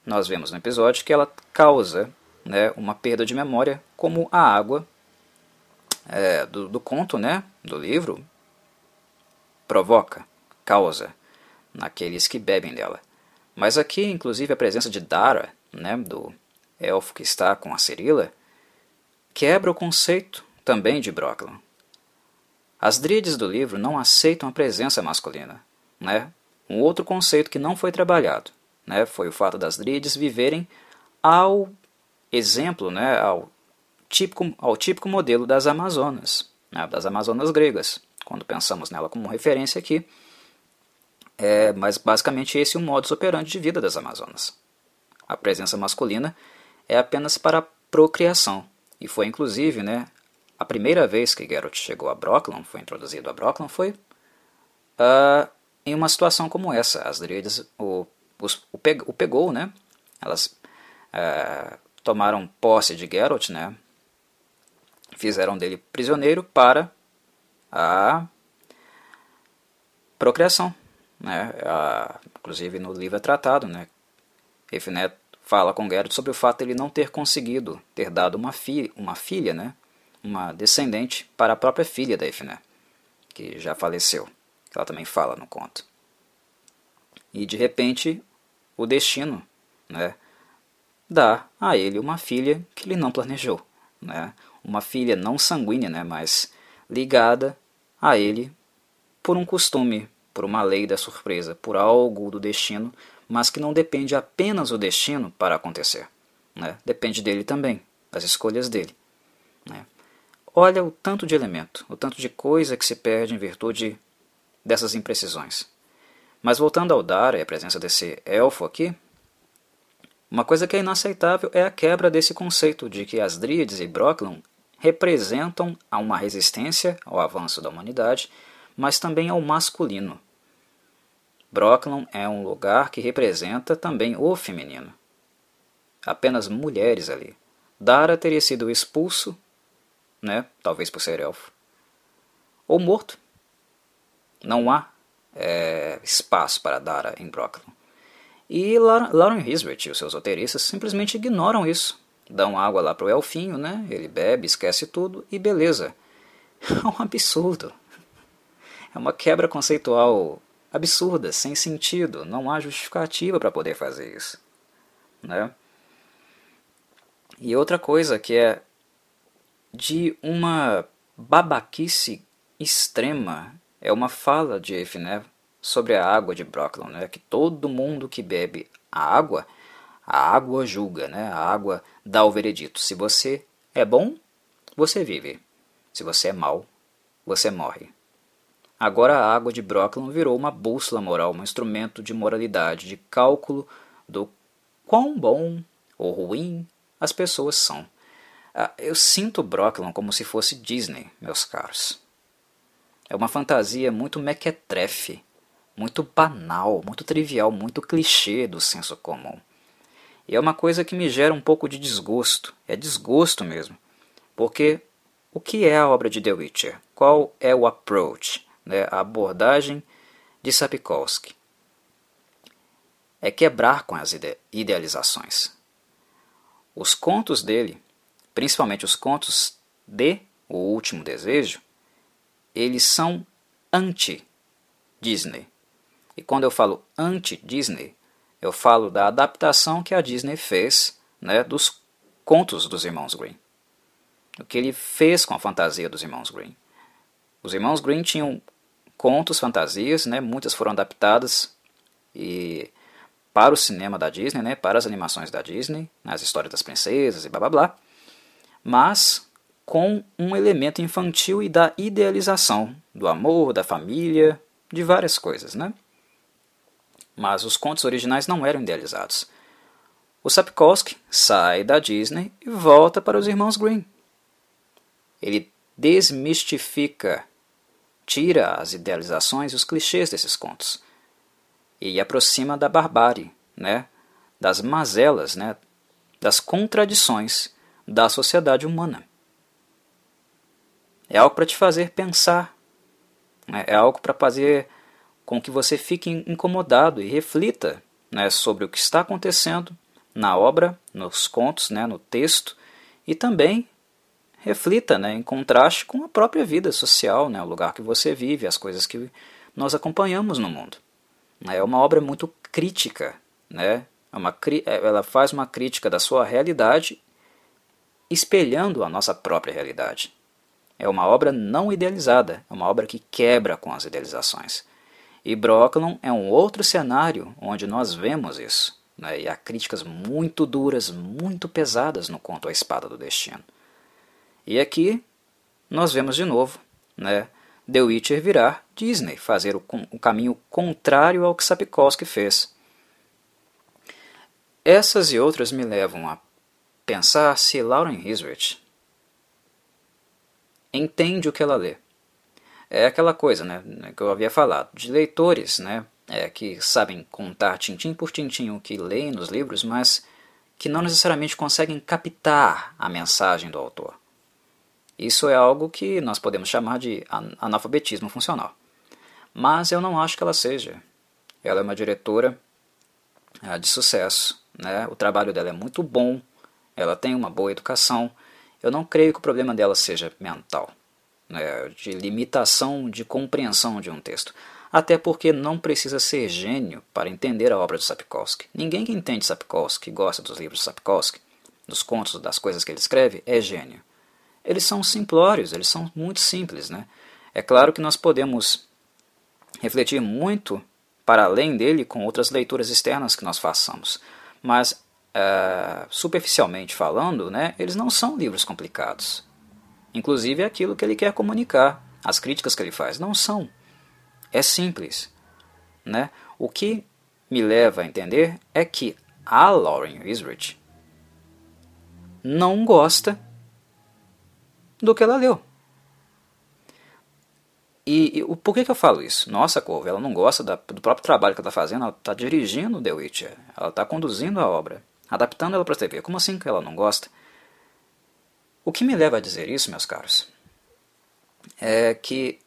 Nós vemos no episódio que ela causa né, uma perda de memória, como a água é, do, do conto, né, do livro, provoca, causa naqueles que bebem dela. Mas aqui, inclusive, a presença de Dara, né, do elfo que está com a Cirila, quebra o conceito também de Brocklin. As dríades do livro não aceitam a presença masculina. Né? Um outro conceito que não foi trabalhado né, foi o fato das dríades viverem ao exemplo, né, ao, típico, ao típico modelo das Amazonas, né, das Amazonas gregas, quando pensamos nela como referência aqui. É, mas basicamente esse é o modus operandi de vida das Amazonas. A presença masculina é apenas para procriação, e foi inclusive né, a primeira vez que Geralt chegou a Brooklyn, foi introduzido a Brooklyn, foi uh, em uma situação como essa. As Dríades o, os, o, peg, o pegou, né? Elas uh, tomaram posse de Geralt, né? Fizeram dele prisioneiro para a procriação, né? A, inclusive no livro é tratado, né? Efnet fala com Geralt sobre o fato de ele não ter conseguido ter dado uma, fi uma filha, né? uma descendente para a própria filha da Efné, que já faleceu. Ela também fala no conto. E de repente, o destino né, dá a ele uma filha que ele não planejou. Né, uma filha não sanguínea, né, mas ligada a ele por um costume, por uma lei da surpresa, por algo do destino, mas que não depende apenas do destino para acontecer. Né? Depende dele também, das escolhas dele. Né? Olha o tanto de elemento, o tanto de coisa que se perde em virtude dessas imprecisões. Mas voltando ao Dara e a presença desse elfo aqui, uma coisa que é inaceitável é a quebra desse conceito de que as Dríades e Brocklon representam uma resistência ao avanço da humanidade, mas também ao masculino. Brocklon é um lugar que representa também o feminino. Apenas mulheres ali. Dara teria sido expulso né? talvez por ser elfo, ou morto. Não há é, espaço para Dara em Brooklyn. E Lauren Hisbert e os seus roteiristas simplesmente ignoram isso. Dão água lá pro elfinho, né? Ele bebe, esquece tudo e beleza. É um absurdo. É uma quebra conceitual absurda, sem sentido. Não há justificativa para poder fazer isso. Né? E outra coisa que é de uma babaquice extrema. É uma fala de Efné sobre a água de Brooklyn, né? que todo mundo que bebe a água, a água julga, né? a água dá o veredito. Se você é bom, você vive. Se você é mau, você morre. Agora a água de Brooklyn virou uma bússola moral, um instrumento de moralidade, de cálculo do quão bom ou ruim as pessoas são. Ah, eu sinto Brooklyn como se fosse Disney, meus caros. É uma fantasia muito mequetrefe, muito banal, muito trivial, muito clichê do senso comum. E é uma coisa que me gera um pouco de desgosto, é desgosto mesmo. Porque o que é a obra de The Witcher? Qual é o approach, né, a abordagem de Sapkowski? É quebrar com as ide idealizações. Os contos dele principalmente os contos de O Último Desejo, eles são anti-Disney. E quando eu falo anti-Disney, eu falo da adaptação que a Disney fez né, dos contos dos irmãos Green. O que ele fez com a fantasia dos irmãos Green. Os irmãos Green tinham contos, fantasias, né, muitas foram adaptadas e para o cinema da Disney, né, para as animações da Disney, nas histórias das princesas e blá blá blá mas com um elemento infantil e da idealização, do amor, da família, de várias coisas, né? Mas os contos originais não eram idealizados. O Sapkowski sai da Disney e volta para os irmãos Green. Ele desmistifica, tira as idealizações e os clichês desses contos e aproxima da barbárie, né? das mazelas, né? das contradições da sociedade humana. É algo para te fazer pensar. Né? É algo para fazer com que você fique incomodado e reflita né, sobre o que está acontecendo na obra, nos contos, né, no texto, e também reflita né, em contraste com a própria vida social, né, o lugar que você vive, as coisas que nós acompanhamos no mundo. É uma obra muito crítica, né? É uma, ela faz uma crítica da sua realidade espelhando a nossa própria realidade. é uma obra não idealizada, é uma obra que quebra com as idealizações. E Brooklyn é um outro cenário onde nós vemos isso, né? e há críticas muito duras, muito pesadas no conto A Espada do Destino. E aqui nós vemos de novo né, The Witcher virar Disney, fazer o, o caminho contrário ao que Sapkowski fez. Essas e outras me levam a pensar se Lauren Hisrich entende o que ela lê. É aquela coisa né, que eu havia falado, de leitores né, é, que sabem contar tintim por tintim o que leem nos livros, mas que não necessariamente conseguem captar a mensagem do autor. Isso é algo que nós podemos chamar de analfabetismo funcional. Mas eu não acho que ela seja. Ela é uma diretora é, de sucesso, né? o trabalho dela é muito bom, ela tem uma boa educação. Eu não creio que o problema dela seja mental, né? de limitação de compreensão de um texto. Até porque não precisa ser gênio para entender a obra de Sapkowski. Ninguém que entende Sapkowski, gosta dos livros de Sapkowski, dos contos, das coisas que ele escreve, é gênio eles são simplórios, eles são muito simples. Né? É claro que nós podemos refletir muito para além dele com outras leituras externas que nós façamos, mas uh, superficialmente falando, né, eles não são livros complicados. Inclusive aquilo que ele quer comunicar, as críticas que ele faz, não são. É simples. Né? O que me leva a entender é que a Lauren Isrich não gosta do que ela leu. E, e por que, que eu falo isso? Nossa, Corvo, ela não gosta da, do próprio trabalho que ela está fazendo, ela está dirigindo The Witcher, ela está conduzindo a obra, adaptando ela para a TV. Como assim que ela não gosta? O que me leva a dizer isso, meus caros, é que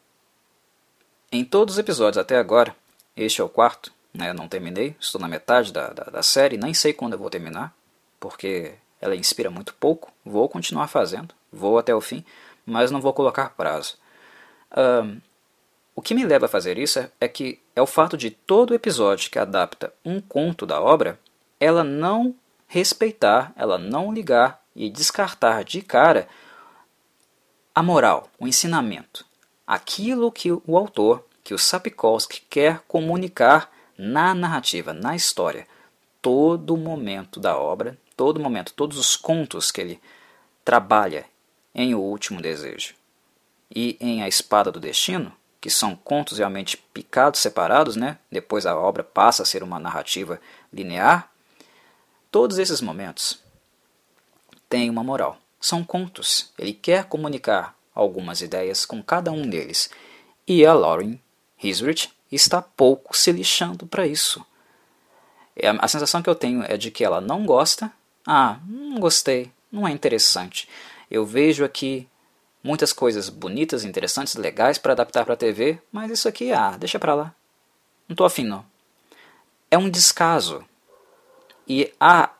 em todos os episódios até agora, este é o quarto, né, não terminei, estou na metade da, da, da série, nem sei quando eu vou terminar, porque ela inspira muito pouco, vou continuar fazendo, vou até o fim, mas não vou colocar prazo. Um, o que me leva a fazer isso é, é que é o fato de todo episódio que adapta um conto da obra, ela não respeitar, ela não ligar e descartar de cara a moral, o ensinamento, aquilo que o autor, que o Sapkowski quer comunicar na narrativa, na história. Todo momento da obra, todo momento, todos os contos que ele trabalha em O Último Desejo e em A Espada do Destino, que são contos realmente picados, separados, né? depois a obra passa a ser uma narrativa linear, todos esses momentos têm uma moral. São contos. Ele quer comunicar algumas ideias com cada um deles. E a Lauren Hisrich está pouco se lixando para isso. É, a sensação que eu tenho é de que ela não gosta. Ah, não gostei, não é interessante. Eu vejo aqui muitas coisas bonitas, interessantes, legais para adaptar para a TV, mas isso aqui, ah, deixa para lá. Não estou afim, não. É um descaso. E a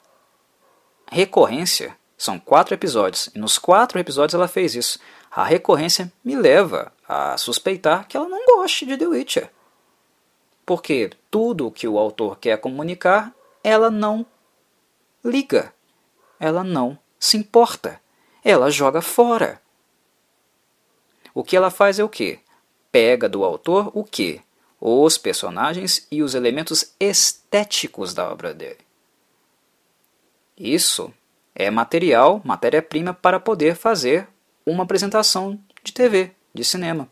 recorrência são quatro episódios, e nos quatro episódios ela fez isso. A recorrência me leva a suspeitar que ela não goste de The Witcher. Porque tudo o que o autor quer comunicar, ela não liga. Ela não se importa ela joga fora. O que ela faz é o quê? Pega do autor o quê? Os personagens e os elementos estéticos da obra dele. Isso é material, matéria-prima para poder fazer uma apresentação de TV, de cinema.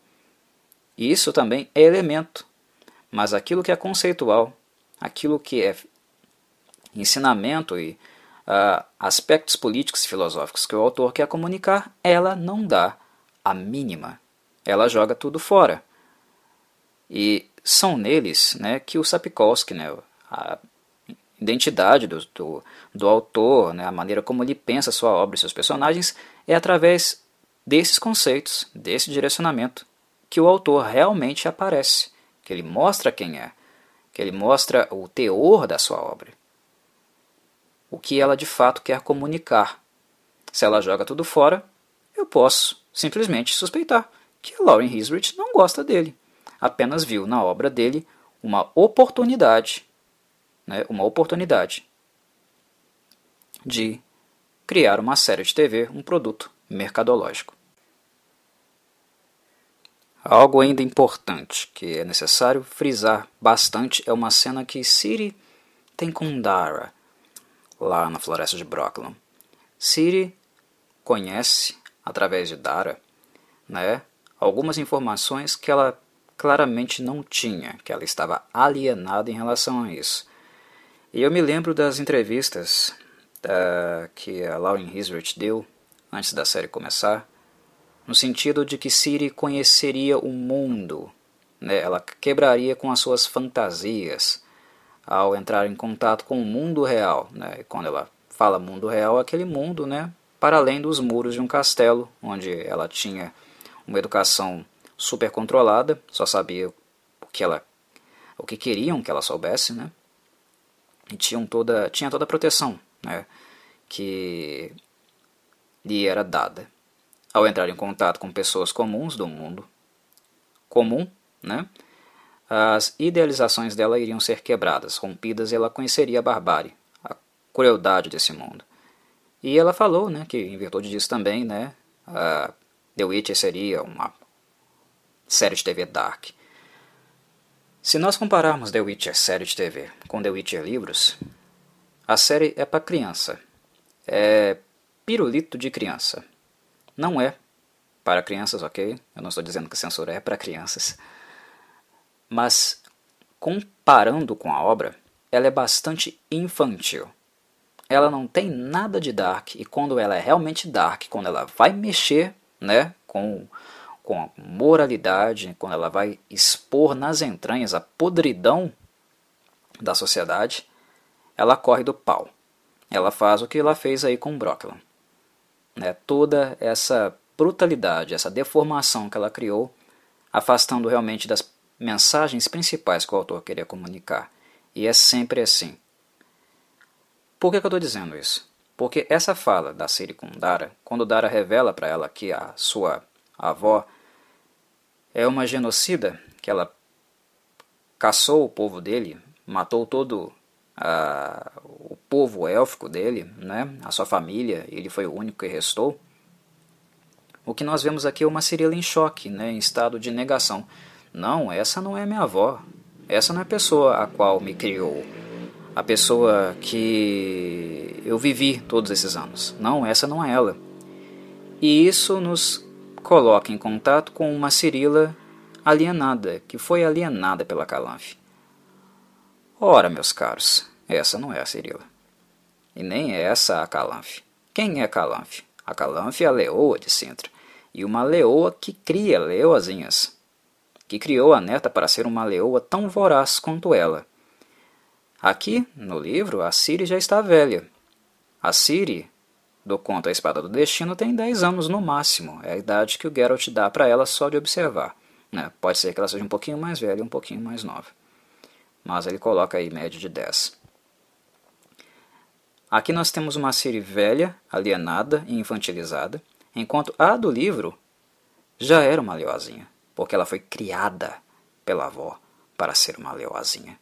Isso também é elemento, mas aquilo que é conceitual, aquilo que é ensinamento e uh, aspectos políticos e filosóficos que o autor quer comunicar, ela não dá a mínima. Ela joga tudo fora. E são neles né, que o Sapkowski, né, a identidade do, do, do autor, né, a maneira como ele pensa sua obra e seus personagens, é através desses conceitos, desse direcionamento, que o autor realmente aparece, que ele mostra quem é, que ele mostra o teor da sua obra o que ela de fato quer comunicar. Se ela joga tudo fora, eu posso simplesmente suspeitar que Lauren Hisrich não gosta dele. Apenas viu na obra dele uma oportunidade, né, uma oportunidade de criar uma série de TV, um produto mercadológico. Algo ainda importante que é necessário frisar bastante é uma cena que Siri tem com Dara, lá na floresta de Brooklyn. Siri conhece, através de Dara, né, algumas informações que ela claramente não tinha, que ela estava alienada em relação a isso. E eu me lembro das entrevistas uh, que a Lauren Hisrich deu antes da série começar, no sentido de que Siri conheceria o mundo, né? ela quebraria com as suas fantasias ao entrar em contato com o mundo real. Né? E quando ela fala mundo real, é aquele mundo né? para além dos muros de um castelo, onde ela tinha uma educação super controlada, só sabia o que ela o que queriam que ela soubesse, né? E tinham toda, tinha toda a proteção né, que lhe era dada. Ao entrar em contato com pessoas comuns do mundo comum, né, as idealizações dela iriam ser quebradas, rompidas, e ela conheceria a barbárie, a crueldade desse mundo. E ela falou né, que, em virtude disso também, né, The Witcher seria uma série de TV Dark. Se nós compararmos The Witcher série de TV com The Witcher livros, a série é para criança. É pirulito de criança. Não é para crianças, ok? Eu não estou dizendo que censura é para crianças. Mas, comparando com a obra, ela é bastante infantil. Ela não tem nada de dark, e quando ela é realmente dark, quando ela vai mexer né, com com moralidade, quando ela vai expor nas entranhas a podridão da sociedade, ela corre do pau. Ela faz o que ela fez aí com Brooklyn. Né? Toda essa brutalidade, essa deformação que ela criou, afastando realmente das mensagens principais que o autor queria comunicar. E é sempre assim. Por que, que eu estou dizendo isso? Porque essa fala da Siri com Dara, quando Dara revela para ela que a sua a avó é uma genocida, que ela caçou o povo dele, matou todo o povo élfico dele, né, a sua família, ele foi o único que restou. O que nós vemos aqui é uma Cirila em choque, né, em estado de negação. Não, essa não é minha avó. Essa não é a pessoa a qual me criou. A pessoa que eu vivi todos esses anos. Não, essa não é ela. E isso nos coloca em contato com uma Cirila alienada, que foi alienada pela Calanfe. Ora, meus caros, essa não é a Cirila. E nem é essa a Calanfe. Quem é Calanfe? A Calanfe é a leoa de Sintra, e uma leoa que cria leoazinhas, que criou a neta para ser uma leoa tão voraz quanto ela. Aqui, no livro, a Ciri já está velha. A Ciri do conto A Espada do Destino tem 10 anos no máximo, é a idade que o Geralt dá para ela só de observar. Né? Pode ser que ela seja um pouquinho mais velha e um pouquinho mais nova. Mas ele coloca aí média de 10. Aqui nós temos uma Ciri velha, alienada e infantilizada, enquanto a do livro já era uma leoazinha, porque ela foi criada pela avó para ser uma leoazinha.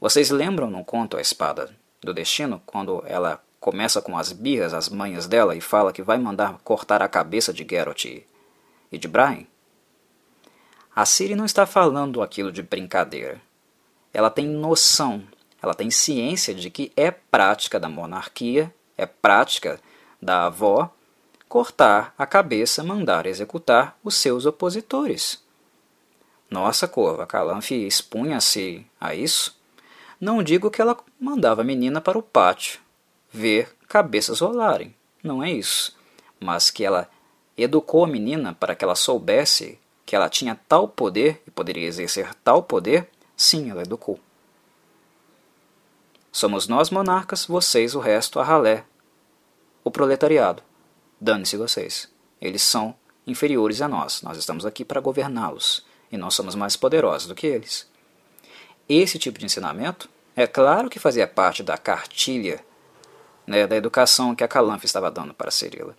Vocês lembram no conto A Espada do Destino, quando ela começa com as birras, as manhas dela, e fala que vai mandar cortar a cabeça de Geralt e de Brian? A Ciri não está falando aquilo de brincadeira. Ela tem noção, ela tem ciência de que é prática da monarquia, é prática da avó cortar a cabeça, mandar executar os seus opositores. Nossa, Corva, Calanfe expunha-se a isso. Não digo que ela mandava a menina para o pátio, ver cabeças rolarem. Não é isso. Mas que ela educou a menina para que ela soubesse que ela tinha tal poder e poderia exercer tal poder, sim, ela educou. Somos nós monarcas, vocês o resto, a ralé, o proletariado. Dane-se vocês. Eles são inferiores a nós. Nós estamos aqui para governá-los e nós somos mais poderosos do que eles. Esse tipo de ensinamento, é claro que fazia parte da cartilha né, da educação que a Calanfe estava dando para Cirila.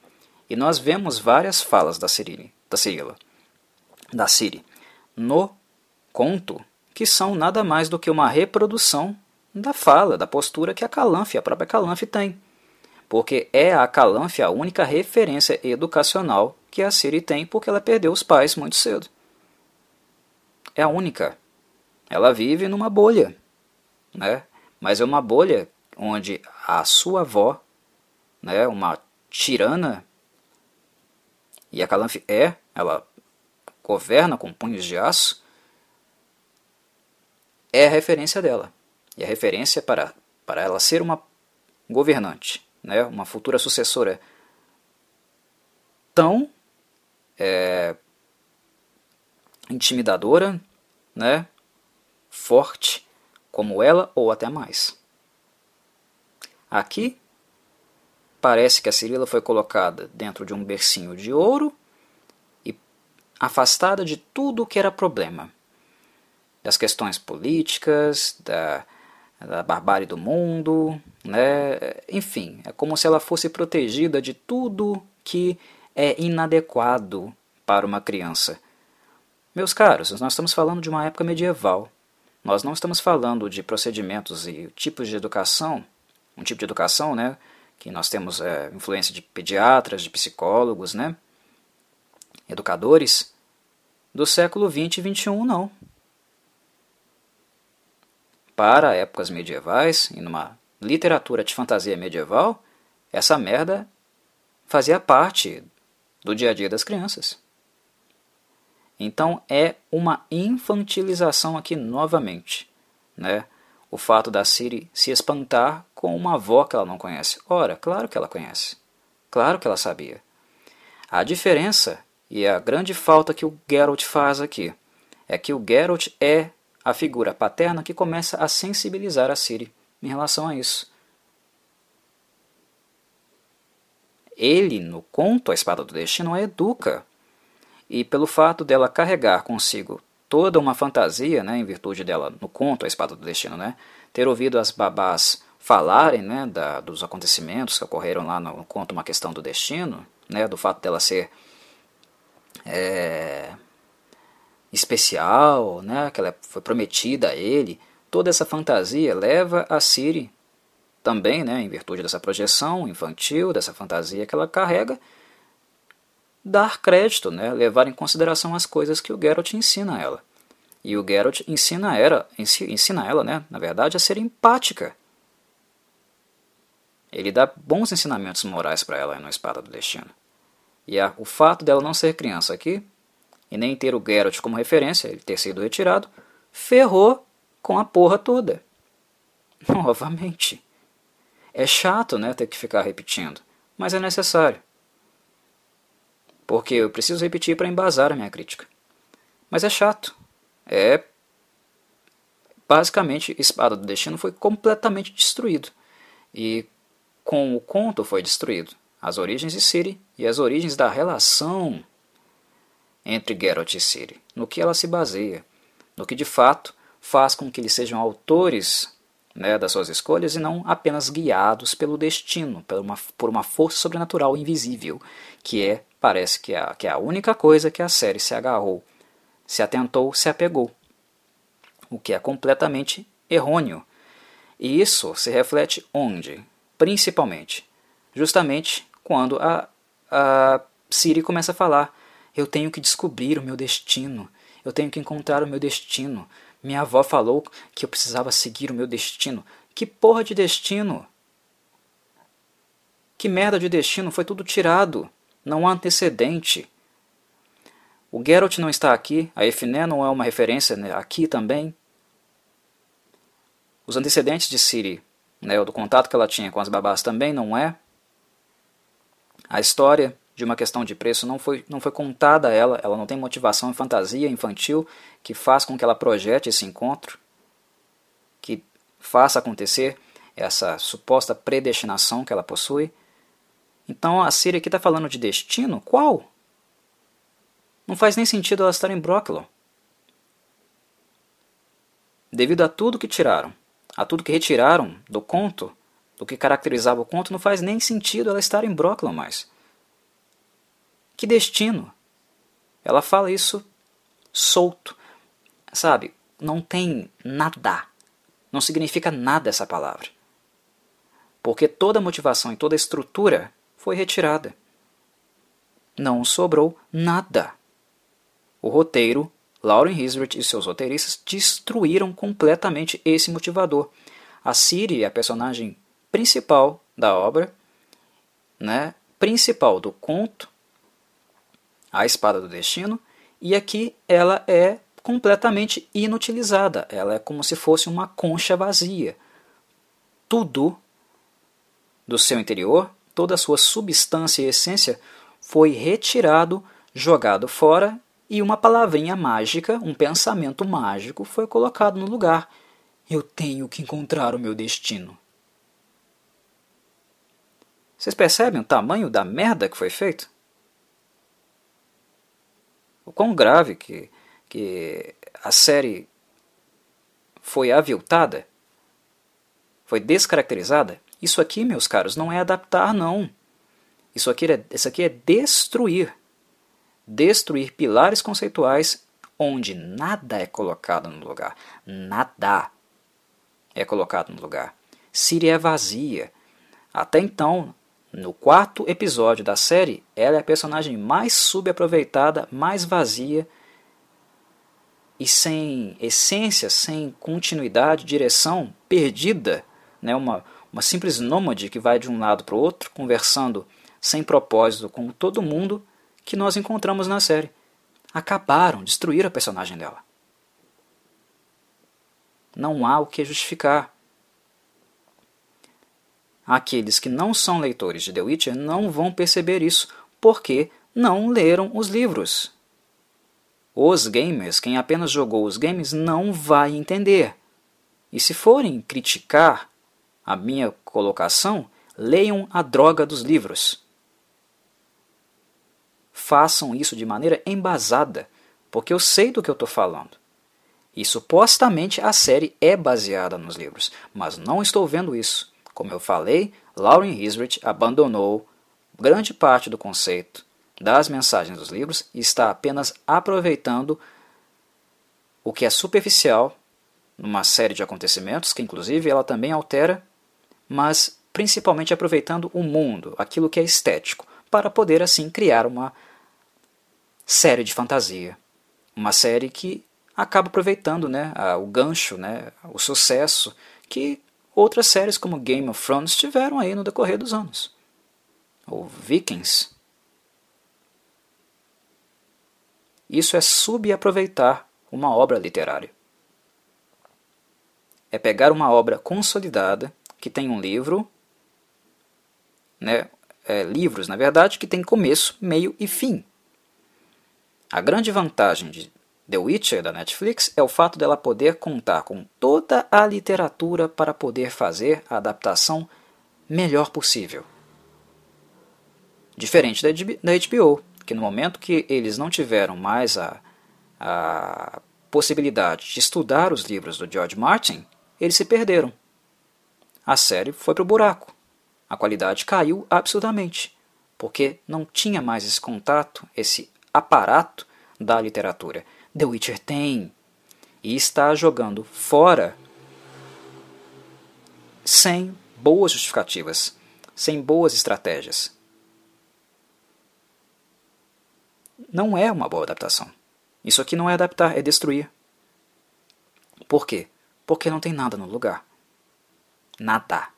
E nós vemos várias falas da Cirila, da Cirila, da Ciri, no conto, que são nada mais do que uma reprodução da fala, da postura que a Calanfe, a própria Calanfe tem. Porque é a Calanfe a única referência educacional que a Ciri tem porque ela perdeu os pais muito cedo. é a única. Ela vive numa bolha, né? Mas é uma bolha onde a sua avó, né, uma tirana, e a Calanfe é, ela governa com punhos de aço, é a referência dela. E a referência para, para ela ser uma governante, né, uma futura sucessora tão é, intimidadora, né, forte como ela ou até mais. Aqui parece que a Cirila foi colocada dentro de um bercinho de ouro e afastada de tudo o que era problema. Das questões políticas, da, da barbárie do mundo, né? enfim, é como se ela fosse protegida de tudo que é inadequado para uma criança. Meus caros, nós estamos falando de uma época medieval. Nós não estamos falando de procedimentos e tipos de educação, um tipo de educação, né, que nós temos é, influência de pediatras, de psicólogos, né, educadores, do século 20 e 21, não. Para épocas medievais, e numa literatura de fantasia medieval, essa merda fazia parte do dia a dia das crianças. Então é uma infantilização aqui novamente, né? O fato da Siri se espantar com uma avó que ela não conhece. Ora, claro que ela conhece. Claro que ela sabia. A diferença e a grande falta que o Geralt faz aqui é que o Geralt é a figura paterna que começa a sensibilizar a Siri em relação a isso. Ele, no conto A Espada do Destino, a educa e pelo fato dela carregar consigo toda uma fantasia, né, em virtude dela, no conto A Espada do Destino, né, ter ouvido as babás falarem né, da, dos acontecimentos que ocorreram lá no conto Uma Questão do Destino, né, do fato dela ser é, especial, né, que ela foi prometida a ele, toda essa fantasia leva a Siri também, né, em virtude dessa projeção infantil, dessa fantasia que ela carrega, dar crédito, né, levar em consideração as coisas que o Geralt ensina a ela. E o Geralt ensina, ela, ensina ela, né, na verdade, a ser empática. Ele dá bons ensinamentos morais para ela no Espada do Destino. E a, o fato dela não ser criança aqui, e nem ter o Geralt como referência, ele ter sido retirado, ferrou com a porra toda. Novamente. É chato, né, ter que ficar repetindo, mas é necessário porque eu preciso repetir para embasar a minha crítica. Mas é chato. É. Basicamente, Espada do Destino foi completamente destruído. E com o conto foi destruído. As origens de Ciri e as origens da relação entre Geralt e Ciri. No que ela se baseia. No que de fato faz com que eles sejam autores né, das suas escolhas e não apenas guiados pelo destino, por uma, por uma força sobrenatural invisível, que é Parece que é, que é a única coisa que a série se agarrou, se atentou, se apegou. O que é completamente errôneo. E isso se reflete onde? Principalmente. Justamente quando a, a Siri começa a falar: Eu tenho que descobrir o meu destino. Eu tenho que encontrar o meu destino. Minha avó falou que eu precisava seguir o meu destino. Que porra de destino? Que merda de destino? Foi tudo tirado. Não há antecedente. O Geralt não está aqui, a Efné não é uma referência né, aqui também. Os antecedentes de Ciri, né, do contato que ela tinha com as babás também não é. A história de uma questão de preço não foi, não foi contada a ela, ela não tem motivação e fantasia infantil que faz com que ela projete esse encontro, que faça acontecer essa suposta predestinação que ela possui. Então a Siri aqui está falando de destino? Qual? Não faz nem sentido ela estar em Brocklon. Devido a tudo que tiraram, a tudo que retiraram do conto, do que caracterizava o conto, não faz nem sentido ela estar em Brocklon mais. Que destino? Ela fala isso solto. Sabe? Não tem nada. Não significa nada essa palavra. Porque toda a motivação e toda a estrutura foi retirada. Não sobrou nada. O roteiro Lauren Hisbert e seus roteiristas destruíram completamente esse motivador. A Ciri é a personagem principal da obra, né, principal do conto, A Espada do Destino, e aqui ela é completamente inutilizada. Ela é como se fosse uma concha vazia. Tudo do seu interior, toda a sua substância e essência foi retirado, jogado fora e uma palavrinha mágica, um pensamento mágico foi colocado no lugar. Eu tenho que encontrar o meu destino. Vocês percebem o tamanho da merda que foi feito? O quão grave que, que a série foi aviltada, foi descaracterizada? Isso aqui, meus caros, não é adaptar, não. Isso aqui é, isso aqui é destruir destruir pilares conceituais onde nada é colocado no lugar. Nada é colocado no lugar. Siri é vazia. Até então, no quarto episódio da série, ela é a personagem mais subaproveitada, mais vazia e sem essência, sem continuidade, direção, perdida, né? uma, uma simples nômade que vai de um lado para o outro, conversando sem propósito com todo mundo que nós encontramos na série. Acabaram, destruíram a personagem dela. Não há o que justificar. Aqueles que não são leitores de The Witcher não vão perceber isso, porque não leram os livros. Os gamers, quem apenas jogou os games, não vai entender. E se forem criticar a minha colocação, leiam a droga dos livros façam isso de maneira embasada, porque eu sei do que eu estou falando. E supostamente a série é baseada nos livros, mas não estou vendo isso. Como eu falei, Lauren Hisbert abandonou grande parte do conceito das mensagens dos livros e está apenas aproveitando o que é superficial numa série de acontecimentos, que inclusive ela também altera, mas principalmente aproveitando o mundo, aquilo que é estético, para poder assim criar uma série de fantasia. Uma série que acaba aproveitando né, o gancho, né, o sucesso que outras séries como Game of Thrones tiveram aí no decorrer dos anos. Ou Vikings. Isso é subaproveitar uma obra literária. É pegar uma obra consolidada, que tem um livro, né, é, livros, na verdade, que tem começo, meio e fim. A grande vantagem de The Witcher da Netflix é o fato dela poder contar com toda a literatura para poder fazer a adaptação melhor possível. Diferente da HBO, que no momento que eles não tiveram mais a, a possibilidade de estudar os livros do George Martin, eles se perderam. A série foi para o buraco. A qualidade caiu absurdamente, porque não tinha mais esse contato, esse aparato da literatura. The Witcher tem. E está jogando fora sem boas justificativas, sem boas estratégias. Não é uma boa adaptação. Isso aqui não é adaptar, é destruir. Por quê? Porque não tem nada no lugar. Nada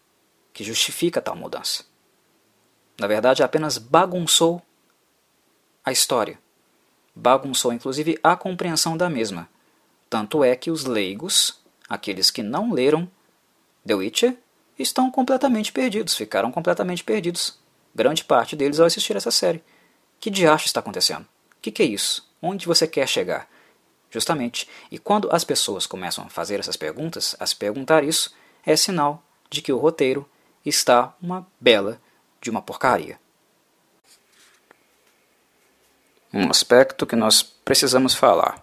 que justifica tal mudança. Na verdade, apenas bagunçou a história bagunçou inclusive a compreensão da mesma. Tanto é que os leigos, aqueles que não leram The Witcher, estão completamente perdidos, ficaram completamente perdidos. Grande parte deles ao assistir essa série. Que diacho está acontecendo? O que, que é isso? Onde você quer chegar? Justamente. E quando as pessoas começam a fazer essas perguntas, a se perguntar isso, é sinal de que o roteiro está uma bela de uma porcaria. Um aspecto que nós precisamos falar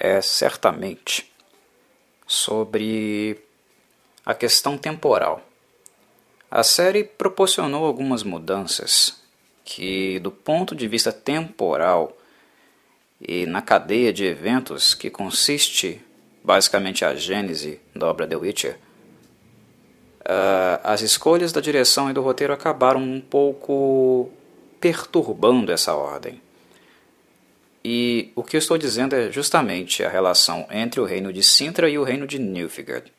é certamente sobre a questão temporal. A série proporcionou algumas mudanças que, do ponto de vista temporal e na cadeia de eventos que consiste basicamente a gênese da obra The Witcher, uh, as escolhas da direção e do roteiro acabaram um pouco perturbando essa ordem. E o que eu estou dizendo é justamente a relação entre o reino de Sintra e o reino de Nilfgaard.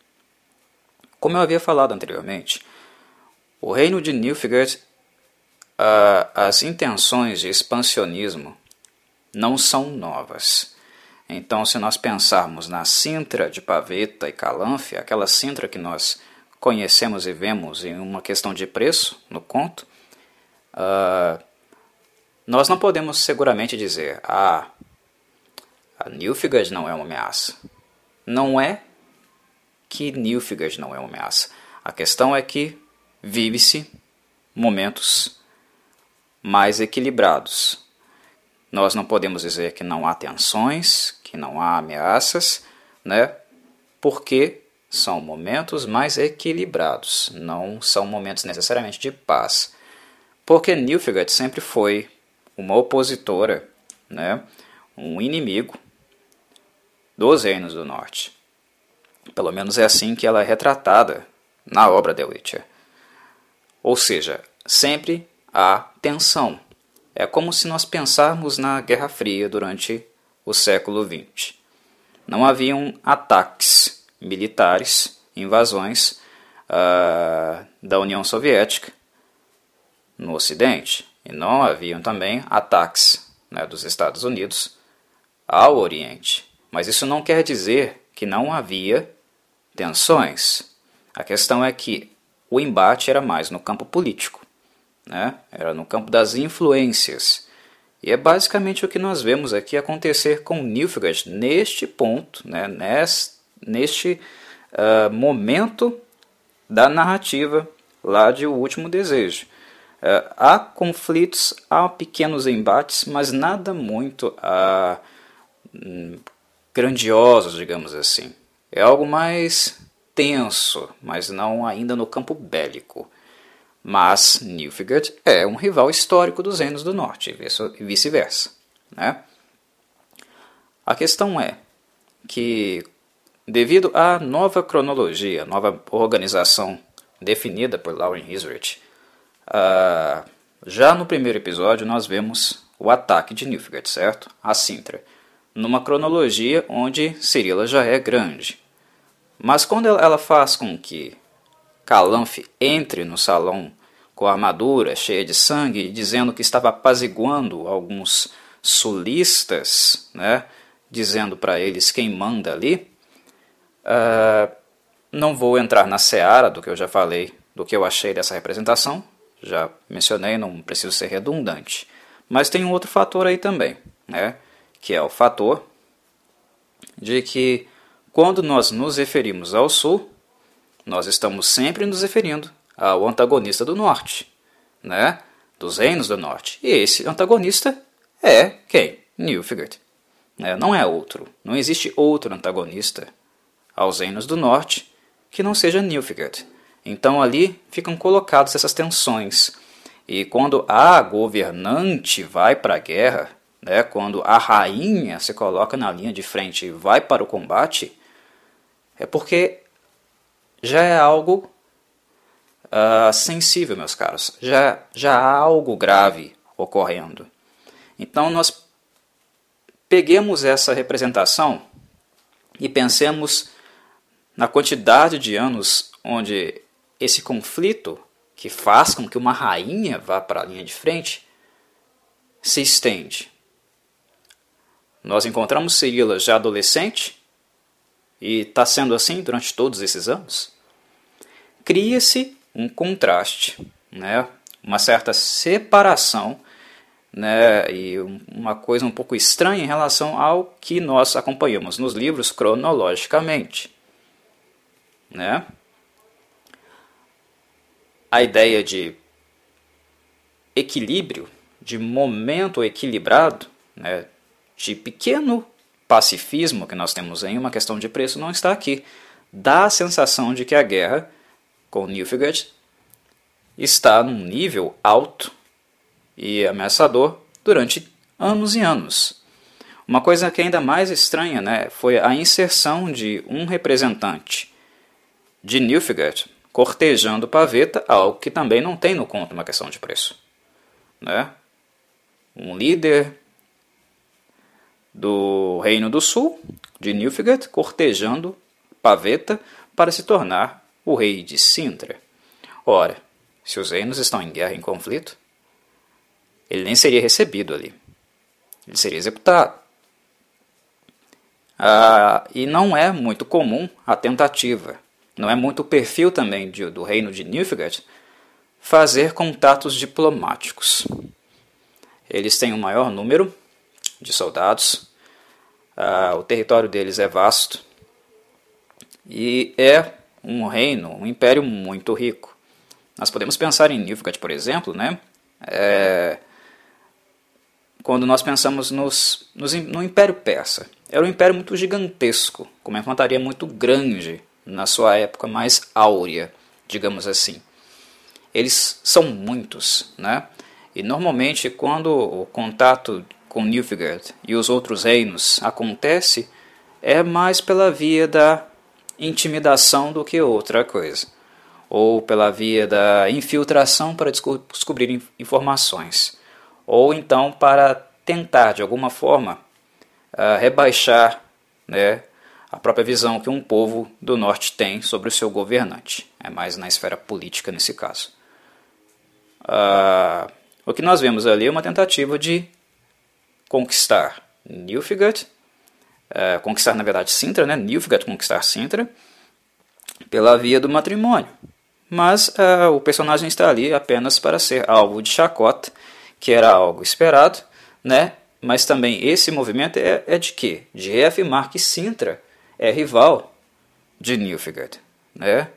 Como eu havia falado anteriormente, o reino de Nilfgaard, uh, as intenções de expansionismo não são novas. Então, se nós pensarmos na Sintra de Paveta e Calanfe, aquela Sintra que nós conhecemos e vemos em uma questão de preço no conto, uh, nós não podemos seguramente dizer, ah, a Nilfgaard não é uma ameaça. Não é que Nilfgaard não é uma ameaça. A questão é que vive-se momentos mais equilibrados. Nós não podemos dizer que não há tensões, que não há ameaças, né? Porque são momentos mais equilibrados, não são momentos necessariamente de paz. Porque Nilfgaard sempre foi uma opositora, né, um inimigo dos reinos do norte. Pelo menos é assim que ela é retratada na obra The Witcher. Ou seja, sempre há tensão. É como se nós pensarmos na Guerra Fria durante o século XX. Não haviam ataques militares, invasões uh, da União Soviética no Ocidente. E não haviam também ataques né, dos Estados Unidos ao Oriente. Mas isso não quer dizer que não havia tensões. A questão é que o embate era mais no campo político, né? era no campo das influências. E é basicamente o que nós vemos aqui acontecer com Nilfgaard neste ponto, né? neste, neste uh, momento da narrativa lá de O Último Desejo. Uh, há conflitos, há pequenos embates, mas nada muito uh, grandiosos, digamos assim. É algo mais tenso, mas não ainda no campo bélico. Mas Nilfgaard é um rival histórico dos Reinos do Norte e vice-versa. Né? A questão é que, devido à nova cronologia, nova organização definida por Lauren Hisrich, Uh, já no primeiro episódio nós vemos o ataque de Nilfgaard, certo? A Sintra, numa cronologia onde Cirila já é grande. Mas quando ela faz com que Calanfe entre no salão com a armadura cheia de sangue, dizendo que estava apaziguando alguns sulistas, né, dizendo para eles quem manda ali, uh, não vou entrar na seara do que eu já falei, do que eu achei dessa representação, já mencionei, não preciso ser redundante. Mas tem um outro fator aí também, né? que é o fator de que quando nós nos referimos ao sul, nós estamos sempre nos referindo ao antagonista do norte, né? dos reinos do norte. E esse antagonista é quem? Nilfgaard. Né? Não é outro. Não existe outro antagonista aos reinos do norte que não seja Nilfgaard. Então ali ficam colocadas essas tensões. E quando a governante vai para a guerra, né, quando a rainha se coloca na linha de frente e vai para o combate, é porque já é algo uh, sensível, meus caros. Já, já há algo grave ocorrendo. Então nós peguemos essa representação e pensemos na quantidade de anos onde esse conflito que faz com que uma rainha vá para a linha de frente se estende. Nós encontramos Cirila já adolescente e está sendo assim durante todos esses anos. Cria-se um contraste, né? uma certa separação né? e uma coisa um pouco estranha em relação ao que nós acompanhamos nos livros cronologicamente. Né? A ideia de equilíbrio, de momento equilibrado, né, de pequeno pacifismo que nós temos em uma questão de preço não está aqui. Dá a sensação de que a guerra com Nilfgaard está num nível alto e ameaçador durante anos e anos. Uma coisa que é ainda mais estranha né, foi a inserção de um representante de Nilfgaard cortejando paveta, algo que também não tem no conto uma questão de preço. Né? Um líder do Reino do Sul, de Nilfgaard, cortejando Paveta para se tornar o rei de Sintra. Ora, se os reinos estão em guerra, em conflito, ele nem seria recebido ali. Ele seria executado. Ah, e não é muito comum a tentativa, não é muito o perfil também de, do reino de Nilfgaard fazer contatos diplomáticos. Eles têm um maior número de soldados, ah, o território deles é vasto e é um reino, um império muito rico. Nós podemos pensar em Nilfgaard, por exemplo, né? É, quando nós pensamos nos, nos, no Império Persa. Era um império muito gigantesco, com uma infantaria muito grande na sua época mais áurea, digamos assim. Eles são muitos, né? E normalmente quando o contato com Nilfgaard e os outros reinos acontece, é mais pela via da intimidação do que outra coisa, ou pela via da infiltração para descobrir informações ou então para tentar, de alguma forma, uh, rebaixar né, a própria visão que um povo do norte tem sobre o seu governante. É mais na esfera política nesse caso. Uh, o que nós vemos ali é uma tentativa de conquistar Nilfgaard, uh, conquistar na verdade Sintra, né? Nilfgaard conquistar Sintra, pela via do matrimônio. Mas uh, o personagem está ali apenas para ser alvo de chacota que era algo esperado, né? mas também esse movimento é, é de quê? De reafirmar que Sintra é rival de Nilfgaard. Né?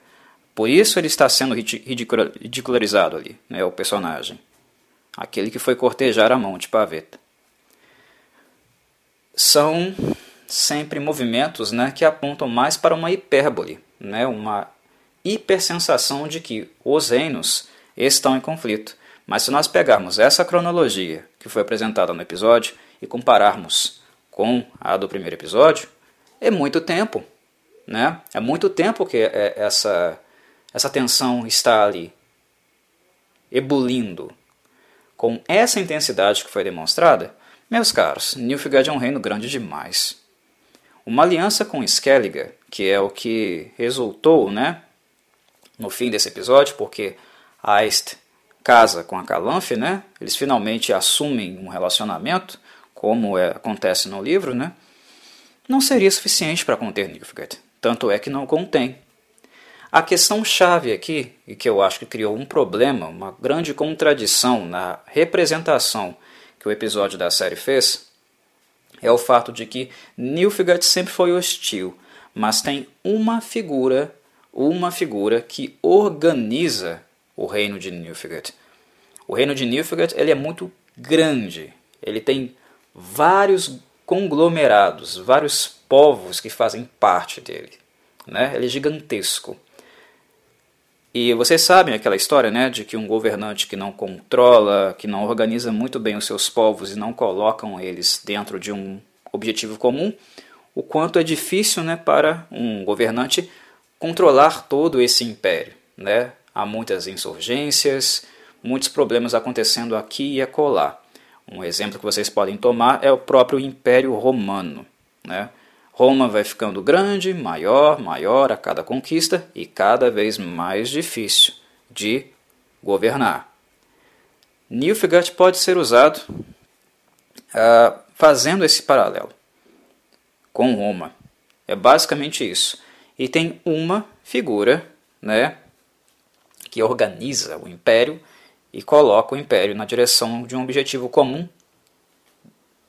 Por isso ele está sendo ridicularizado ali, né, o personagem. Aquele que foi cortejar a mão de Paveta. São sempre movimentos né, que apontam mais para uma hipérbole, né, uma hipersensação de que os reinos estão em conflito. Mas se nós pegarmos essa cronologia que foi apresentada no episódio e compararmos com a do primeiro episódio, é muito tempo. Né? É muito tempo que é, essa, essa tensão está ali, ebulindo. Com essa intensidade que foi demonstrada, meus caros, Nilfgaard é um reino grande demais. Uma aliança com Skellige, que é o que resultou né, no fim desse episódio, porque Aist casa com a Calanfe, né? Eles finalmente assumem um relacionamento, como é, acontece no livro, né? Não seria suficiente para conter Nilfgaard. Tanto é que não contém. A questão chave aqui, e que eu acho que criou um problema, uma grande contradição na representação que o episódio da série fez, é o fato de que Nilfgaard sempre foi hostil, mas tem uma figura, uma figura que organiza o reino de Nilfgaard. O reino de Nilfgaard ele é muito grande, ele tem vários conglomerados, vários povos que fazem parte dele. Né? Ele é gigantesco. E vocês sabem aquela história né, de que um governante que não controla, que não organiza muito bem os seus povos e não colocam eles dentro de um objetivo comum, o quanto é difícil né, para um governante controlar todo esse império. Né? Há muitas insurgências, muitos problemas acontecendo aqui e acolá. Um exemplo que vocês podem tomar é o próprio Império Romano. Né? Roma vai ficando grande, maior, maior a cada conquista e cada vez mais difícil de governar. Nilfgaard pode ser usado uh, fazendo esse paralelo com Roma. É basicamente isso. E tem uma figura né, que organiza o império e coloca o império na direção de um objetivo comum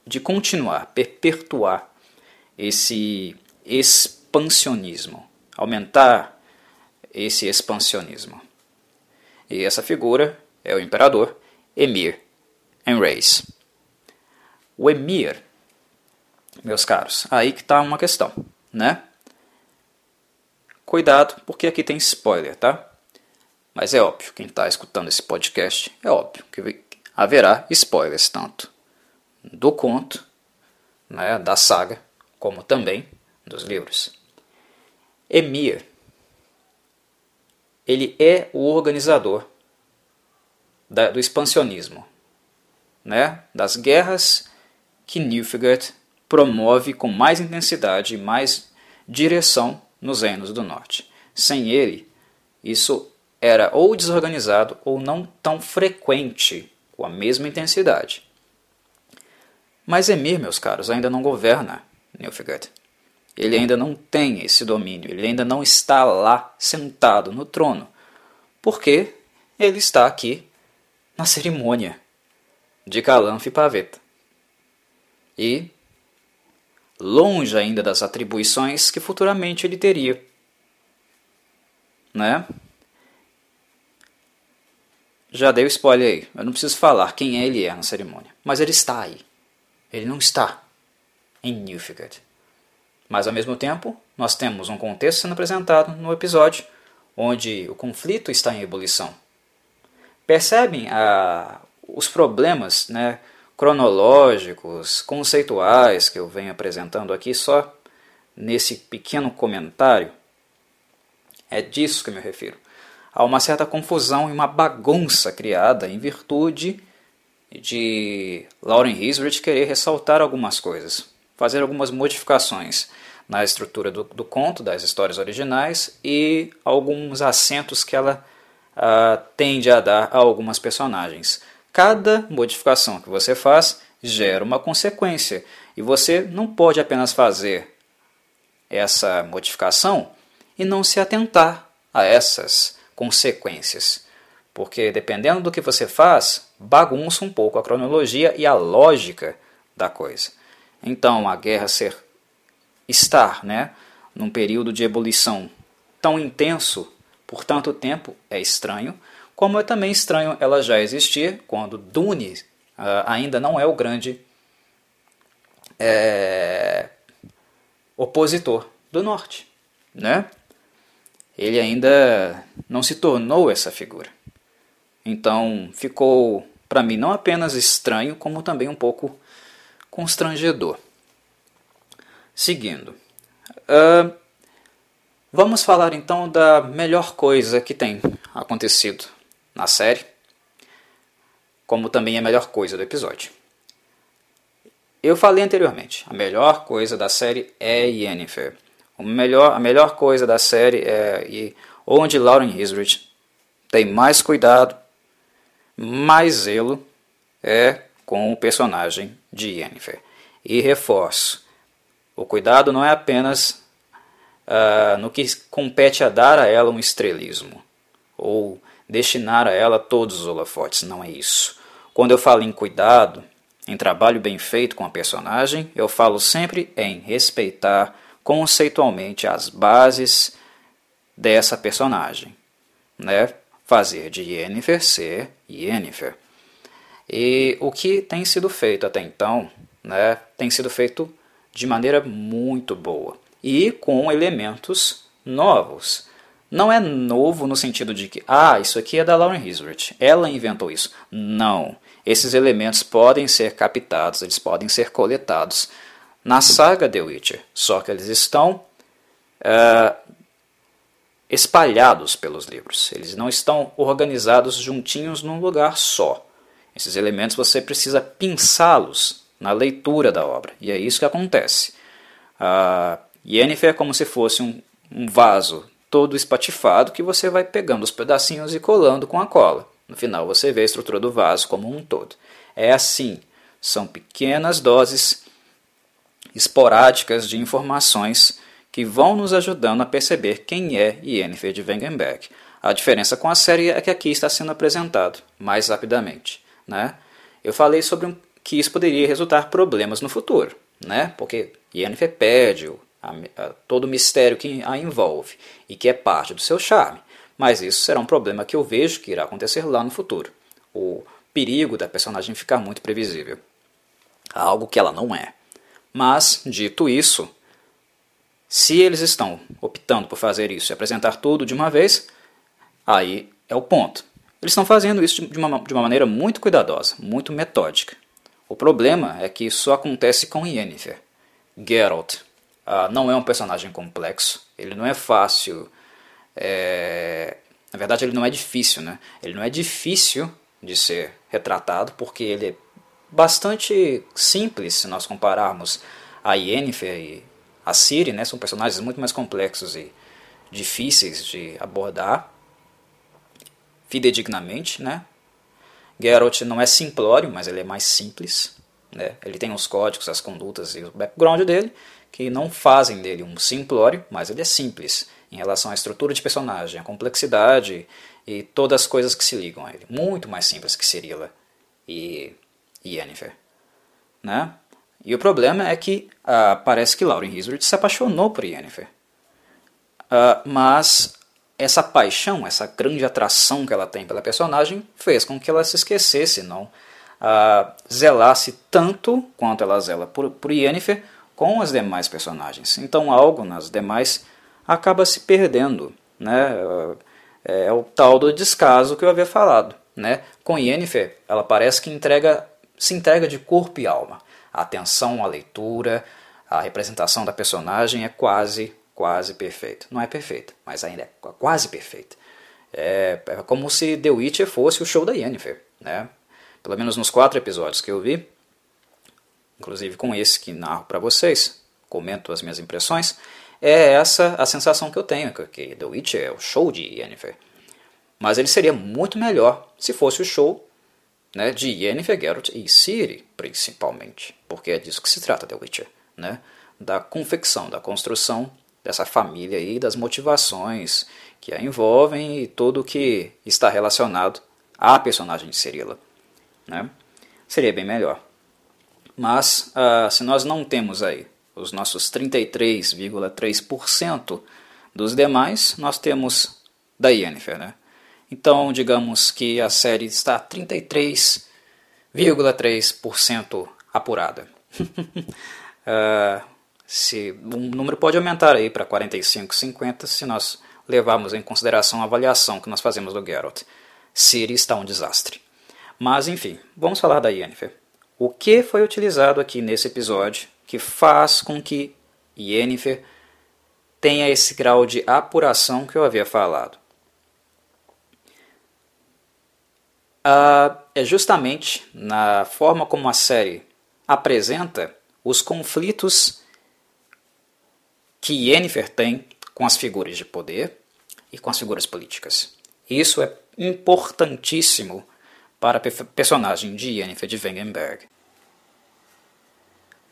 de continuar, perpetuar esse expansionismo, aumentar esse expansionismo. E essa figura é o imperador Emir Enreis. O Emir, meus caros, aí que está uma questão, né? Cuidado, porque aqui tem spoiler, tá? Mas é óbvio, quem está escutando esse podcast, é óbvio que haverá spoilers tanto do conto, né, da saga, como também dos livros. Emir, ele é o organizador da, do expansionismo, né, das guerras que Nilfgaard promove com mais intensidade e mais direção nos reinos do norte. Sem ele, isso era ou desorganizado ou não tão frequente com a mesma intensidade. Mas Emir, meus caros, ainda não governa Nilfgaard. Ele ainda não tem esse domínio, ele ainda não está lá sentado no trono, porque ele está aqui na cerimônia de Calanf e Paveta. E longe ainda das atribuições que futuramente ele teria. Né? Já dei o spoiler aí. Eu não preciso falar quem ele é na cerimônia. Mas ele está aí. Ele não está em Nilfgaard. Mas ao mesmo tempo, nós temos um contexto sendo apresentado no episódio onde o conflito está em ebulição. Percebem a, os problemas né, cronológicos, conceituais que eu venho apresentando aqui só nesse pequeno comentário? É disso que eu me refiro há uma certa confusão e uma bagunça criada em virtude de Lauren Hisrich querer ressaltar algumas coisas, fazer algumas modificações na estrutura do, do conto, das histórias originais e alguns acentos que ela uh, tende a dar a algumas personagens. Cada modificação que você faz gera uma consequência e você não pode apenas fazer essa modificação e não se atentar a essas consequências. Porque dependendo do que você faz, bagunça um pouco a cronologia e a lógica da coisa. Então, a guerra ser estar, né, num período de ebulição tão intenso por tanto tempo é estranho, como é também estranho ela já existir quando Dune uh, ainda não é o grande é, opositor do norte, né? Ele ainda não se tornou essa figura. Então ficou para mim não apenas estranho, como também um pouco constrangedor. Seguindo, uh, vamos falar então da melhor coisa que tem acontecido na série, como também a melhor coisa do episódio. Eu falei anteriormente, a melhor coisa da série é Yennefer. O melhor, a melhor coisa da série é e onde Lauren Hisrich tem mais cuidado, mais zelo é com o personagem de Yennefer. E reforço, o cuidado não é apenas uh, no que compete a dar a ela um estrelismo, ou destinar a ela todos os holofotes, não é isso. Quando eu falo em cuidado, em trabalho bem feito com a personagem, eu falo sempre em respeitar conceitualmente as bases dessa personagem, né? Fazer de Yennefer ser Yennefer. E o que tem sido feito até então, né, tem sido feito de maneira muito boa e com elementos novos. Não é novo no sentido de que, ah, isso aqui é da Lauren Hisrich, ela inventou isso. Não. Esses elementos podem ser captados, eles podem ser coletados na saga The Witcher, só que eles estão uh, espalhados pelos livros. Eles não estão organizados juntinhos num lugar só. Esses elementos você precisa pinçá-los na leitura da obra, e é isso que acontece. Uh, Yennefer é como se fosse um, um vaso todo espatifado que você vai pegando os pedacinhos e colando com a cola. No final você vê a estrutura do vaso como um todo. É assim, são pequenas doses esporádicas de informações que vão nos ajudando a perceber quem é Yennefer de Wengenberg. A diferença com a série é que aqui está sendo apresentado mais rapidamente. Né? Eu falei sobre que isso poderia resultar problemas no futuro, né? porque Yennefer perde a, a, todo o mistério que a envolve e que é parte do seu charme. Mas isso será um problema que eu vejo que irá acontecer lá no futuro. O perigo da personagem ficar muito previsível. Algo que ela não é. Mas, dito isso, se eles estão optando por fazer isso e apresentar tudo de uma vez, aí é o ponto. Eles estão fazendo isso de uma, de uma maneira muito cuidadosa, muito metódica. O problema é que isso acontece com Yennefer. Geralt uh, não é um personagem complexo, ele não é fácil. É... Na verdade, ele não é difícil, né? Ele não é difícil de ser retratado porque ele é bastante simples se nós compararmos a Yennefer e a Ciri né, são personagens muito mais complexos e difíceis de abordar fidedignamente. Né? Geralt não é simplório, mas ele é mais simples. Né? Ele tem os códigos, as condutas e o background dele, que não fazem dele um simplório, mas ele é simples em relação à estrutura de personagem, à complexidade e todas as coisas que se ligam a ele. Muito mais simples que Cirilla e Yennefer. Né? E o problema é que uh, parece que Lauren Hisworth se apaixonou por Yennefer. Uh, mas essa paixão, essa grande atração que ela tem pela personagem, fez com que ela se esquecesse, não uh, zelasse tanto quanto ela zela por, por Yennefer com as demais personagens. Então algo nas demais acaba se perdendo. Né? É o tal do descaso que eu havia falado. Né? Com Yennefer, ela parece que entrega, se entrega de corpo e alma. A atenção à leitura, a representação da personagem é quase, quase perfeita. Não é perfeita, mas ainda é quase perfeita. É, é como se The Witcher fosse o show da Yennefer. Né? Pelo menos nos quatro episódios que eu vi, inclusive com esse que narro para vocês, comento as minhas impressões, é essa a sensação que eu tenho, que The Witcher é o show de Yennefer. Mas ele seria muito melhor se fosse o show né, de Yennefer, Geralt e Ciri, principalmente, porque é disso que se trata The Witcher, né, da confecção, da construção dessa família e das motivações que a envolvem e tudo o que está relacionado à personagem de Cirilla. Né? Seria bem melhor. Mas uh, se nós não temos aí os nossos 33,3% dos demais, nós temos da Yennefer. Né? Então, digamos que a série está 33,3% apurada. uh, se, um número pode aumentar aí para 45, 50 se nós levarmos em consideração a avaliação que nós fazemos do Geralt. Ciri está um desastre. Mas enfim, vamos falar da Yennefer. O que foi utilizado aqui nesse episódio que faz com que Yennefer tenha esse grau de apuração que eu havia falado? Ah, é justamente na forma como a série apresenta os conflitos que Yennefer tem com as figuras de poder e com as figuras políticas. Isso é importantíssimo para a personagem de Yennefer de Wengenberg.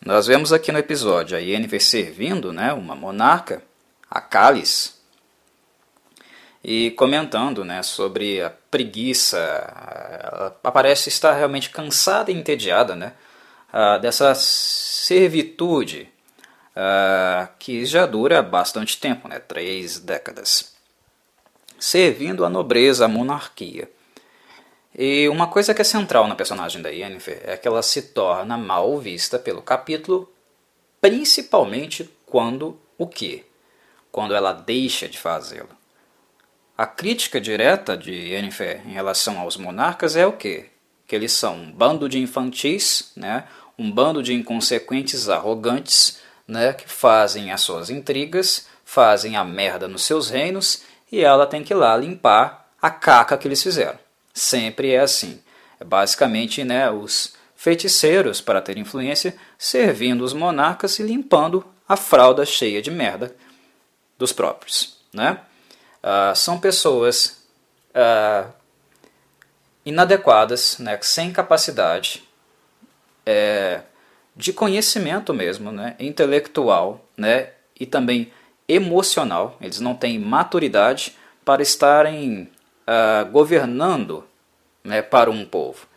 Nós vemos aqui no episódio a Yennefer servindo né, uma monarca, a Cálice, e comentando né, sobre a preguiça. Ela parece estar realmente cansada e entediada né, dessa servitude que já dura bastante tempo, né, três décadas, servindo a nobreza, a monarquia. E uma coisa que é central na personagem da Yennefer é que ela se torna mal vista pelo capítulo, principalmente quando o quê? Quando ela deixa de fazê-lo. A crítica direta de Yennefer em relação aos monarcas é o quê? Que eles são um bando de infantis, né? um bando de inconsequentes arrogantes né, que fazem as suas intrigas, fazem a merda nos seus reinos e ela tem que ir lá limpar a caca que eles fizeram. Sempre é assim. É basicamente né, os feiticeiros, para ter influência, servindo os monarcas e limpando a fralda cheia de merda dos próprios. Né? Uh, são pessoas uh, inadequadas, né, sem capacidade, é, de conhecimento mesmo, né, intelectual, né, e também emocional. Eles não têm maturidade para estarem uh, governando, né, para um povo.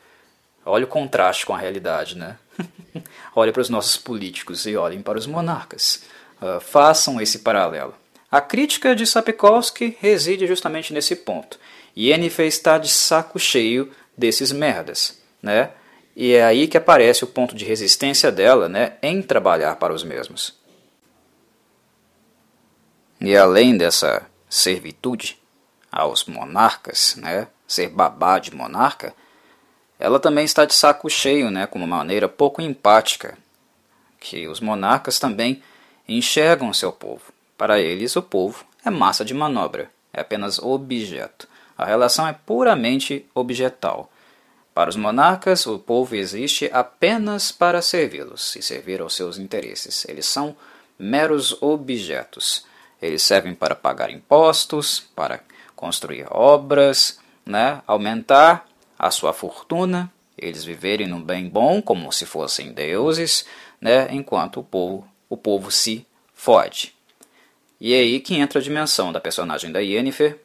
Olha o contraste com a realidade, né? olhem para os nossos políticos e olhem para os monarcas. Uh, façam esse paralelo. A crítica de Sapkowski reside justamente nesse ponto. Yennefer está de saco cheio desses merdas, né? E é aí que aparece o ponto de resistência dela né, em trabalhar para os mesmos. E além dessa servitude aos monarcas, né, ser babá de monarca, ela também está de saco cheio, né, com uma maneira pouco empática, que os monarcas também enxergam seu povo. Para eles, o povo é massa de manobra, é apenas objeto. A relação é puramente objetal Para os monarcas, o povo existe apenas para servi-los e servir aos seus interesses. Eles são meros objetos. Eles servem para pagar impostos, para construir obras, né, aumentar a sua fortuna, eles viverem no bem bom como se fossem deuses, né, enquanto o povo, o povo se fode. E é aí que entra a dimensão da personagem da Yennefer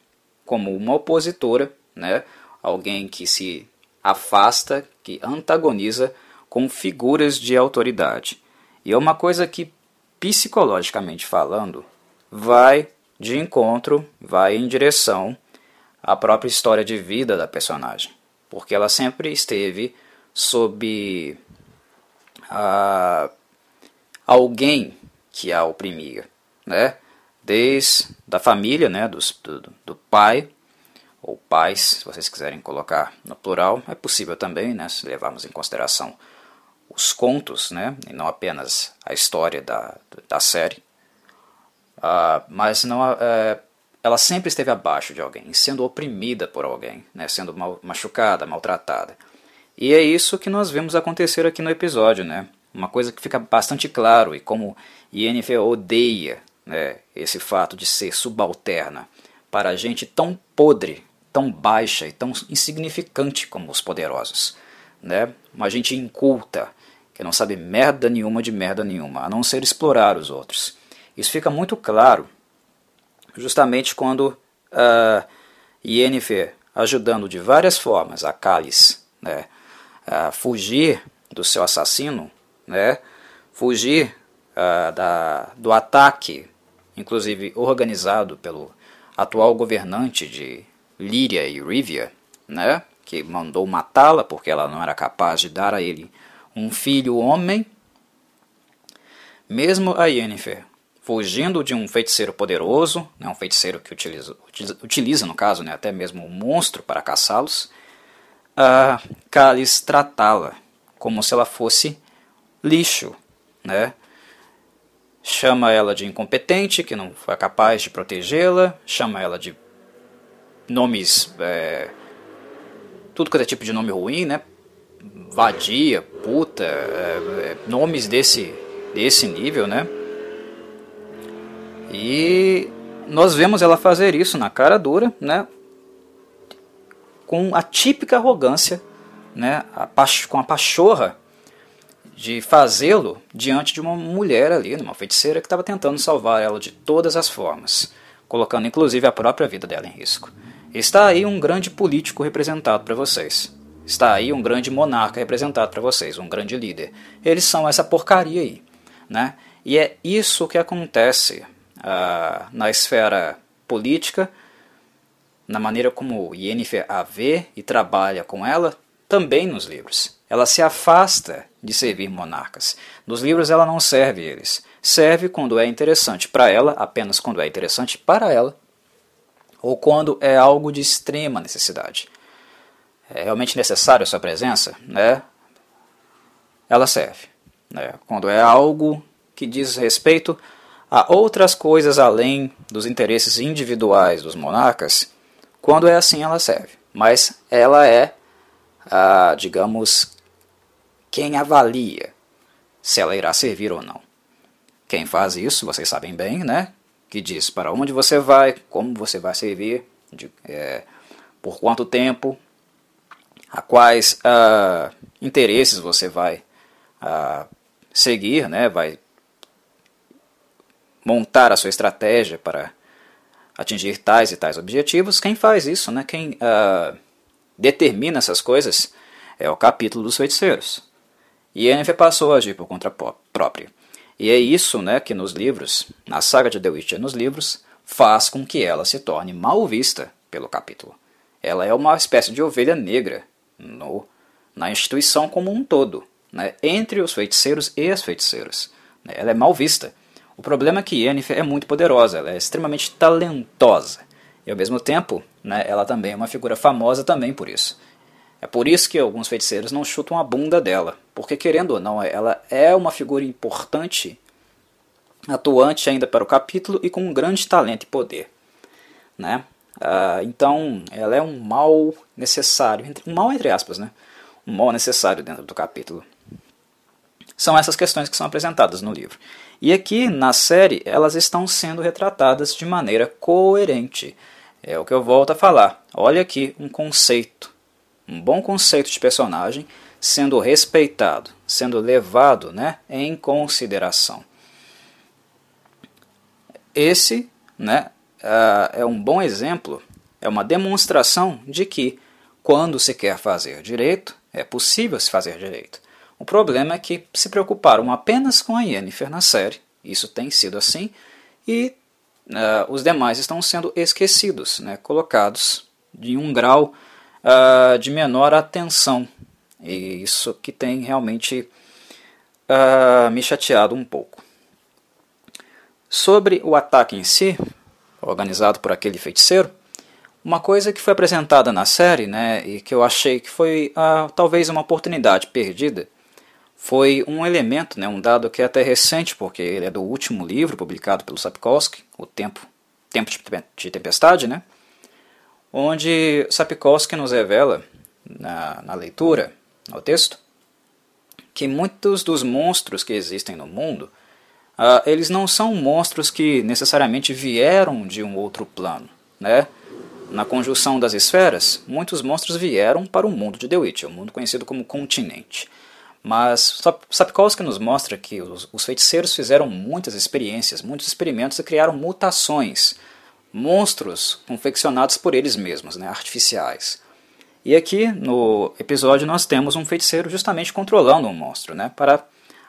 como uma opositora, né, alguém que se afasta, que antagoniza com figuras de autoridade. E é uma coisa que, psicologicamente falando, vai de encontro, vai em direção à própria história de vida da personagem. Porque ela sempre esteve sob a, alguém que a oprimia, né? Desde da família, né? do, do pai, ou pais, se vocês quiserem colocar no plural, é possível também, né, se levarmos em consideração os contos, né, e não apenas a história da, da série. Uh, mas não, uh, ela sempre esteve abaixo de alguém, sendo oprimida por alguém, né, sendo mal, machucada, maltratada. E é isso que nós vemos acontecer aqui no episódio, né? Uma coisa que fica bastante claro e como Yennefer odeia né, esse fato de ser subalterna para gente tão podre tão baixa e tão insignificante como os poderosos. Né? Uma gente inculta, que não sabe merda nenhuma de merda nenhuma, a não ser explorar os outros. Isso fica muito claro justamente quando uh, Yennefer, ajudando de várias formas a Kalis né, a fugir do seu assassino, né, fugir uh, da, do ataque, inclusive organizado pelo atual governante de Líria e Rivia, né, que mandou matá-la porque ela não era capaz de dar a ele um filho homem. Mesmo a Yennefer, fugindo de um feiticeiro poderoso, né, um feiticeiro que utiliza, utiliza, no caso, né, até mesmo um monstro para caçá-los, a Kalis tratá-la como se ela fosse lixo, né? Chama ela de incompetente, que não foi capaz de protegê-la, chama ela de nomes. É, tudo quanto é tipo de nome ruim, né? Vadia, puta, é, é, nomes desse, desse nível, né? E nós vemos ela fazer isso na cara dura, né? Com a típica arrogância, né? A com a pachorra de fazê-lo diante de uma mulher ali, uma feiticeira que estava tentando salvar ela de todas as formas, colocando inclusive a própria vida dela em risco. Está aí um grande político representado para vocês. Está aí um grande monarca representado para vocês, um grande líder. Eles são essa porcaria aí. Né? E é isso que acontece uh, na esfera política, na maneira como Yennefer a vê e trabalha com ela, também nos livros. Ela se afasta de servir monarcas. Nos livros ela não serve eles. Serve quando é interessante para ela, apenas quando é interessante para ela, ou quando é algo de extrema necessidade. É realmente necessário a sua presença, né? Ela serve. Né? Quando é algo que diz respeito a outras coisas além dos interesses individuais dos monarcas, quando é assim ela serve. Mas ela é, a, digamos, quem avalia se ela irá servir ou não. Quem faz isso, vocês sabem bem, né? que diz para onde você vai, como você vai servir, de, é, por quanto tempo, a quais uh, interesses você vai uh, seguir, né, vai montar a sua estratégia para atingir tais e tais objetivos. Quem faz isso, né, quem uh, determina essas coisas, é o capítulo dos feiticeiros. E Yennefer passou a agir por conta própria. E é isso né, que nos livros, na saga de The Witcher nos livros, faz com que ela se torne mal vista pelo capítulo. Ela é uma espécie de ovelha negra no, na instituição como um todo, né, entre os feiticeiros e as feiticeiras. Né, ela é mal vista. O problema é que Yennefer é muito poderosa, ela é extremamente talentosa. E ao mesmo tempo, né, ela também é uma figura famosa também por isso. É por isso que alguns feiticeiros não chutam a bunda dela, porque querendo ou não, ela é uma figura importante, atuante ainda para o capítulo e com um grande talento e poder. Né? Ah, então, ela é um mal necessário, um mal entre aspas, né? mal necessário dentro do capítulo. São essas questões que são apresentadas no livro. E aqui na série elas estão sendo retratadas de maneira coerente. É o que eu volto a falar. Olha aqui um conceito, um bom conceito de personagem sendo respeitado, sendo levado né, em consideração. Esse né, é um bom exemplo, é uma demonstração de que quando se quer fazer direito, é possível se fazer direito. O problema é que se preocuparam apenas com a Yennefer na série, isso tem sido assim, e uh, os demais estão sendo esquecidos, né, colocados em um grau uh, de menor atenção. E isso que tem realmente uh, me chateado um pouco. Sobre o ataque em si, organizado por aquele feiticeiro, uma coisa que foi apresentada na série, né, e que eu achei que foi ah, talvez uma oportunidade perdida, foi um elemento, né, um dado que é até recente, porque ele é do último livro publicado pelo Sapkowski, O Tempo, Tempo de Tempestade, né, onde Sapkowski nos revela, na, na leitura, no texto, que muitos dos monstros que existem no mundo Uh, eles não são monstros que necessariamente vieram de um outro plano. Né? Na conjunção das esferas, muitos monstros vieram para o mundo de The o mundo conhecido como continente. Mas Sapkowski nos mostra que os, os feiticeiros fizeram muitas experiências, muitos experimentos e criaram mutações, monstros confeccionados por eles mesmos, né, artificiais. E aqui no episódio nós temos um feiticeiro justamente controlando um monstro, né, para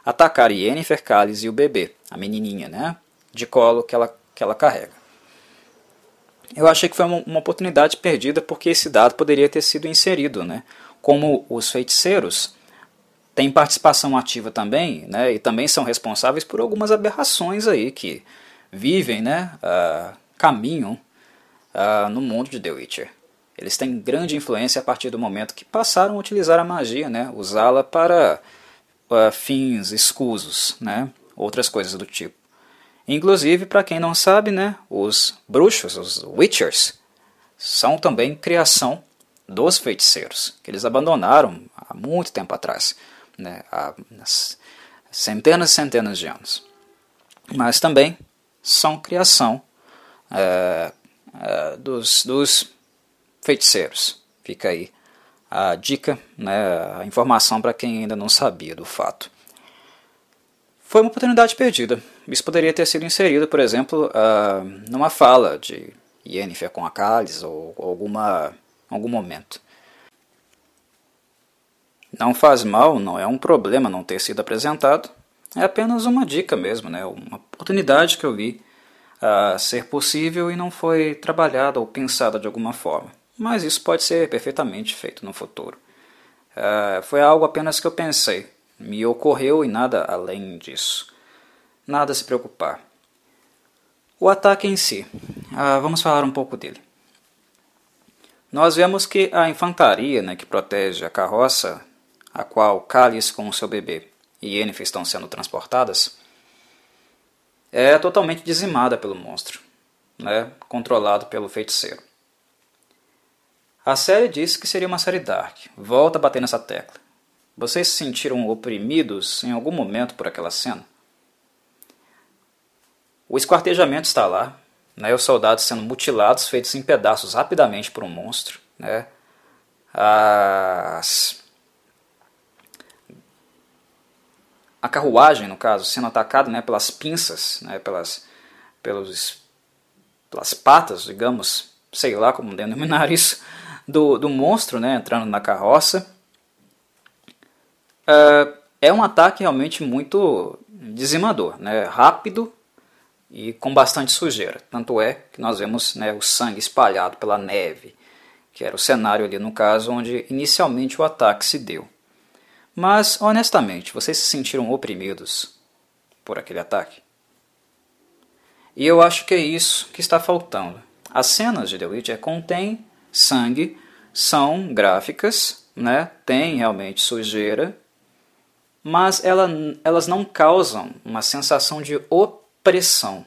atacar Yennefer Callis e o bebê, a menininha, né, de colo que ela, que ela carrega. Eu achei que foi uma, uma oportunidade perdida porque esse dado poderia ter sido inserido, né, como os feiticeiros têm participação ativa também, né, e também são responsáveis por algumas aberrações aí que vivem, né, uh, caminham uh, no mundo de The Witcher. Eles têm grande influência a partir do momento que passaram a utilizar a magia, né, usá-la para uh, fins escusos, né? outras coisas do tipo. Inclusive, para quem não sabe, né, os bruxos, os witchers, são também criação dos feiticeiros, que eles abandonaram há muito tempo atrás, né, há centenas e centenas de anos. Mas também são criação é, dos, dos feiticeiros. Fica aí a dica, né, a informação para quem ainda não sabia do fato. Foi uma oportunidade perdida. Isso poderia ter sido inserido, por exemplo, uh, numa fala de Yennefer com a Kalis ou alguma algum momento. Não faz mal, não é um problema não ter sido apresentado. É apenas uma dica mesmo, né? uma oportunidade que eu vi uh, ser possível e não foi trabalhada ou pensada de alguma forma mas isso pode ser perfeitamente feito no futuro. Uh, foi algo apenas que eu pensei, me ocorreu e nada além disso. Nada a se preocupar. O ataque em si, uh, vamos falar um pouco dele. Nós vemos que a infantaria né, que protege a carroça, a qual Cálice com seu bebê e Yennefer estão sendo transportadas, é totalmente dizimada pelo monstro, né, controlado pelo feiticeiro. A série disse que seria uma série dark. Volta a bater nessa tecla. Vocês se sentiram oprimidos em algum momento por aquela cena? O esquartejamento está lá, né, os soldados sendo mutilados, feitos em pedaços rapidamente por um monstro. Né, as... A carruagem, no caso, sendo atacada né, pelas pinças, né, pelas, pelos, pelas patas, digamos, sei lá como denominar isso, do, do monstro né, entrando na carroça. Uh, é um ataque realmente muito dizimador, né, rápido e com bastante sujeira. Tanto é que nós vemos né, o sangue espalhado pela neve, que era o cenário ali no caso onde inicialmente o ataque se deu. Mas, honestamente, vocês se sentiram oprimidos por aquele ataque? E eu acho que é isso que está faltando. As cenas de The Witcher contêm sangue são gráficas, né? tem realmente sujeira, mas ela, elas não causam uma sensação de opressão.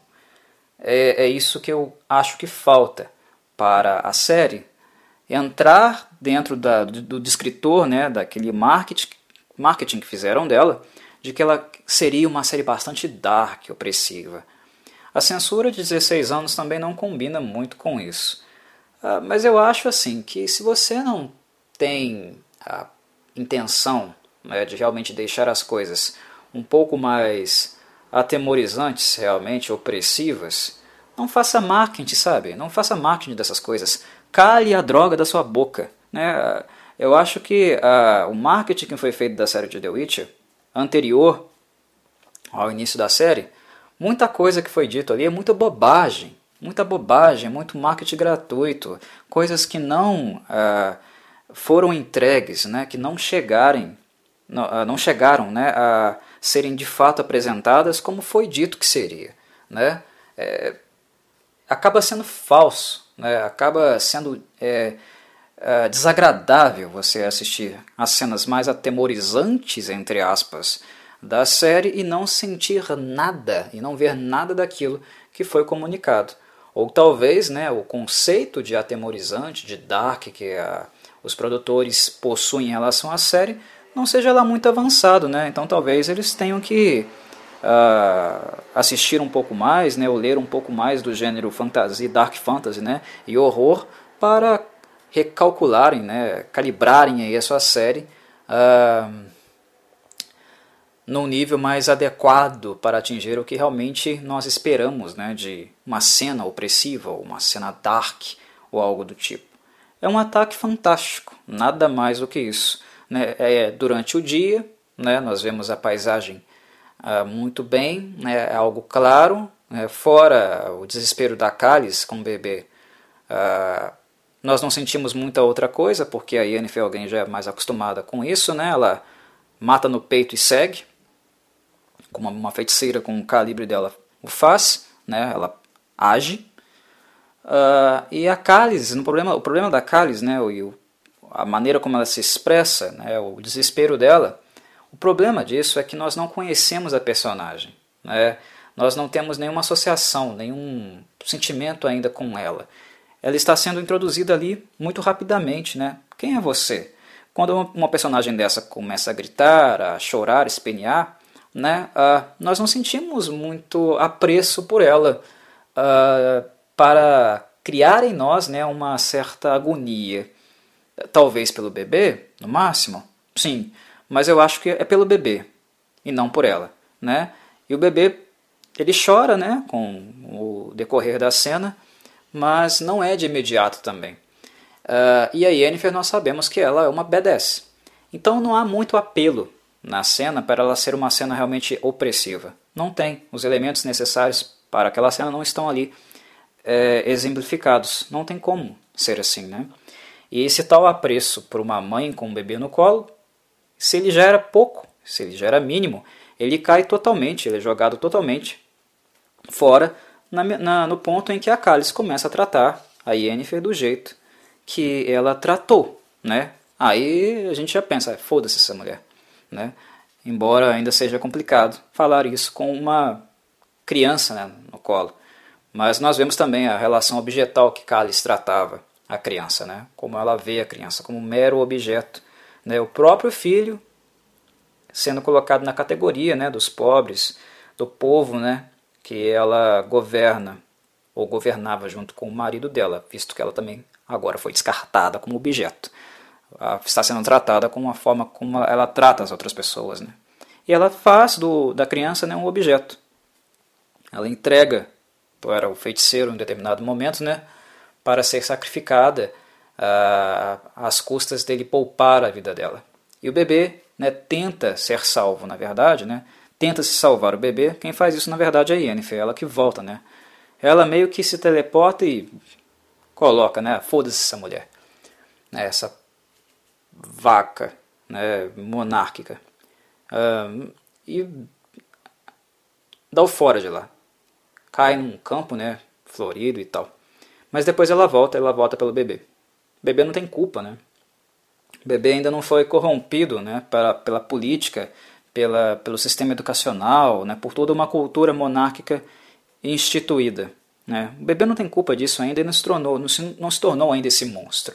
É, é isso que eu acho que falta para a série entrar dentro da, do, do descritor, né, daquele marketing, marketing que fizeram dela, de que ela seria uma série bastante dark, opressiva. A censura de 16 anos também não combina muito com isso. Uh, mas eu acho assim que se você não tem a intenção né, de realmente deixar as coisas um pouco mais atemorizantes, realmente opressivas, não faça marketing, sabe? Não faça marketing dessas coisas. Cale a droga da sua boca. Né? Eu acho que uh, o marketing que foi feito da série de The Witcher, anterior ao início da série, muita coisa que foi dito ali é muita bobagem. Muita bobagem, muito marketing gratuito. Coisas que não uh, foram entregues, né? que não chegarem não, uh, não chegaram né, a serem de fato apresentadas como foi dito que seria. Né? É, acaba sendo falso, né? acaba sendo é, é, desagradável você assistir as cenas mais atemorizantes, entre aspas, da série e não sentir nada, e não ver nada daquilo que foi comunicado. Ou talvez né, o conceito de atemorizante, de dark que a, os produtores possuem em relação à série, não seja lá muito avançado. Né? Então talvez eles tenham que uh, assistir um pouco mais, né, ou ler um pouco mais do gênero fantasy, dark fantasy, né, e horror para recalcularem, né, calibrarem aí a sua série uh, num nível mais adequado para atingir o que realmente nós esperamos, né, de uma cena opressiva, ou uma cena dark ou algo do tipo. É um ataque fantástico, nada mais do que isso. Né? É durante o dia, né, nós vemos a paisagem ah, muito bem, né, é algo claro, né, fora o desespero da Cálice com o bebê. Uh, nós não sentimos muita outra coisa, porque a Yennefer alguém já é mais acostumada com isso, né, ela mata no peito e segue, como uma feiticeira com o calibre dela o faz, né, ela age. Uh, e a Cálice, no problema, o problema da Cálice, né, o, a maneira como ela se expressa, né, o desespero dela, o problema disso é que nós não conhecemos a personagem, né? nós não temos nenhuma associação, nenhum sentimento ainda com ela. Ela está sendo introduzida ali muito rapidamente. Né? Quem é você? Quando uma personagem dessa começa a gritar, a chorar, a espenear, né, uh, nós não sentimos muito apreço por ela uh, para criar em nós né, uma certa agonia. Talvez pelo bebê, no máximo, sim, mas eu acho que é pelo bebê e não por ela, né? E o bebê ele chora, né, com o decorrer da cena, mas não é de imediato também. Uh, e a Yennefer nós sabemos que ela é uma badass. Então não há muito apelo na cena para ela ser uma cena realmente opressiva. Não tem. Os elementos necessários para aquela cena não estão ali é, exemplificados. Não tem como ser assim, né? E esse tal apreço por uma mãe com um bebê no colo se ele já era pouco, se ele já era mínimo, ele cai totalmente, ele é jogado totalmente fora na, na, no ponto em que a Cálice começa a tratar a Yennefer do jeito que ela tratou, né? Aí a gente já pensa, foda-se essa mulher, né? Embora ainda seja complicado falar isso com uma criança né, no colo. Mas nós vemos também a relação objetal que Cálice tratava a criança, né? Como ela vê a criança, como um mero objeto né, o próprio filho sendo colocado na categoria né, dos pobres, do povo né, que ela governa ou governava junto com o marido dela, visto que ela também agora foi descartada como objeto. Está sendo tratada com a forma como ela trata as outras pessoas. Né? E ela faz do, da criança né, um objeto. Ela entrega para o feiticeiro em determinado momento né, para ser sacrificada uh, às custas dele poupar a vida dela. E o bebê né, tenta ser salvo, na verdade, né, tenta se salvar o bebê. Quem faz isso, na verdade, é a Yennefer, ela que volta. Né? Ela meio que se teleporta e coloca, né, foda-se essa mulher, né, essa vaca né, monárquica. E dá o fora de lá. Cai num campo né, florido e tal. Mas depois ela volta, ela volta pelo bebê. O bebê não tem culpa, né? O bebê ainda não foi corrompido né, pela, pela política, pela, pelo sistema educacional, né, por toda uma cultura monárquica instituída. Né? O bebê não tem culpa disso ainda e não se tornou, não se, não se tornou ainda esse monstro.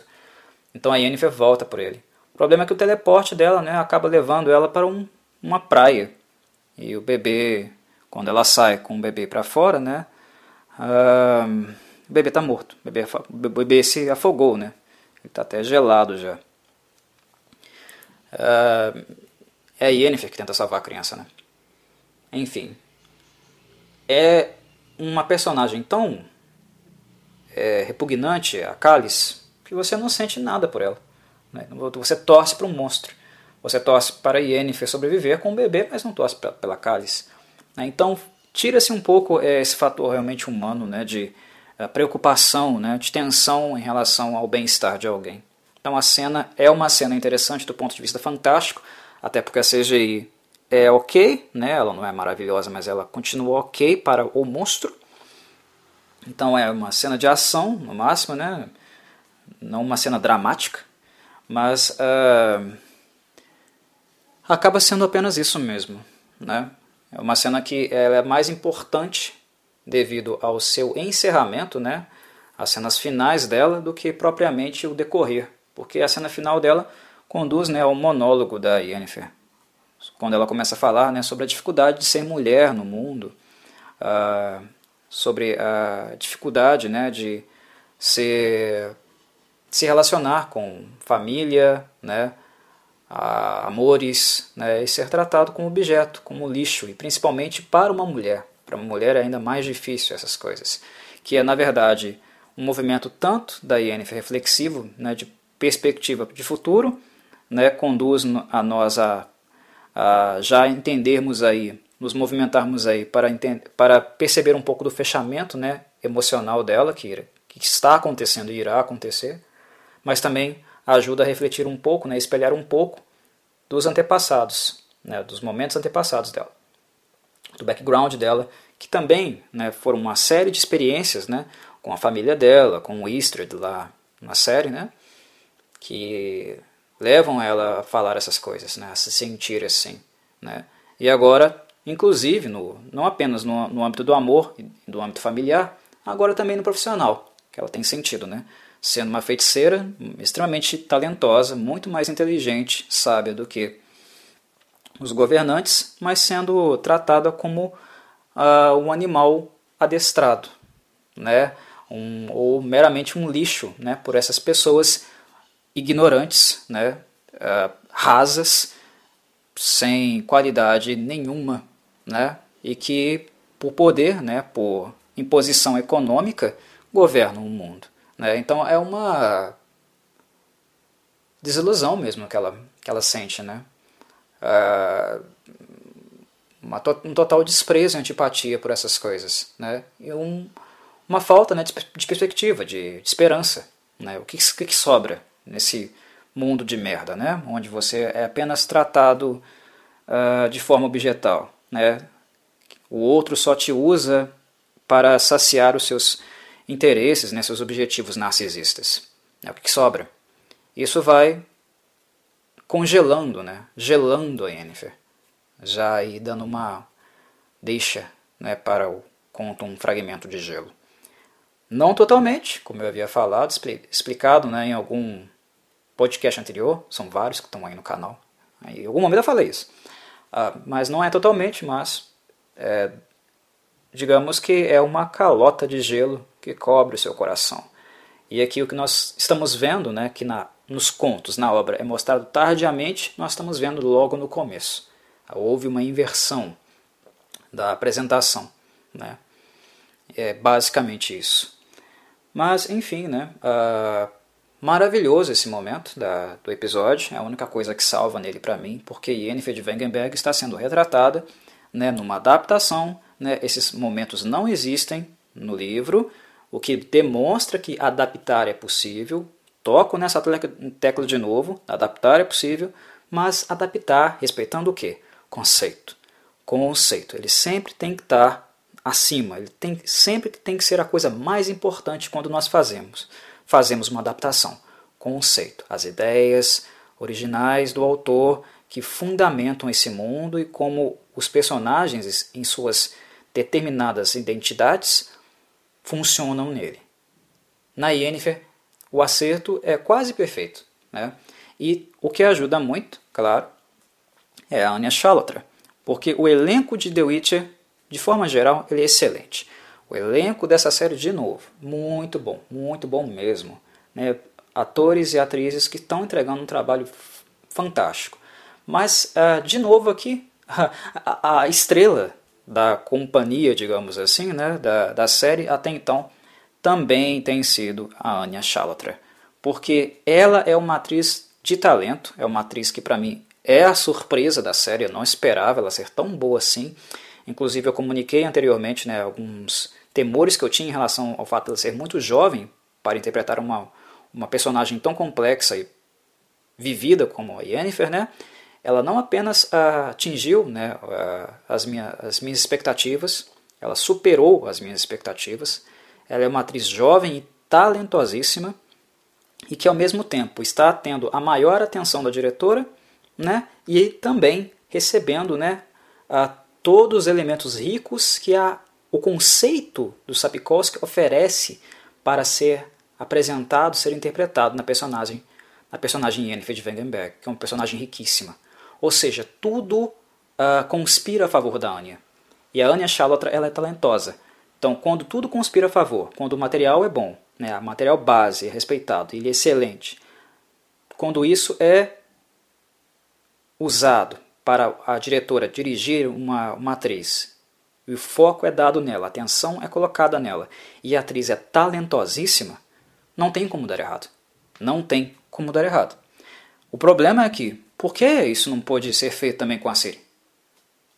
Então a Yennefer volta por ele. O problema é que o teleporte dela né, acaba levando ela para um, uma praia. E o bebê, quando ela sai com o bebê para fora, né, uh, o bebê está morto. O bebê, o bebê se afogou, né? Ele está até gelado já. Uh, é a Yennefer que tenta salvar a criança, né? Enfim. É uma personagem tão é, repugnante, a Cálice, que você não sente nada por ela. Né? Você torce para um monstro. Você torce para a Yennefer sobreviver com o bebê, mas não torce pela Cálice. Né? Então, tira-se um pouco é, esse fator realmente humano né, de é, preocupação, né, de tensão em relação ao bem-estar de alguém. Então a cena é uma cena interessante do ponto de vista fantástico, até porque a CGI é ok, né? ela não é maravilhosa, mas ela continua ok para o monstro. Então é uma cena de ação, no máximo, né? não uma cena dramática, mas uh, acaba sendo apenas isso mesmo. Né? É uma cena que é mais importante devido ao seu encerramento, né? as cenas finais dela, do que propriamente o decorrer porque a cena final dela conduz né, ao monólogo da Yennefer, quando ela começa a falar né, sobre a dificuldade de ser mulher no mundo, uh, sobre a dificuldade né, de ser, se relacionar com família, né, amores, né, e ser tratado como objeto, como lixo, e principalmente para uma mulher. Para uma mulher é ainda mais difícil essas coisas, que é na verdade um movimento tanto da Yennefer reflexivo, né, de perspectiva de futuro, né, conduz a nós a, a já entendermos aí, nos movimentarmos aí para, entender, para perceber um pouco do fechamento né, emocional dela, que, que está acontecendo e irá acontecer, mas também ajuda a refletir um pouco, né, espelhar um pouco dos antepassados, né, dos momentos antepassados dela, do background dela, que também né, foram uma série de experiências né, com a família dela, com o Istrid lá na série, né, que levam ela a falar essas coisas, né, a se sentir assim. Né? E agora, inclusive, no, não apenas no, no âmbito do amor, do âmbito familiar, agora também no profissional, que ela tem sentido, né? sendo uma feiticeira extremamente talentosa, muito mais inteligente, sábia do que os governantes, mas sendo tratada como uh, um animal adestrado, né? um, ou meramente um lixo né? por essas pessoas ignorantes, né, uh, rasas, sem qualidade nenhuma, né, e que por poder, né, por imposição econômica, governam o mundo. Né? Então é uma desilusão mesmo que ela, que ela sente. Né? Uh, uma, um total desprezo e antipatia por essas coisas. Né? E um, uma falta né, de, de perspectiva, de, de esperança. Né? O que, que, que sobra nesse mundo de merda, né? onde você é apenas tratado uh, de forma objetal. Né? O outro só te usa para saciar os seus interesses, né, seus objetivos narcisistas. É o que sobra. Isso vai congelando, né, gelando a Yennefer, já aí dando uma deixa né, para o conto um fragmento de gelo. Não totalmente, como eu havia falado, explicado né, em algum podcast anterior, são vários que estão aí no canal. Em algum momento eu falei isso. Ah, mas não é totalmente, mas é, digamos que é uma calota de gelo que cobre o seu coração. E aqui o que nós estamos vendo, né, que na, nos contos, na obra, é mostrado tardiamente, nós estamos vendo logo no começo. Houve uma inversão da apresentação. Né? É basicamente isso. Mas, enfim, né, uh, Maravilhoso esse momento da, do episódio, é a única coisa que salva nele para mim, porque Yennefer de Wengenberg está sendo retratada né, numa adaptação. Né, esses momentos não existem no livro, o que demonstra que adaptar é possível. Toco nessa tecla de novo, adaptar é possível, mas adaptar respeitando o quê? Conceito. Conceito. Ele sempre tem que estar acima, ele tem, sempre tem que ser a coisa mais importante quando nós fazemos fazemos uma adaptação. Conceito, as ideias originais do autor que fundamentam esse mundo e como os personagens, em suas determinadas identidades, funcionam nele. Na Yennefer, o acerto é quase perfeito. Né? E o que ajuda muito, claro, é a Anya Chalotra, porque o elenco de The Witcher, de forma geral, ele é excelente. O elenco dessa série, de novo, muito bom, muito bom mesmo. Né? Atores e atrizes que estão entregando um trabalho fantástico. Mas, uh, de novo aqui, a, a, estrela da companhia, digamos assim, né, da, da série até então, também tem sido a Anya Chalotra. Porque ela é uma atriz de talento, é uma atriz que para mim é a surpresa da série, eu não esperava ela ser tão boa assim. Inclusive eu comuniquei anteriormente né, alguns temores que eu tinha em relação ao fato de ser muito jovem para interpretar uma, uma personagem tão complexa e vivida como a Yennefer, né? Ela não apenas atingiu né, as, minha, as minhas expectativas, ela superou as minhas expectativas. Ela é uma atriz jovem e talentosíssima e que ao mesmo tempo está tendo a maior atenção da diretora, né? E também recebendo, né, uh, todos os elementos ricos que a o conceito do Sapkowski oferece para ser apresentado, ser interpretado na personagem, na personagem Yennefer de Wengenberg, que é uma personagem riquíssima. Ou seja, tudo uh, conspira a favor da Anya. E a Anya Chalotra ela é talentosa. Então, quando tudo conspira a favor, quando o material é bom, né, o material base é respeitado, ele é excelente, quando isso é usado para a diretora dirigir uma, uma atriz o foco é dado nela, a atenção é colocada nela, e a atriz é talentosíssima, não tem como dar errado. Não tem como dar errado. O problema é que, por que isso não pode ser feito também com a Siri?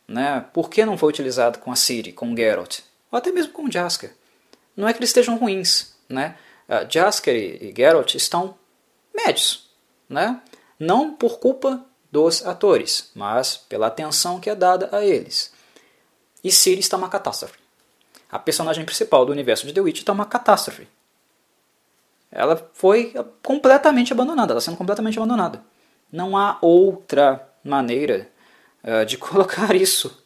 Né? Por que não foi utilizado com a Siri, com o Geralt? Ou até mesmo com o Jasker? Não é que eles estejam ruins. Né? Uh, Jasker e, e Geralt estão médios. Né? Não por culpa dos atores, mas pela atenção que é dada a eles. E Ciri está uma catástrofe. A personagem principal do universo de The Witch está uma catástrofe. Ela foi completamente abandonada, ela está sendo completamente abandonada. Não há outra maneira uh, de colocar isso.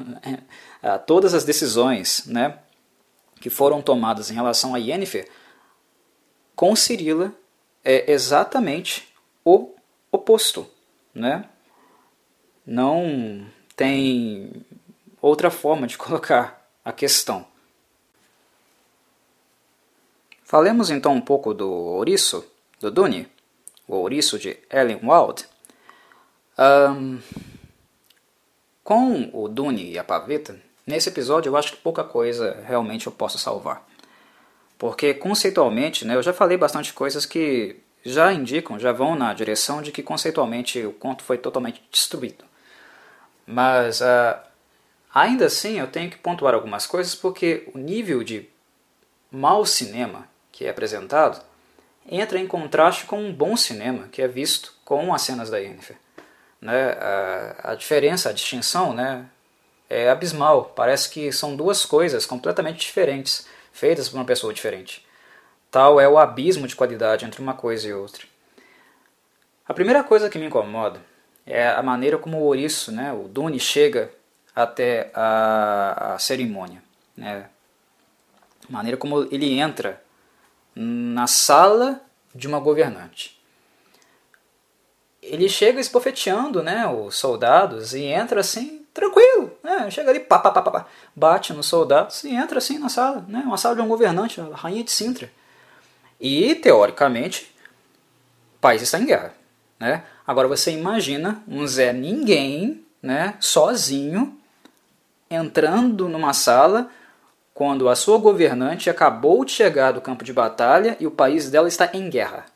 uh, todas as decisões né, que foram tomadas em relação a Yennefer com Cirila é exatamente o oposto. Né? Não tem outra forma de colocar a questão. Falemos então um pouco do ouriço, do Dune, o ouriço de Ellen Wald. Um, com o Dune e a paveta, nesse episódio eu acho que pouca coisa realmente eu posso salvar. Porque conceitualmente, né, eu já falei bastante coisas que já indicam, já vão na direção de que conceitualmente o conto foi totalmente destruído. Mas uh, Ainda assim, eu tenho que pontuar algumas coisas porque o nível de mau cinema que é apresentado entra em contraste com um bom cinema que é visto com as cenas da Yennefer. Né? A, a diferença, a distinção né, é abismal. Parece que são duas coisas completamente diferentes, feitas por uma pessoa diferente. Tal é o abismo de qualidade entre uma coisa e outra. A primeira coisa que me incomoda é a maneira como o ouriço, né, o Dune, chega até a, a cerimônia. Né? A maneira como ele entra na sala de uma governante. Ele chega esbofeteando né, os soldados e entra assim, tranquilo. Né? Chega ali, pá, pá, pá, pá, bate nos soldados e entra assim na sala. Né? Uma sala de um governante, a rainha de Sintra. E, teoricamente, o país está em guerra. Né? Agora você imagina um Zé Ninguém, né, sozinho, entrando numa sala quando a sua governante acabou de chegar do campo de batalha e o país dela está em guerra.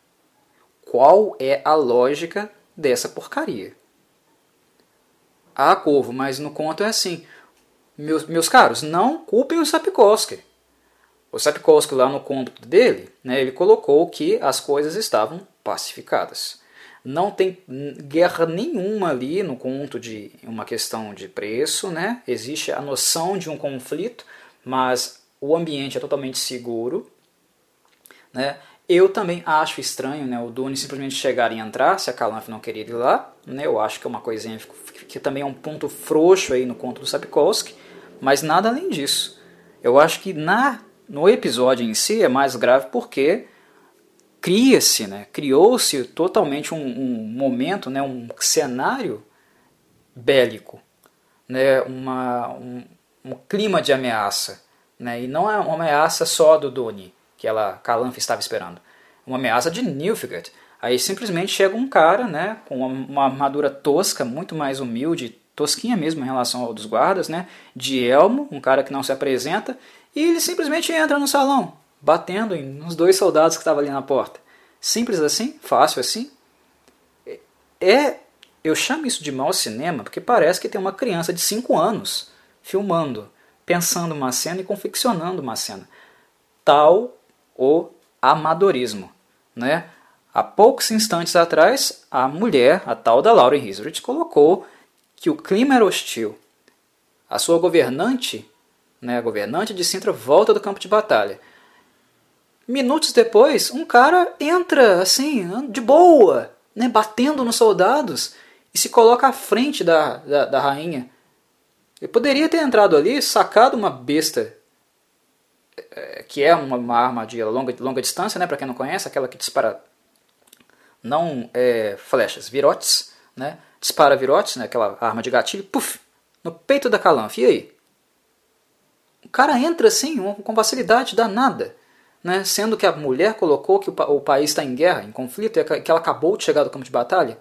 Qual é a lógica dessa porcaria? Ah, Corvo, mas no conto é assim. Meus, meus caros, não culpem o Sapkowski. O Sapkowski lá no conto dele, né, ele colocou que as coisas estavam pacificadas. Não tem guerra nenhuma ali no conto de uma questão de preço, né? Existe a noção de um conflito, mas o ambiente é totalmente seguro, né? Eu também acho estranho né, o Dune simplesmente chegar e entrar, se a Calanf não queria ir lá. Né, eu acho que é uma coisinha que também é um ponto frouxo aí no conto do Sapkowski, mas nada além disso. Eu acho que na, no episódio em si é mais grave porque cria-se, né, criou-se totalmente um, um, momento, né, um cenário bélico, né, uma, um, um clima de ameaça. Né, e não é uma ameaça só do Duni, que ela, Calanf estava esperando. Uma ameaça de Nilfgaard. Aí simplesmente chega um cara né, com uma armadura tosca, muito mais humilde, tosquinha mesmo em relação ao dos guardas, né, de elmo, um cara que não se apresenta, e ele simplesmente entra no salão, batendo nos dois soldados que estavam ali na porta. Simples assim, fácil assim. É, eu chamo isso de mau cinema porque parece que tem uma criança de 5 anos filmando, pensando uma cena e confeccionando uma cena. Tal o amadorismo, né? Há poucos instantes atrás, a mulher, a tal da Lauren Hisrich, colocou que o clima era hostil. A sua governante, né, a governante de Sintra, volta do campo de batalha. Minutos depois, um cara entra assim, de boa, né, batendo nos soldados e se coloca à frente da, da, da rainha. Ele poderia ter entrado ali, sacado uma besta, é, que é uma, uma arma de longa, longa distância, né, para quem não conhece, aquela que dispara não é, flechas, virotes, né, dispara virotes, né, aquela arma de gatilho, puf, no peito da Calanf. E aí? O cara entra assim, com facilidade danada né? sendo que a mulher colocou que o, o país está em guerra, em conflito, e que ela acabou de chegar do campo de batalha?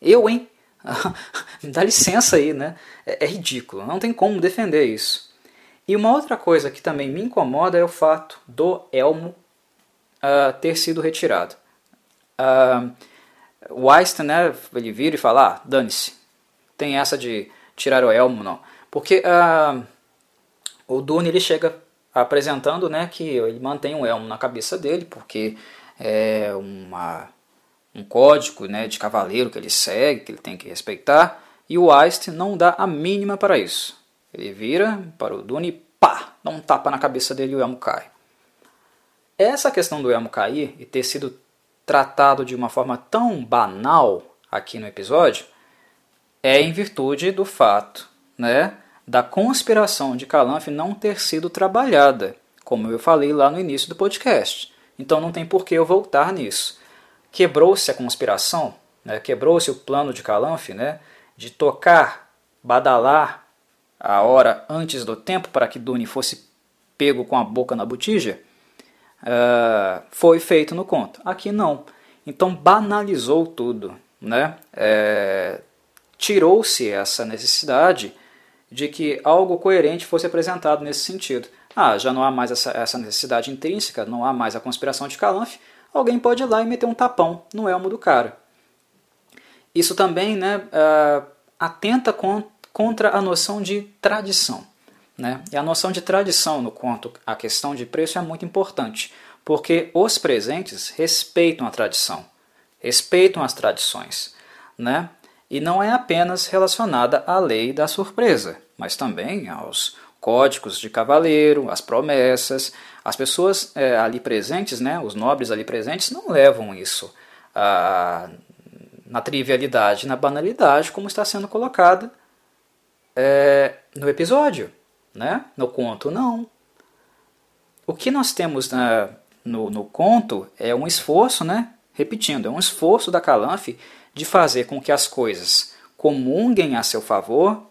Eu, hein? Dá licença aí, né? É, é, ridículo, não tem como defender isso. E uma outra coisa que também me incomoda é o fato do elmo uh, ter sido retirado. Uh, o Einstein, né, ele vira e fala, ah, dane-se, tem essa de tirar o elmo, não. Porque uh, o Dune ele chega apresentando né, que ele mantém um elmo na cabeça dele, porque é uma, um código né, de cavaleiro que ele segue, que ele tem que respeitar, e o Einstein não dá a mínima para isso. Ele vira para o Dune e pá, dá um tapa na cabeça dele e o elmo cai. Essa questão do elmo cair e ter sido tratado de uma forma tão banal aqui no episódio é em virtude do fato né, da conspiração de Calanf não ter sido trabalhada, como eu falei lá no início do podcast. Então não tem por que eu voltar nisso. Quebrou-se a conspiração, né? quebrou-se o plano de Calanf né? de tocar, badalar a hora antes do tempo para que Dune fosse pego com a boca na botija, uh, foi feito no conto. Aqui não. Então banalizou tudo. Né? É, Tirou-se essa necessidade de que algo coerente fosse apresentado nesse sentido. Ah, já não há mais essa, essa necessidade intrínseca, não há mais a conspiração de Calanf, alguém pode ir lá e meter um tapão no elmo do cara. Isso também né, uh, atenta con contra a noção de tradição. Né? E a noção de tradição no conto A Questão de Preço é muito importante, porque os presentes respeitam a tradição, respeitam as tradições. Né? E não é apenas relacionada à lei da surpresa, mas também aos códigos de cavaleiro, às promessas. As pessoas é, ali presentes, né, os nobres ali presentes, não levam isso a, na trivialidade, na banalidade, como está sendo colocada é, no episódio. Né? No conto, não. O que nós temos na, no, no conto é um esforço, né? repetindo, é um esforço da Calanf de fazer com que as coisas comunguem a seu favor,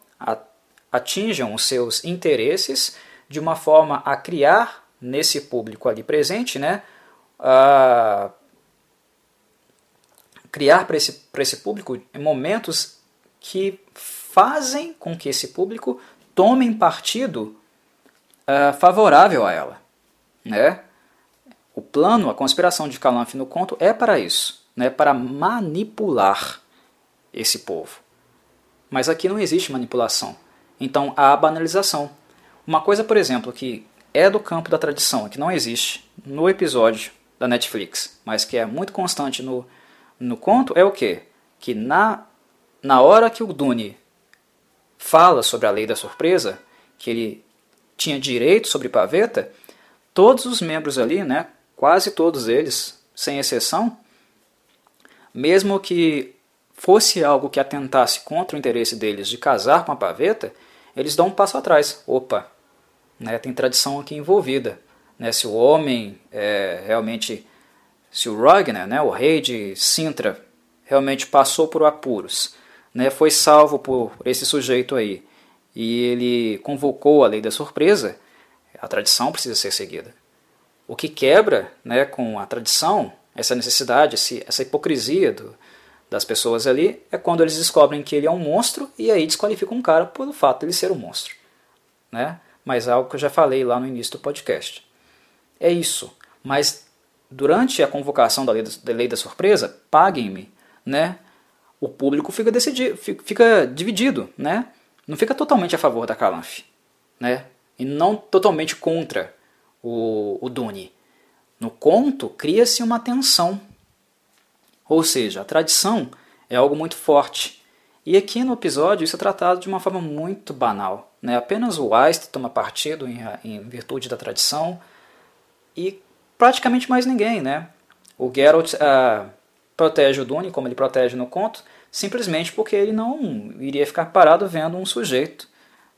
atinjam os seus interesses, de uma forma a criar nesse público ali presente, né, criar para esse, esse público momentos que fazem com que esse público tome partido uh, favorável a ela. Né? O plano, a conspiração de Calanf no conto é para isso né, para manipular esse povo. Mas aqui não existe manipulação. Então há banalização. Uma coisa, por exemplo, que é do campo da tradição, que não existe no episódio da Netflix, mas que é muito constante no, no conto, é o quê? Que na, na hora que o Dune fala sobre a lei da surpresa, que ele tinha direito sobre Paveta, todos os membros ali, né, quase todos eles, sem exceção, mesmo que fosse algo que atentasse contra o interesse deles de casar com a paveta, eles dão um passo atrás. Opa, né, tem tradição aqui envolvida. Né, se o homem é, realmente se o Ragnar, né, o rei de Sintra, realmente passou por apuros, né, foi salvo por esse sujeito aí, e ele convocou a lei da surpresa, a tradição precisa ser seguida. O que quebra né, com a tradição, essa necessidade, essa hipocrisia do, das pessoas ali, é quando eles descobrem que ele é um monstro e aí desqualificam um cara pelo fato de ele ser um monstro. Né? Mas algo que eu já falei lá no início do podcast. É isso. Mas durante a convocação da lei da, lei da surpresa, paguem-me, né? O público fica, decidido, fica dividido, né? Não fica totalmente a favor da Calanf, né? E não totalmente contra o, o Dune. No conto, cria-se uma tensão. Ou seja, a tradição é algo muito forte. E aqui no episódio isso é tratado de uma forma muito banal. Né? Apenas o Weist toma partido em, em virtude da tradição e praticamente mais ninguém. Né? O Geralt uh, protege o Dune, como ele protege no conto, simplesmente porque ele não iria ficar parado vendo um sujeito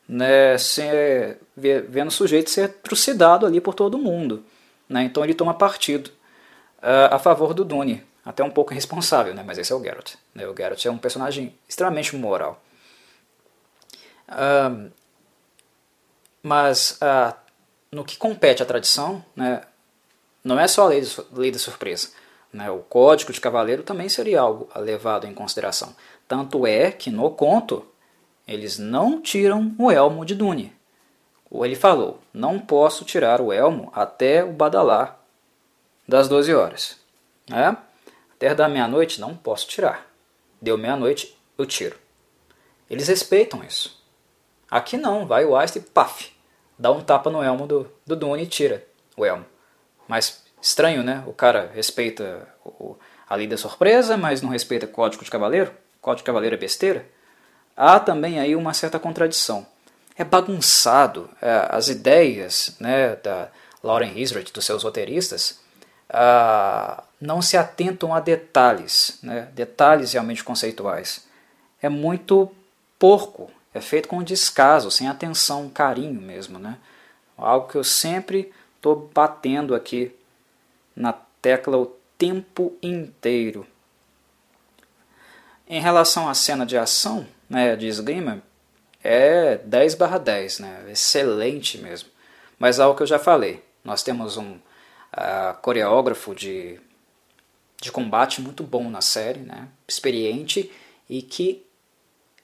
né, ser, vendo o sujeito ser trucidado ali por todo mundo. Né? Então ele toma partido uh, a favor do Dune. Até um pouco irresponsável, né? mas esse é o Geralt. Né? O Geralt é um personagem extremamente moral. Uh, mas uh, no que compete à tradição, né, não é só a lei, lei da surpresa. Né? O código de cavaleiro também seria algo levado em consideração. Tanto é que no conto eles não tiram o elmo de Dune. Ele falou: Não posso tirar o elmo até o badalar das 12 horas. É? Até da meia-noite não posso tirar. Deu meia-noite, eu tiro. Eles respeitam isso. Aqui não, vai o Einstein e paf, dá um tapa no elmo do, do Dune e tira o elmo. Mas estranho, né? O cara respeita o, a lei da surpresa, mas não respeita o código de cavaleiro. O código de cavaleiro é besteira há também aí uma certa contradição. É bagunçado é, as ideias né, da Lauren Hisrich, dos seus roteiristas, ah, não se atentam a detalhes, né, detalhes realmente conceituais. É muito porco, é feito com descaso, sem atenção, carinho mesmo. Né? Algo que eu sempre estou batendo aqui na tecla o tempo inteiro. Em relação à cena de ação, né, de esgrima é 10 barra 10, né, excelente mesmo. Mas algo que eu já falei, nós temos um uh, coreógrafo de, de combate muito bom na série, né, experiente e que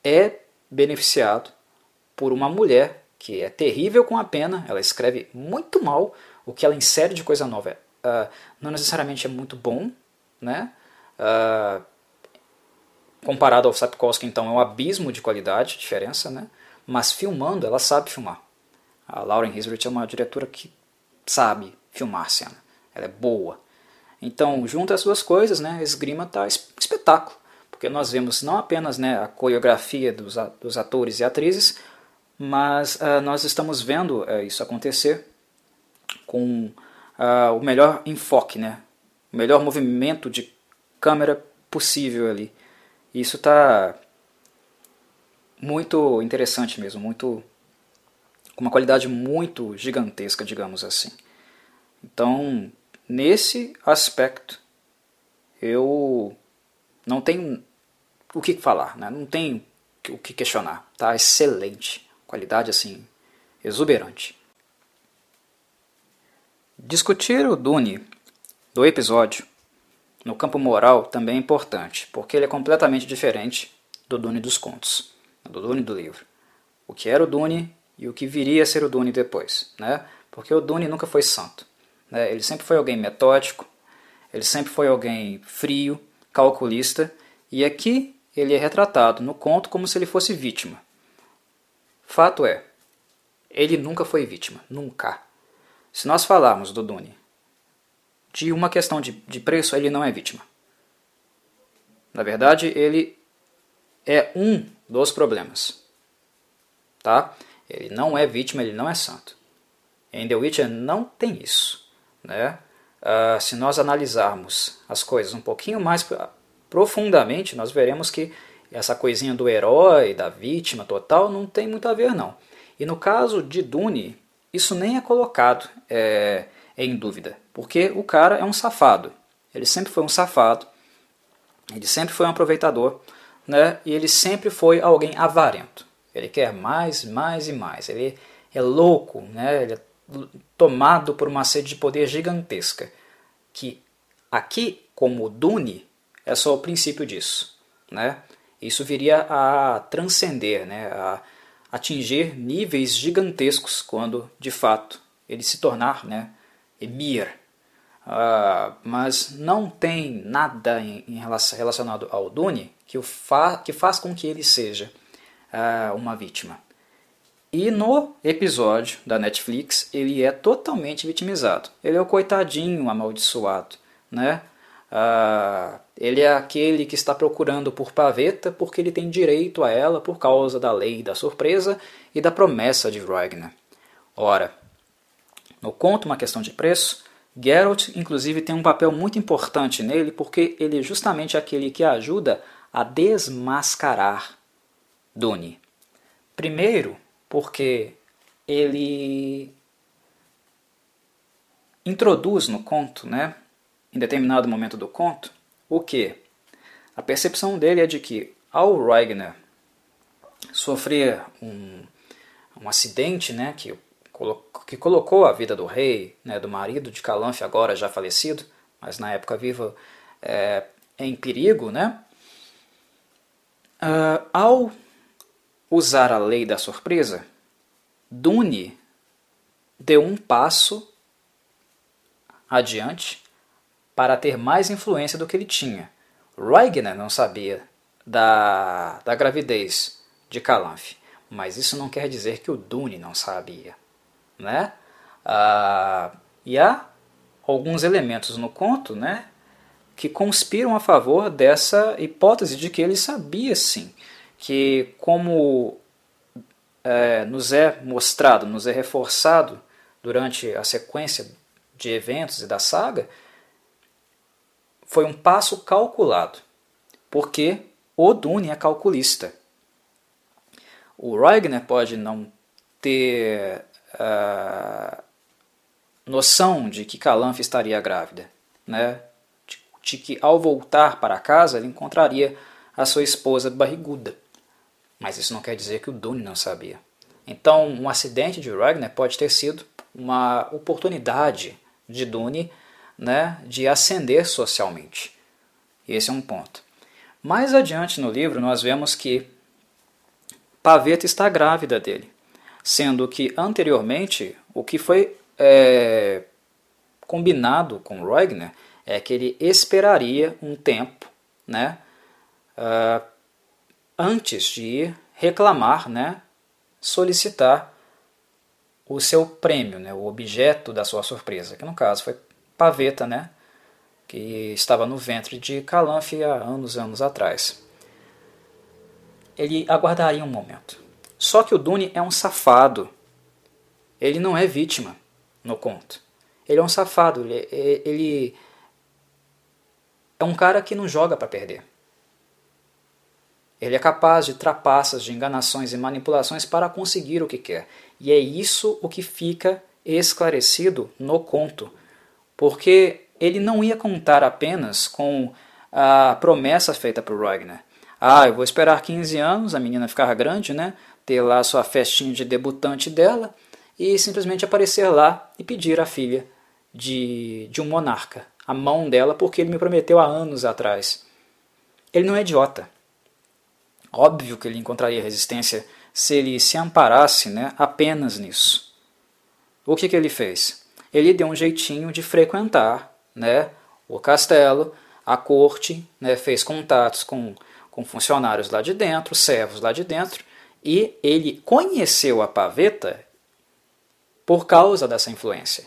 é beneficiado por uma mulher que é terrível com a pena, ela escreve muito mal, o que ela insere de coisa nova uh, não necessariamente é muito bom, né? Uh, comparado ao Sapkowski, então, é um abismo de qualidade, diferença, né? Mas filmando, ela sabe filmar. A Lauren Hisrich é uma diretora que sabe filmar cena. Ela é boa. Então, junto as duas coisas, né, esgrima está espetáculo. Porque nós vemos não apenas né, a coreografia dos, dos atores e atrizes, mas uh, nós estamos vendo uh, isso acontecer com uh, o melhor enfoque, né, o melhor movimento de câmera possível ali. Isso está muito interessante mesmo, muito com uma qualidade muito gigantesca, digamos assim. Então, nesse aspecto, eu não tenho o que falar, né? não tenho o que questionar. Tá excelente, qualidade assim exuberante. Discutir o Dune do episódio no campo moral também é importante, porque ele é completamente diferente do Dune dos contos, do Dune do livro. O que era o Dune e o que viria a ser o Dune depois, né? Porque o Dune nunca foi santo. Né? Ele sempre foi alguém metódico, ele sempre foi alguém frio, calculista, e aqui ele é retratado no conto como se ele fosse vítima. Fato é, ele nunca foi vítima, nunca. Se nós falarmos do Dune de uma questão de, de preço, ele não é vítima. Na verdade, ele é um dos problemas. Tá? Ele não é vítima, ele não é santo. Em The Witcher não tem isso. Né? Uh, se nós analisarmos as coisas um pouquinho mais profundamente, nós veremos que essa coisinha do herói, da vítima total, não tem muito a ver não. E no caso de Dune, isso nem é colocado é, em dúvida. Porque o cara é um safado. Ele sempre foi um safado, ele sempre foi um aproveitador, né? E ele sempre foi alguém avarento. Ele quer mais, mais e mais. Ele é louco, né? Ele é tomado por uma sede de poder gigantesca. Que aqui, como Dune, é só o princípio disso, né? Isso viria a transcender, né? A atingir níveis gigantescos quando, de fato, ele se tornar, né? Emir. Uh, mas não tem nada em, relação, relacionado ao Dune que, o fa que faz com que ele seja uh, uma vítima. E no episódio da Netflix, ele é totalmente vitimizado. Ele é o coitadinho amaldiçoado, né? Uh, ele é aquele que está procurando por paveta porque ele tem direito a ela por causa da lei da surpresa e da promessa de Ragnar. Ora, no conto Uma Questão de Preço, Geralt inclusive tem um papel muito importante nele porque ele é justamente aquele que ajuda a desmascarar Dune. Primeiro, porque ele introduz no conto, né, em determinado momento do conto, o que? A percepção dele é de que ao Ragnar sofrer um, um acidente né, que, que colocou a vida do rei, né, do marido de Calanfe, agora já falecido, mas na época viva, é, em perigo, né? Uh, ao usar a lei da surpresa, Dune deu um passo adiante para ter mais influência do que ele tinha. Ragnar não sabia da, da gravidez de Calanfe, mas isso não quer dizer que o Dune não sabia. Né? Ah, e há alguns elementos no conto né, que conspiram a favor dessa hipótese de que ele sabia sim que, como é, nos é mostrado, nos é reforçado durante a sequência de eventos e da saga, foi um passo calculado, porque o Dune é calculista. O Ragnar pode não ter noção de que Calanfe estaria grávida, né? De, de que ao voltar para casa ele encontraria a sua esposa barriguda. Mas isso não quer dizer que o Dune não sabia. Então, um acidente de Ragnar pode ter sido uma oportunidade de Dune né, de ascender socialmente. Esse é um ponto. Mais adiante no livro, nós vemos que Paveta está grávida dele, sendo que anteriormente o que foi é, combinado com Ragnar é que ele esperaria um tempo né, uh, antes de ir reclamar, né, solicitar o seu prêmio, né, o objeto da sua surpresa, que no caso foi Paveta, né, que estava no ventre de Calanfe há anos e anos atrás. Ele aguardaria um momento. Só que o Dune é um safado. Ele não é vítima no conto. Ele é um safado. Ele, ele é um cara que não joga para perder. Ele é capaz de trapaças, de enganações e manipulações para conseguir o que quer. E é isso o que fica esclarecido no conto. Porque ele não ia contar apenas com a promessa feita por Ragnar. Ah, eu vou esperar 15 anos, a menina ficar grande, né? Ter lá sua festinha de debutante dela e simplesmente aparecer lá e pedir a filha de, de um monarca, a mão dela, porque ele me prometeu há anos atrás. Ele não é idiota. Óbvio que ele encontraria resistência se ele se amparasse né, apenas nisso. O que, que ele fez? Ele deu um jeitinho de frequentar né, o castelo, a corte, né, fez contatos com, com funcionários lá de dentro, servos lá de dentro, e ele conheceu a paveta por causa dessa influência.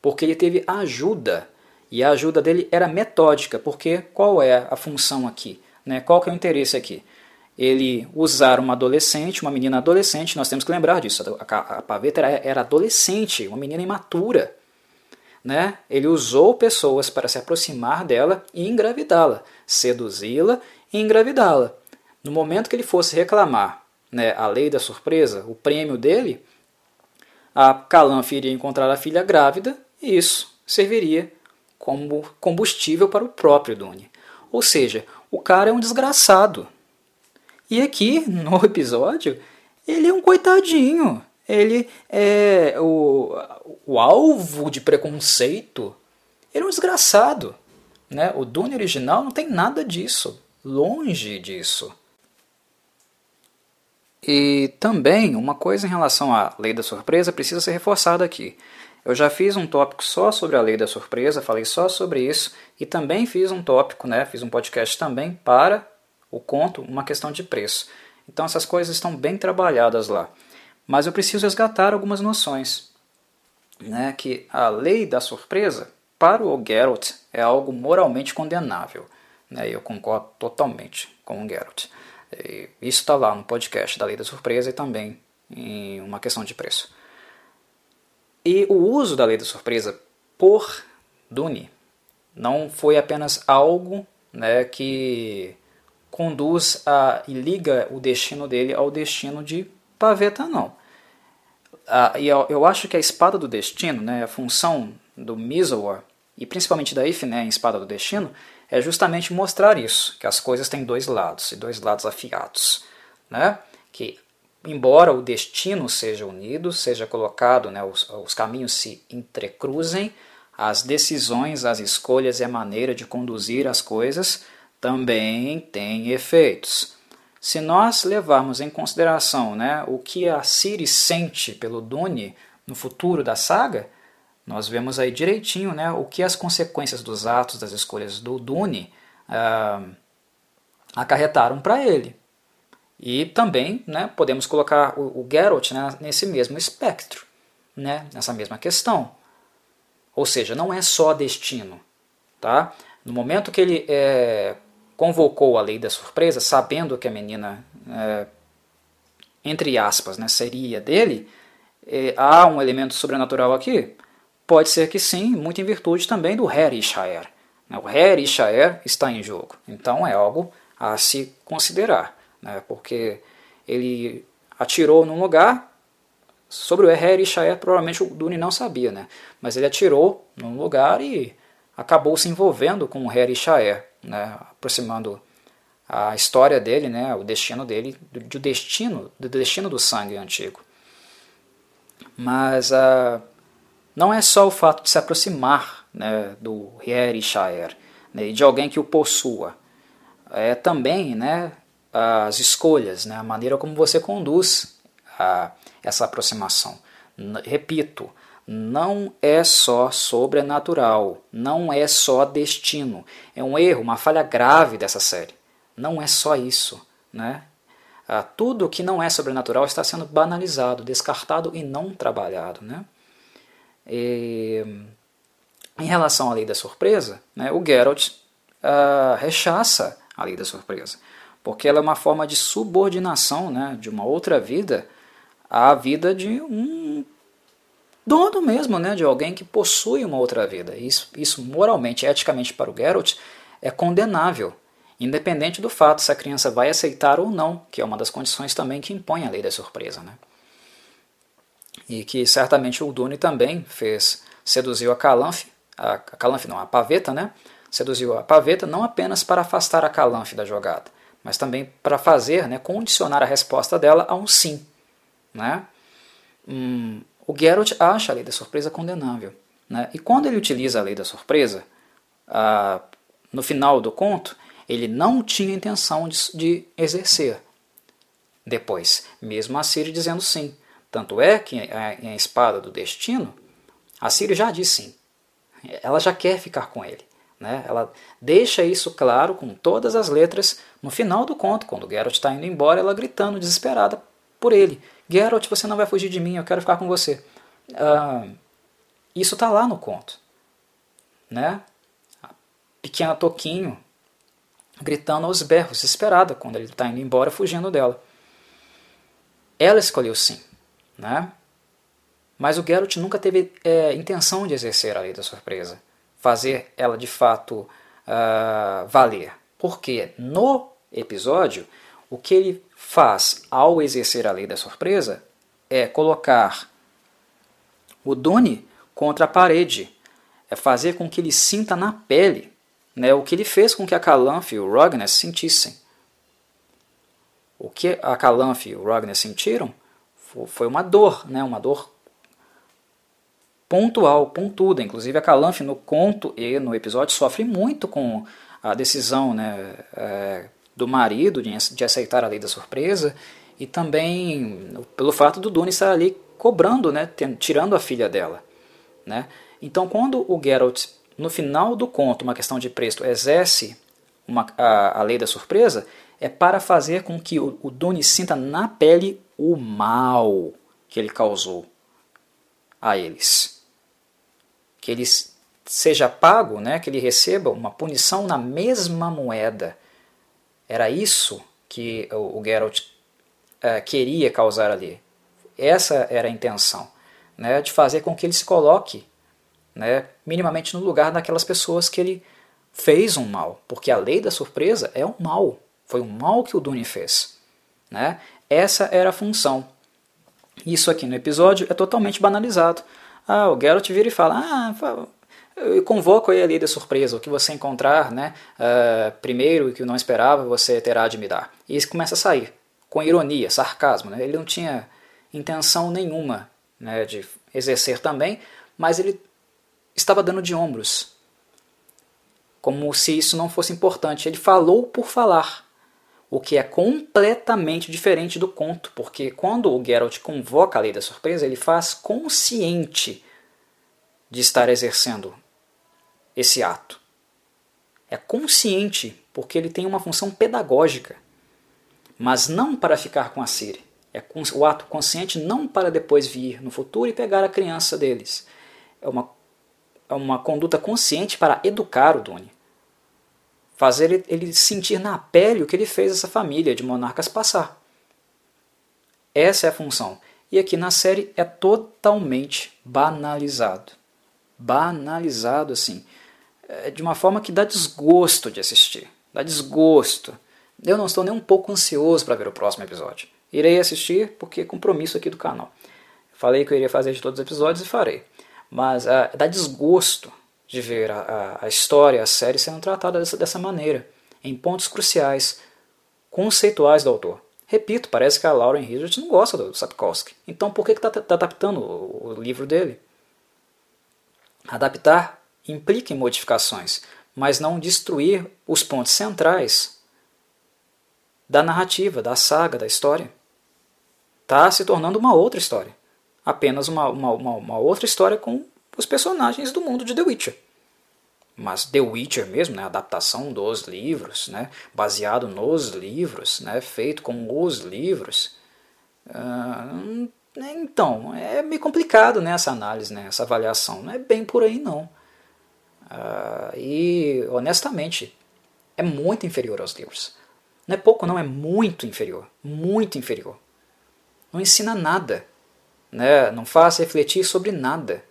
Porque ele teve ajuda, e a ajuda dele era metódica, porque qual é a função aqui? Né? Qual que é o interesse aqui? ele usar uma adolescente, uma menina adolescente, nós temos que lembrar disso. A, Paveta era, era adolescente, uma menina imatura. Né? Ele usou pessoas para se aproximar dela e engravidá-la, seduzi-la e engravidá-la. No momento que ele fosse reclamar né, a lei da surpresa, o prêmio dele, a Calanfe iria encontrar a filha grávida e isso serviria como combustível para o próprio Dune. Ou seja, o cara é um desgraçado. E aqui, no episódio, ele é um coitadinho. Ele é o, o alvo de preconceito. Ele é um desgraçado. Né? O Dune original não tem nada disso. Longe disso. E também, uma coisa em relação à lei da surpresa precisa ser reforçada aqui. Eu já fiz um tópico só sobre a lei da surpresa, falei só sobre isso, e também fiz um tópico, né, fiz um podcast também para o conto, uma questão de preço. Então essas coisas estão bem trabalhadas lá. Mas eu preciso resgatar algumas noções. Né, que a lei da surpresa, para o Geralt, é algo moralmente condenável. Né, eu concordo totalmente com o Geralt. Isso está lá no podcast da Lei da Surpresa e também em uma questão de preço. E o uso da Lei da Surpresa por Dune não foi apenas algo né, que conduz a, e liga o destino dele ao destino de Paveta, não. Ah, e eu, eu, acho que a Espada do Destino, né, a função do Mizowar, e principalmente da If, né, em Espada do Destino, é justamente mostrar isso, que as coisas têm dois lados, e dois lados afiados. Né? Que, embora o destino seja unido, seja colocado, né, os, os caminhos se entrecruzem, as decisões, as escolhas e a maneira de conduzir as coisas também têm efeitos. Se nós levarmos em consideração né, o que a Ciri sente pelo Dune no futuro da saga, nós vemos aí direitinho né, o que as consequências dos atos, das escolhas do Dune ah, acarretaram para ele. E também né, podemos colocar o, o Geralt né, nesse mesmo espectro, né, nessa mesma questão. Ou seja, não é só destino. Tá? No momento que ele é, convocou a lei da surpresa, sabendo que a menina, é, entre aspas, né, seria dele, é, há um elemento sobrenatural aqui? Pode ser que sim, muito em virtude também do Her Ishaer. Né? O Her Ishaer está em jogo, então é algo a se considerar, né? porque ele atirou num lugar, sobre o Her Ishaer provavelmente o Duni não sabia, né? mas ele atirou num lugar e acabou se envolvendo com o Her Ishaer, né? aproximando a história dele, né? o destino dele, do, destino, do destino do sangue antigo. Mas a uh, não é só o fato de se aproximar né, do Rier Shaer, né, de alguém que o possua. É também né, as escolhas, né, a maneira como você conduz a, essa aproximação. Repito, não é só sobrenatural, não é só destino. É um erro, uma falha grave dessa série. Não é só isso. Né? Ah, tudo que não é sobrenatural está sendo banalizado, descartado e não trabalhado. Né? E, em relação à lei da surpresa, né, o Geralt uh, rechaça a lei da surpresa, porque ela é uma forma de subordinação né, de uma outra vida à vida de um dono mesmo, né, de alguém que possui uma outra vida. Isso, isso moralmente, eticamente para o Geralt é condenável, independente do fato se a criança vai aceitar ou não, que é uma das condições também que impõe a lei da surpresa. Né? E que certamente o Dune também fez, seduziu a Calanfe, a, Calanfe não, a Paveta, né? Seduziu a Paveta não apenas para afastar a Calanfe da jogada, mas também para fazer, né, condicionar a resposta dela a um sim, né? Hum, o Geralt acha a lei da surpresa condenável, né? E quando ele utiliza a lei da surpresa, ah, no final do conto, ele não tinha intenção de, de exercer. Depois, mesmo a Ciri dizendo sim. Tanto é que em a espada do destino, a Ciri já diz sim. Ela já quer ficar com ele. Né? Ela deixa isso claro com todas as letras no final do conto, quando Geralt está indo embora, ela gritando desesperada por ele: Geralt, você não vai fugir de mim, eu quero ficar com você. Ah, isso está lá no conto. Né? A pequena Toquinho gritando aos berros, desesperada, quando ele está indo embora, fugindo dela. Ela escolheu sim. Né? Mas o Geralt nunca teve é, intenção de exercer a lei da surpresa, fazer ela de fato uh, valer. Porque no episódio, o que ele faz ao exercer a lei da surpresa é colocar o Dune contra a parede, é fazer com que ele sinta na pele né, o que ele fez com que a Calanth e o Ragnar sentissem. O que a Calanth e o Ragnar sentiram foi uma dor, né, uma dor pontual, pontuda. Inclusive a Calanth no conto e no episódio sofre muito com a decisão né, é, do marido de, de, aceitar a lei da surpresa e também pelo fato do Dune estar ali cobrando, né, tirando a filha dela. Né? Então quando o Geralt, no final do conto, uma questão de preço, exerce uma, a, a lei da surpresa, é para fazer com que o, o Dune sinta na pele o mal que ele causou a eles. Que ele seja pago, né, que ele receba uma punição na mesma moeda. Era isso que o, Geralt é, queria causar ali. Essa era a intenção, né, de fazer com que ele se coloque né, minimamente no lugar daquelas pessoas que ele fez um mal, porque a lei da surpresa é um mal, foi um mal que o Dune fez. Né? Essa era a função. Isso aqui no episódio é totalmente banalizado. Ah, o Geralt vira e fala: Ah, eu convoco aí a lei surpresa, o que você encontrar né, uh, primeiro e que não esperava, você terá de me dar. E isso começa a sair, com ironia, sarcasmo. Né? Ele não tinha intenção nenhuma né, de exercer também, mas ele estava dando de ombros, como se isso não fosse importante. Ele falou por falar, o que é completamente diferente do conto, porque quando o Geralt convoca a lei da surpresa, ele faz consciente de estar exercendo esse ato. É consciente porque ele tem uma função pedagógica, mas não para ficar com a Siri. É o ato consciente não para depois vir no futuro e pegar a criança deles. É uma, é uma conduta consciente para educar o Dune. Fazer ele, ele sentir na pele o que ele fez essa família de monarcas passar. Essa é a função. E aqui na série é totalmente banalizado. Banalizado assim. É de uma forma que dá desgosto de assistir. Dá desgosto. Eu não estou nem um pouco ansioso para ver o próximo episódio. Irei assistir porque é compromisso aqui do canal. Falei que eu iria fazer de todos os episódios e farei. Mas uh, dá desgosto de ver a, a, a, história, a série sendo tratada dessa, dessa maneira, em pontos cruciais, conceituais do autor. Repito, parece que a Lauren Hildreth não gosta do Sapkowski. Então por que está tá adaptando o, o livro dele? Adaptar implica em modificações, mas não destruir os pontos centrais da narrativa, da saga, da história. Está se tornando uma outra história. Apenas uma, uma, uma, uma outra história com os personagens do mundo de The Witcher. Mas The Witcher mesmo, né, a adaptação dos livros, né, baseado nos livros, né, feito com os livros. Uh, então, é meio complicado né, essa análise, né, essa avaliação. Não é bem por aí, não. Uh, e, honestamente, é muito inferior aos livros. Não é pouco, não, é muito inferior. Muito inferior. Não ensina nada. Né? Não faz refletir sobre nada.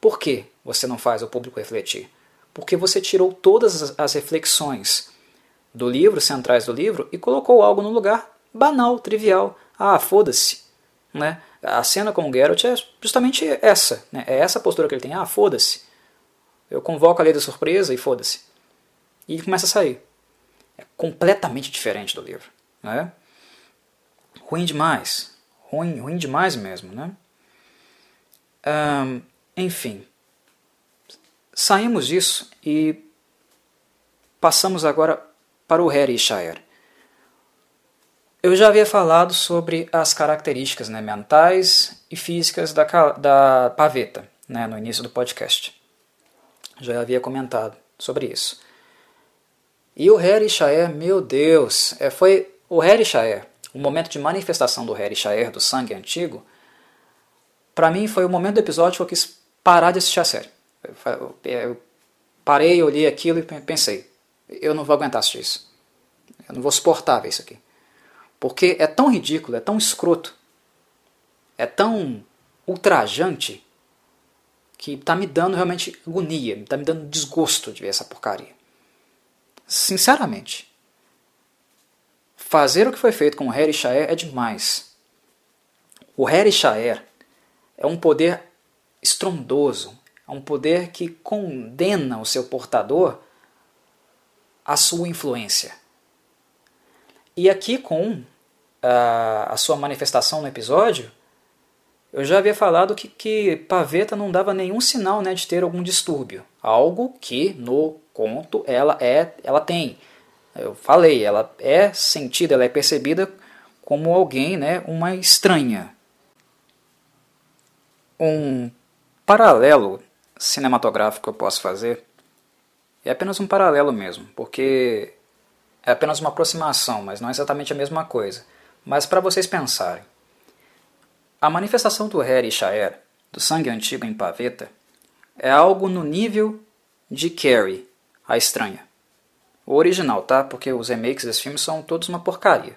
Por que você não faz o público refletir? Porque você tirou todas as reflexões do livro, centrais do livro, e colocou algo no lugar banal, trivial. Ah, foda-se. Né? A cena com o Geralt é justamente essa. Né? É essa postura que ele tem. Ah, foda-se. Eu convoco a lei da surpresa e foda-se. E começa a sair. É completamente diferente do livro. Né? Ruim demais. Ruim, ruim demais mesmo. Né? Um, enfim. Saímos disso e passamos agora para o Harry Shire. Eu já havia falado sobre as características né, mentais e físicas da, da paveta né, no início do podcast já havia comentado sobre isso. E o Harry Shaer, meu Deus, é, foi o Harry Shaer, o momento de manifestação do Harry Shaer, do sangue antigo, para mim foi o momento do episódio que eu quis parar de assistir a série. Eu, parei, olhei aquilo e pensei, eu não vou aguentar assistir isso. Eu não vou suportar ver isso aqui. Porque é tão ridículo, é tão escroto, é tão ultrajante que está me dando realmente agonia, está me dando desgosto de ver essa porcaria. Sinceramente, fazer o que foi feito com o Harry Shaer é demais. O Harry Shaer é um poder estrondoso, É um poder que condena o seu portador à sua influência. E aqui com a, a sua manifestação no episódio, eu já havia falado que, que Paveta não dava nenhum sinal né, de ter algum distúrbio. Algo que no conto ela é, ela tem. Eu falei, ela é sentida, ela é percebida como alguém, né, uma estranha. Um paralelo cinematográfico que eu posso fazer é apenas um paralelo mesmo, porque é apenas uma aproximação, mas não é exatamente a mesma coisa. Mas para vocês pensarem, a manifestação do e Shaer, do sangue antigo em Paveta, é algo no nível de Carrie, a estranha. O original, tá? Porque os remakes desse filme são todos uma porcaria.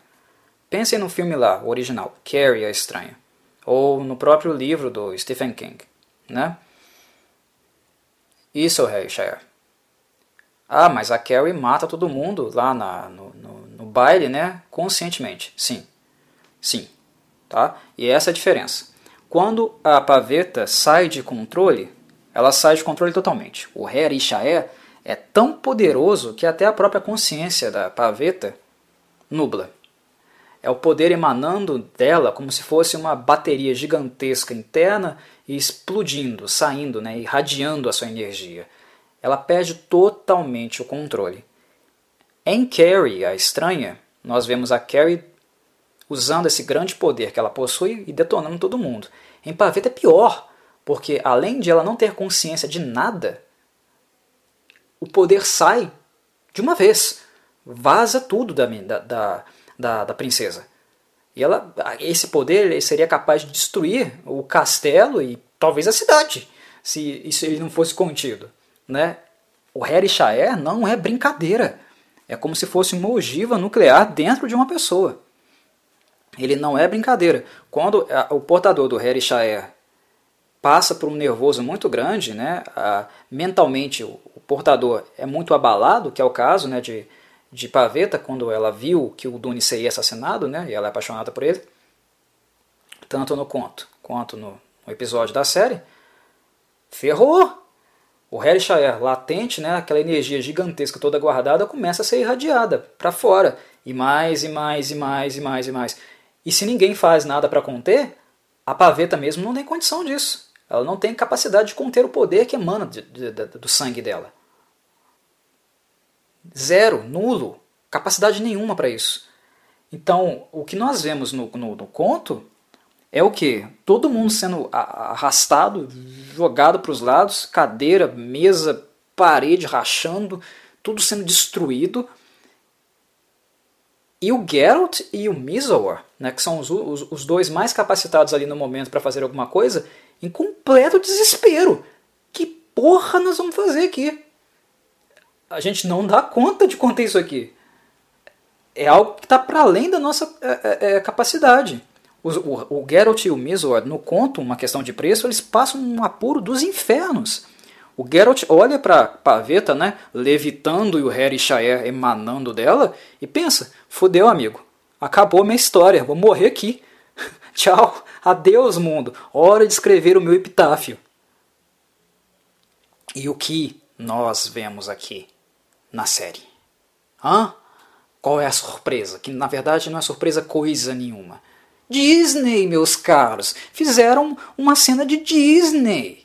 Pensem no filme lá, o original, Carrie, a estranha. Ou no próprio livro do Stephen King, né? Isso Shaer. Ah, mas a Carrie mata todo mundo lá na, no, no, no baile, né? Conscientemente. Sim. Sim. Tá? E essa é a diferença. Quando a paveta sai de controle, ela sai de controle totalmente. O Harry Shaer é tão poderoso que até a própria consciência da paveta nubla. É o poder emanando dela como se fosse uma bateria gigantesca interna e explodindo, saindo, né, irradiando a sua energia. Ela perde totalmente o controle. Em Carrie, a estranha, nós vemos a Carrie usando esse grande poder que ela possui e detonando todo mundo. Em Paveta é pior, porque além de ela não ter consciência de nada, o poder sai de uma vez, vaza tudo da, da, da, da princesa. E ela, esse poder seria capaz de destruir o castelo e talvez a cidade, se isso ele não fosse contido. Né? O Harry Shaer não é brincadeira. É como se fosse uma ogiva nuclear dentro de uma pessoa ele não é brincadeira. Quando o portador do Harry Shaer passa por um nervoso muito grande, né, mentalmente o, portador é muito abalado, que é o caso né, de, de Paveta, quando ela viu que o Dune seria assassinado, né, e ela é apaixonada por ele, tanto no conto quanto no, no episódio da série, ferrou! O Harry Shaer latente, né, aquela energia gigantesca toda guardada, começa a ser irradiada para fora. E mais, e mais, e mais, e mais, e mais. E se ninguém faz nada para conter, a paveta mesmo não tem condição disso. Ela não tem capacidade de conter o poder que emana de, de, de, do sangue dela. Zero, nulo, capacidade nenhuma para isso. Então, o que nós vemos no, no, no conto é o que? Todo mundo sendo arrastado, jogado para os lados, cadeira, mesa, parede rachando, tudo sendo destruído e o Geralt e o Mizor, né, que são os, os, os dois mais capacitados ali no momento para fazer alguma coisa, em completo desespero. Que porra nós vamos fazer aqui? A gente não dá conta de conter isso aqui. É algo que está para além da nossa é, é, é capacidade. O, o, o Geralt e o Mizor, no conto, uma questão de preço, eles passam um apuro dos infernos. O Geralt olha para Paveta, né, levitando e o Harry Shaer emanando dela, e pensa: fodeu, amigo, acabou minha história, vou morrer aqui. Tchau, adeus, mundo, hora de escrever o meu epitáfio. E o que nós vemos aqui na série? Hã? Qual é a surpresa? Que na verdade não é surpresa coisa nenhuma. Disney, meus caros, fizeram uma cena de Disney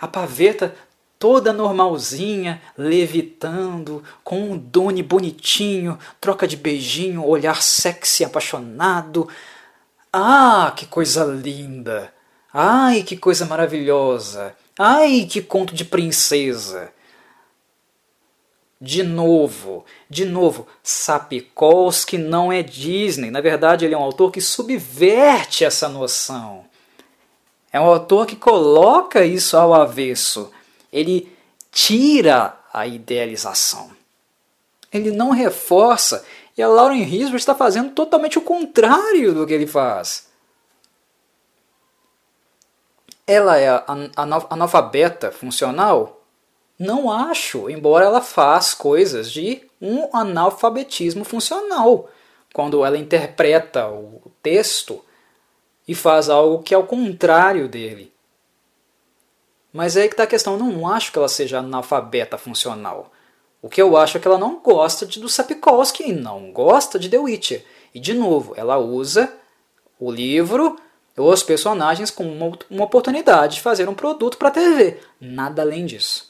a paveta toda normalzinha, levitando, com um dune bonitinho, troca de beijinho, olhar sexy apaixonado. Ah, que coisa linda! Ai, que coisa maravilhosa! Ai, que conto de princesa! De novo, de novo, Sapkowski não é Disney. Na verdade, ele é um autor que subverte essa noção. É um autor que coloca isso ao avesso. Ele tira a idealização. Ele não reforça. E a Lauren Risber está fazendo totalmente o contrário do que ele faz. Ela é analfabeta funcional? Não acho, embora ela faça coisas de um analfabetismo funcional. Quando ela interpreta o texto e faz algo que é o contrário dele. Mas é aí que está a questão. Não acho que ela seja analfabeta funcional. O que eu acho é que ela não gosta de, do Sapkowski e não gosta de The Witcher. E, de novo, ela usa o livro ou os personagens como uma, uma oportunidade de fazer um produto para a TV. Nada além disso.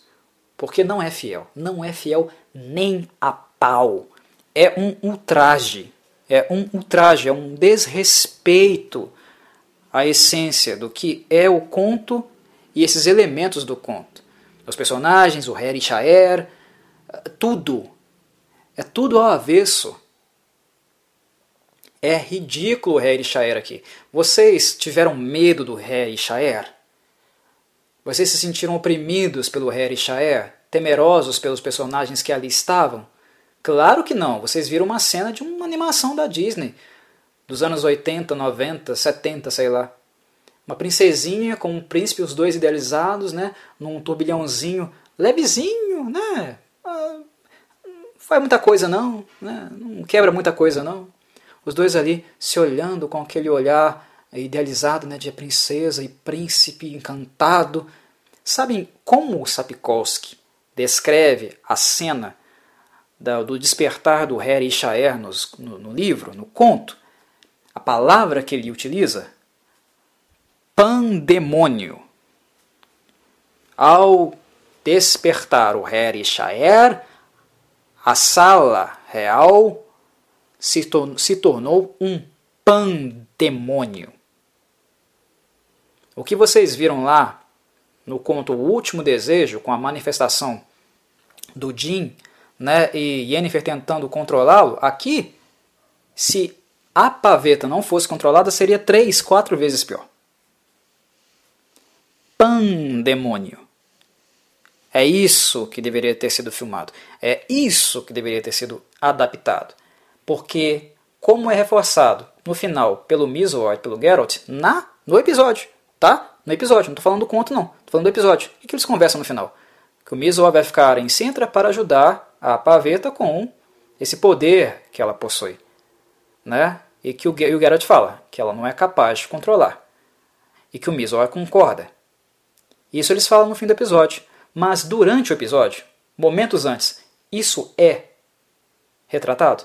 Porque não é fiel. Não é fiel nem a pau. É um ultraje. É um ultraje, é um desrespeito à essência do que é o conto e esses elementos do conto. Os personagens, o Harry Shaer, tudo. É tudo ao avesso. É ridículo o Harry Shaer aqui. Vocês tiveram medo do Harry Shaer? Vocês se sentiram oprimidos pelo Harry Shaer? Temerosos pelos personagens que ali estavam? Claro que não. Vocês viram uma cena de uma animação da Disney dos anos 80, 90, 70, sei lá. Uma princesinha com um príncipe, os dois idealizados, né, num turbilhãozinho levezinho, né? Ah, não faz muita coisa não, né? Não quebra muita coisa não. Os dois ali se olhando com aquele olhar idealizado, né, de princesa e príncipe encantado. Sabem como Sapkowski descreve a cena do despertar do Harry Ishaer no, no livro, no conto? A palavra que ele utiliza? Pandemônio. Ao despertar o Harry Ishaer, a sala real se tornou um pandemônio. O que vocês viram lá no conto O Último Desejo, com a manifestação do Jin né, e Yennefer tentando controlá-lo, aqui, se a paveta não fosse controlada, seria três, quatro vezes pior. Pandemônio. É isso que deveria ter sido filmado. É isso que deveria ter sido adaptado. Porque, como é reforçado no final pelo Mizor e pelo Geralt, na, no episódio, tá? No episódio, não estou falando do conto não, estou falando do episódio. O que, que eles conversam no final? Que o Mizor vai ficar em Sintra para ajudar a Paveta com esse poder que ela possui. Né? E que o, o Geralt fala que ela não é capaz de controlar. E que o Mizor concorda. Isso eles falam no fim do episódio. Mas durante o episódio, momentos antes, isso é retratado?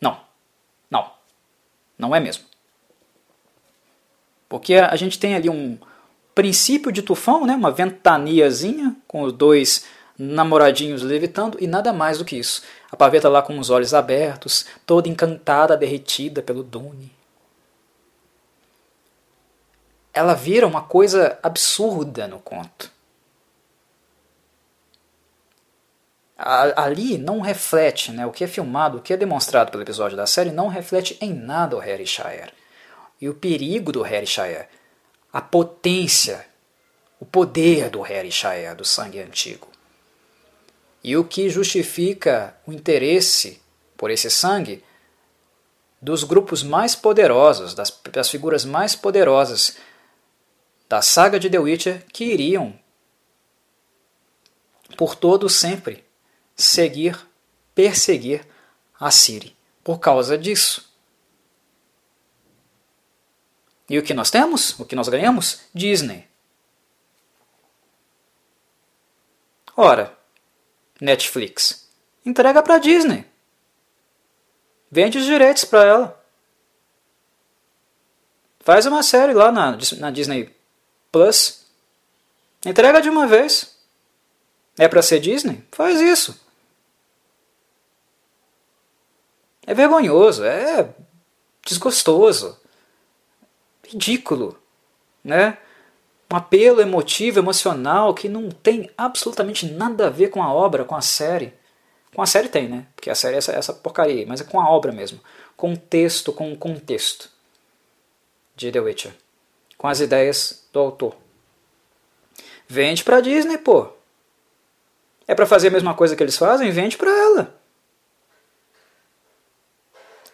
Não. Não. Não é mesmo. Porque a gente tem ali um princípio de tufão, né? uma ventaniazinha com os dois namoradinhos levitando e nada mais do que isso. A paveta lá com os olhos abertos, toda encantada, derretida pelo Dune. Ela vira uma coisa absurda no conto. ali não reflete, né, o que é filmado, o que é demonstrado pelo episódio da série, não reflete em nada o Harry Shire. E o perigo do Shire, a potência, o poder do Shire, do sangue antigo. E o que justifica o interesse por esse sangue dos grupos mais poderosos, das, das figuras mais poderosas da saga de The Witcher que iriam por todo sempre seguir, perseguir a Siri por causa disso. E o que nós temos? O que nós ganhamos? Disney. Ora, Netflix, entrega para Disney. Vende os direitos para ela. Faz uma série lá na, na Disney Plus. Entrega de uma vez. É para ser Disney? Faz isso. É vergonhoso, é desgostoso, ridículo, né? Um apelo emotivo, emocional que não tem absolutamente nada a ver com a obra, com a série. Com a série tem, né? Porque a série é essa, essa porcaria, mas é com a obra mesmo. Com o texto, com o contexto de The Witcher. Com as ideias do autor. Vende pra Disney, pô. É para fazer a mesma coisa que eles fazem? Vende para ela.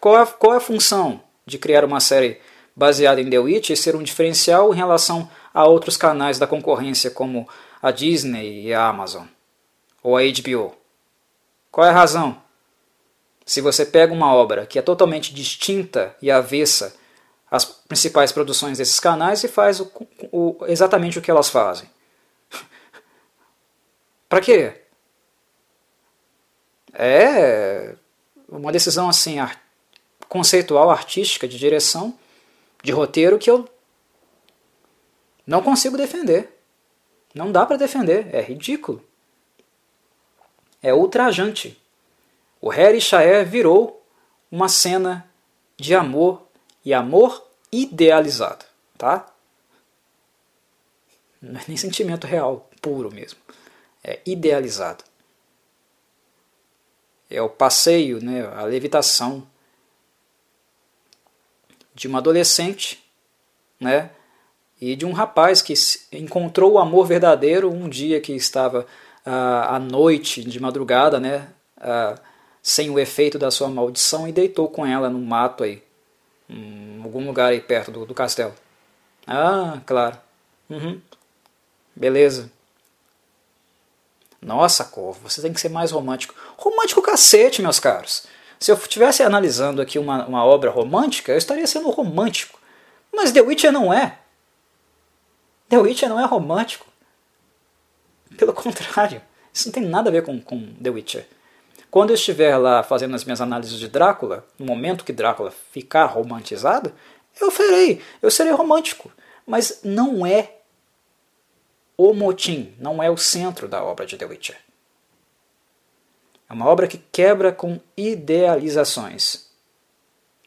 Qual é, qual é a função de criar uma série baseada em The Witch ser um diferencial em relação a outros canais da concorrência como a Disney e a Amazon? Ou a HBO? Qual é a razão? Se você pega uma obra que é totalmente distinta e avessa às principais produções desses canais e faz o, o, exatamente o que elas fazem. Para quê? É uma decisão assim conceitual, artística, de direção, de roteiro que eu não consigo defender. Não dá para defender, é ridículo. É ultrajante. O Harry Shaer virou uma cena de amor e amor idealizado, tá? Não é nem sentimento real, puro mesmo. É idealizado. É o passeio, né, a levitação de uma adolescente, né, e de um rapaz que encontrou o amor verdadeiro um dia que estava ah, à noite, de madrugada, né, ah, sem o efeito da sua maldição e deitou com ela no mato aí, em algum lugar aí perto do, do castelo. Ah, claro. Uhum. Beleza. Nossa, Corvo, você tem que ser mais romântico. Romântico cacete, meus caros. Se eu estivesse analisando aqui uma, uma obra romântica, eu estaria sendo romântico. Mas The Witcher não é. The Witcher não é romântico. Pelo contrário, isso não tem nada a ver com, com The Witcher. Quando eu estiver lá fazendo as minhas análises de Drácula, no momento que Drácula ficar romantizado, eu farei, eu serei romântico. Mas não é o motim, não é o centro da obra de The Witcher. É uma obra que quebra com idealizações.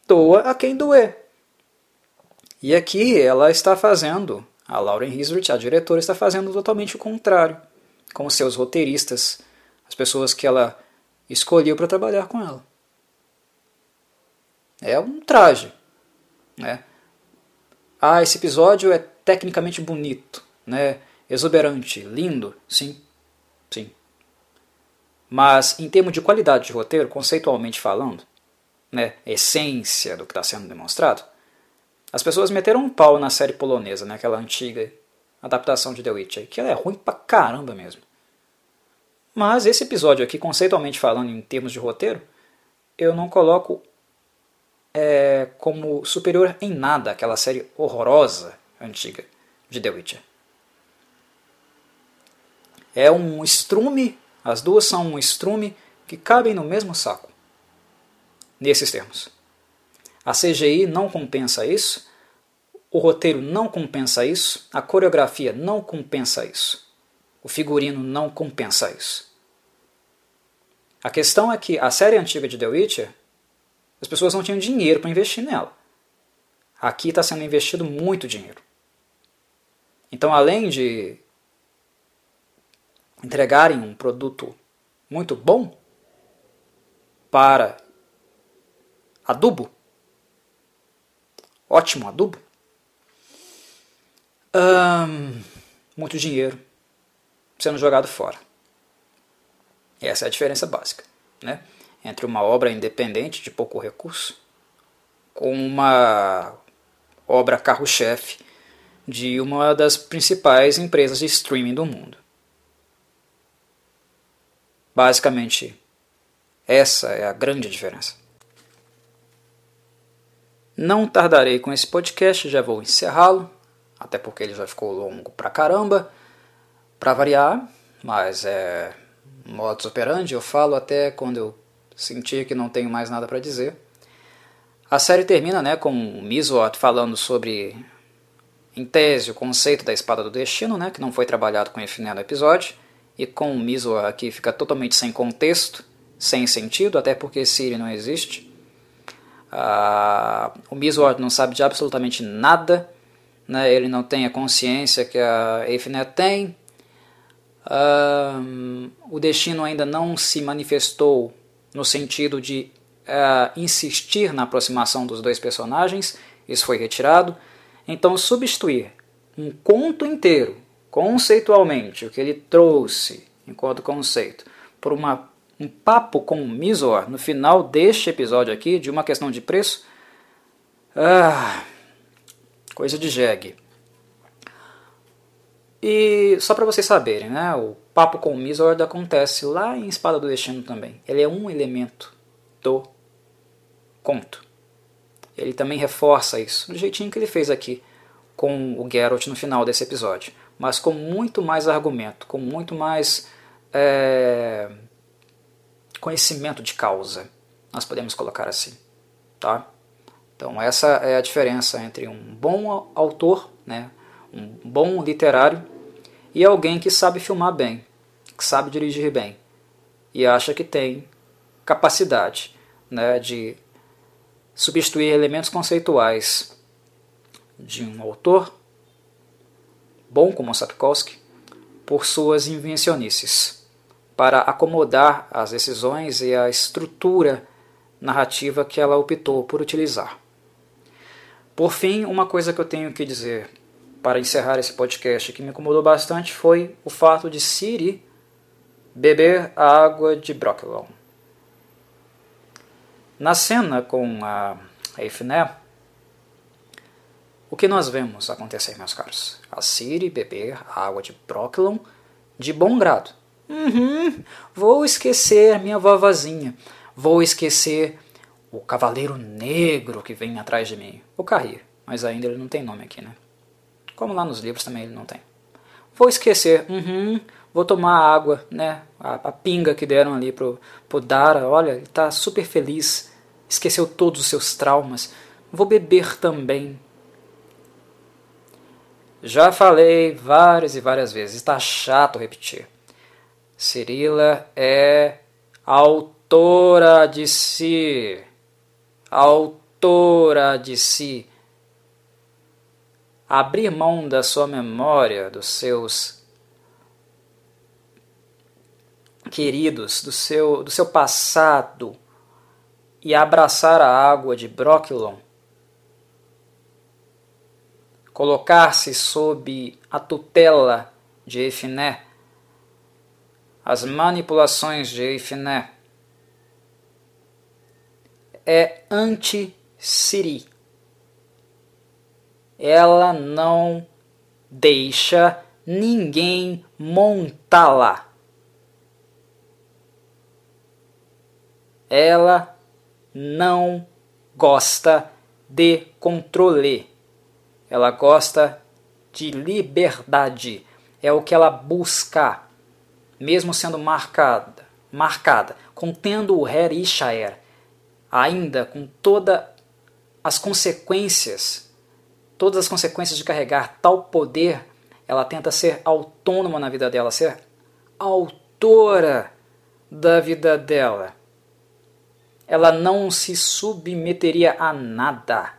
Doa a quem doer. E aqui ela está fazendo, a Lauren Hisrich, a diretora, está fazendo totalmente o contrário com os seus roteiristas, as pessoas que ela escolheu para trabalhar com ela. É um traje. Né? Ah, esse episódio é tecnicamente bonito. Né? exuberante, lindo, sim, sim. Mas em termos de qualidade de roteiro, conceitualmente falando, né, essência do que está sendo demonstrado, as pessoas meteram um pau na série polonesa, né, aquela antiga adaptação de The Witcher, que ela é ruim pra caramba mesmo. Mas esse episódio aqui, conceitualmente falando em termos de roteiro, eu não coloco é, como superior em nada aquela série horrorosa antiga de The Witcher é um estrume, as duas são um estrume que cabem no mesmo saco. Nesses termos. A CGI não compensa isso, o roteiro não compensa isso, a coreografia não compensa isso, o figurino não compensa isso. A questão é que a série antiga de The Witcher, as pessoas não tinham dinheiro para investir nela. Aqui está sendo investido muito dinheiro. Então, além de entregarem um produto muito bom para adubo, ótimo adubo, muito dinheiro sendo jogado fora. Essa é a diferença básica né? entre uma obra independente de pouco recurso com uma obra carro-chefe de uma das principais empresas de streaming do mundo. Basicamente, essa é a grande diferença. Não tardarei com esse podcast, já vou encerrá-lo, até porque ele já ficou longo pra caramba, pra variar, mas é modus operandi, eu falo até quando eu sentir que não tenho mais nada para dizer. A série termina né, com o Mizot falando sobre, em tese, o conceito da espada do destino, né, que não foi trabalhado com Efiné no episódio, e com Mizor aqui fica totalmente sem contexto, sem sentido, até porque Siri não existe. Uh, o Mizor não sabe de absolutamente nada, né? ele não tem a consciência que a Eifnet tem. Uh, o destino ainda não se manifestou no sentido de uh, insistir na aproximação dos dois personagens, isso foi retirado. Então, substituir um conto inteiro conceitualmente, o que ele trouxe enquanto conceito, por uma, um papo com o Mizor no final deste episódio aqui, de uma questão de preço, ah, coisa de jegue. E só para vocês saberem, né, o papo com o Mizord acontece lá em Espada do Destino também. Ele é um elemento do conto. Ele também reforça isso, do jeitinho que ele fez aqui com o Geralt no final desse episódio mas com muito mais argumento, com muito mais é, conhecimento de causa, nós podemos colocar assim, tá? Então essa é a diferença entre um bom autor, né, um bom literário e alguém que sabe filmar bem, que sabe dirigir bem e acha que tem capacidade né, de substituir elementos conceituais de um autor bom como Sapkowski por suas invencionices, para acomodar as decisões e a estrutura narrativa que ela optou por utilizar. Por fim, uma coisa que eu tenho que dizer para encerrar esse podcast que me incomodou bastante foi o fato de Siri beber a água de Brocklon. Na cena com a Eifné, o que nós vemos acontecer, meus caros? A Siri beber a água de Brocklon de bom grado. Uhum, vou esquecer minha vovozinha. Vou esquecer o cavaleiro negro que vem atrás de mim. O Carrir, mas ainda ele não tem nome aqui, né? Como lá nos livros também ele não tem. Vou esquecer, uhum, vou tomar água, né? A, a, pinga que deram ali pro, pro Dara, olha, ele tá super feliz, esqueceu todos os seus traumas. Vou beber também. Já falei várias e várias vezes, está chato repetir. Cirila é autora de si. Autora de si. Abrir mão da sua memória, dos seus queridos, do seu, do seu passado e abraçar a água de Brocklon, colocar-se sob a tutela de Eifiné, as manipulações de Eifiné, é anti-Siri. Ela não deixa ninguém montá-la. ela não gosta de controle. Ela gosta de liberdade. É o que ela busca, mesmo sendo marcada, marcada, contendo o Her e Shaer, ainda com todas as consequências, todas as consequências de carregar tal poder, ela tenta ser autônoma na vida dela, ser autora da vida dela ela não se submeteria a nada.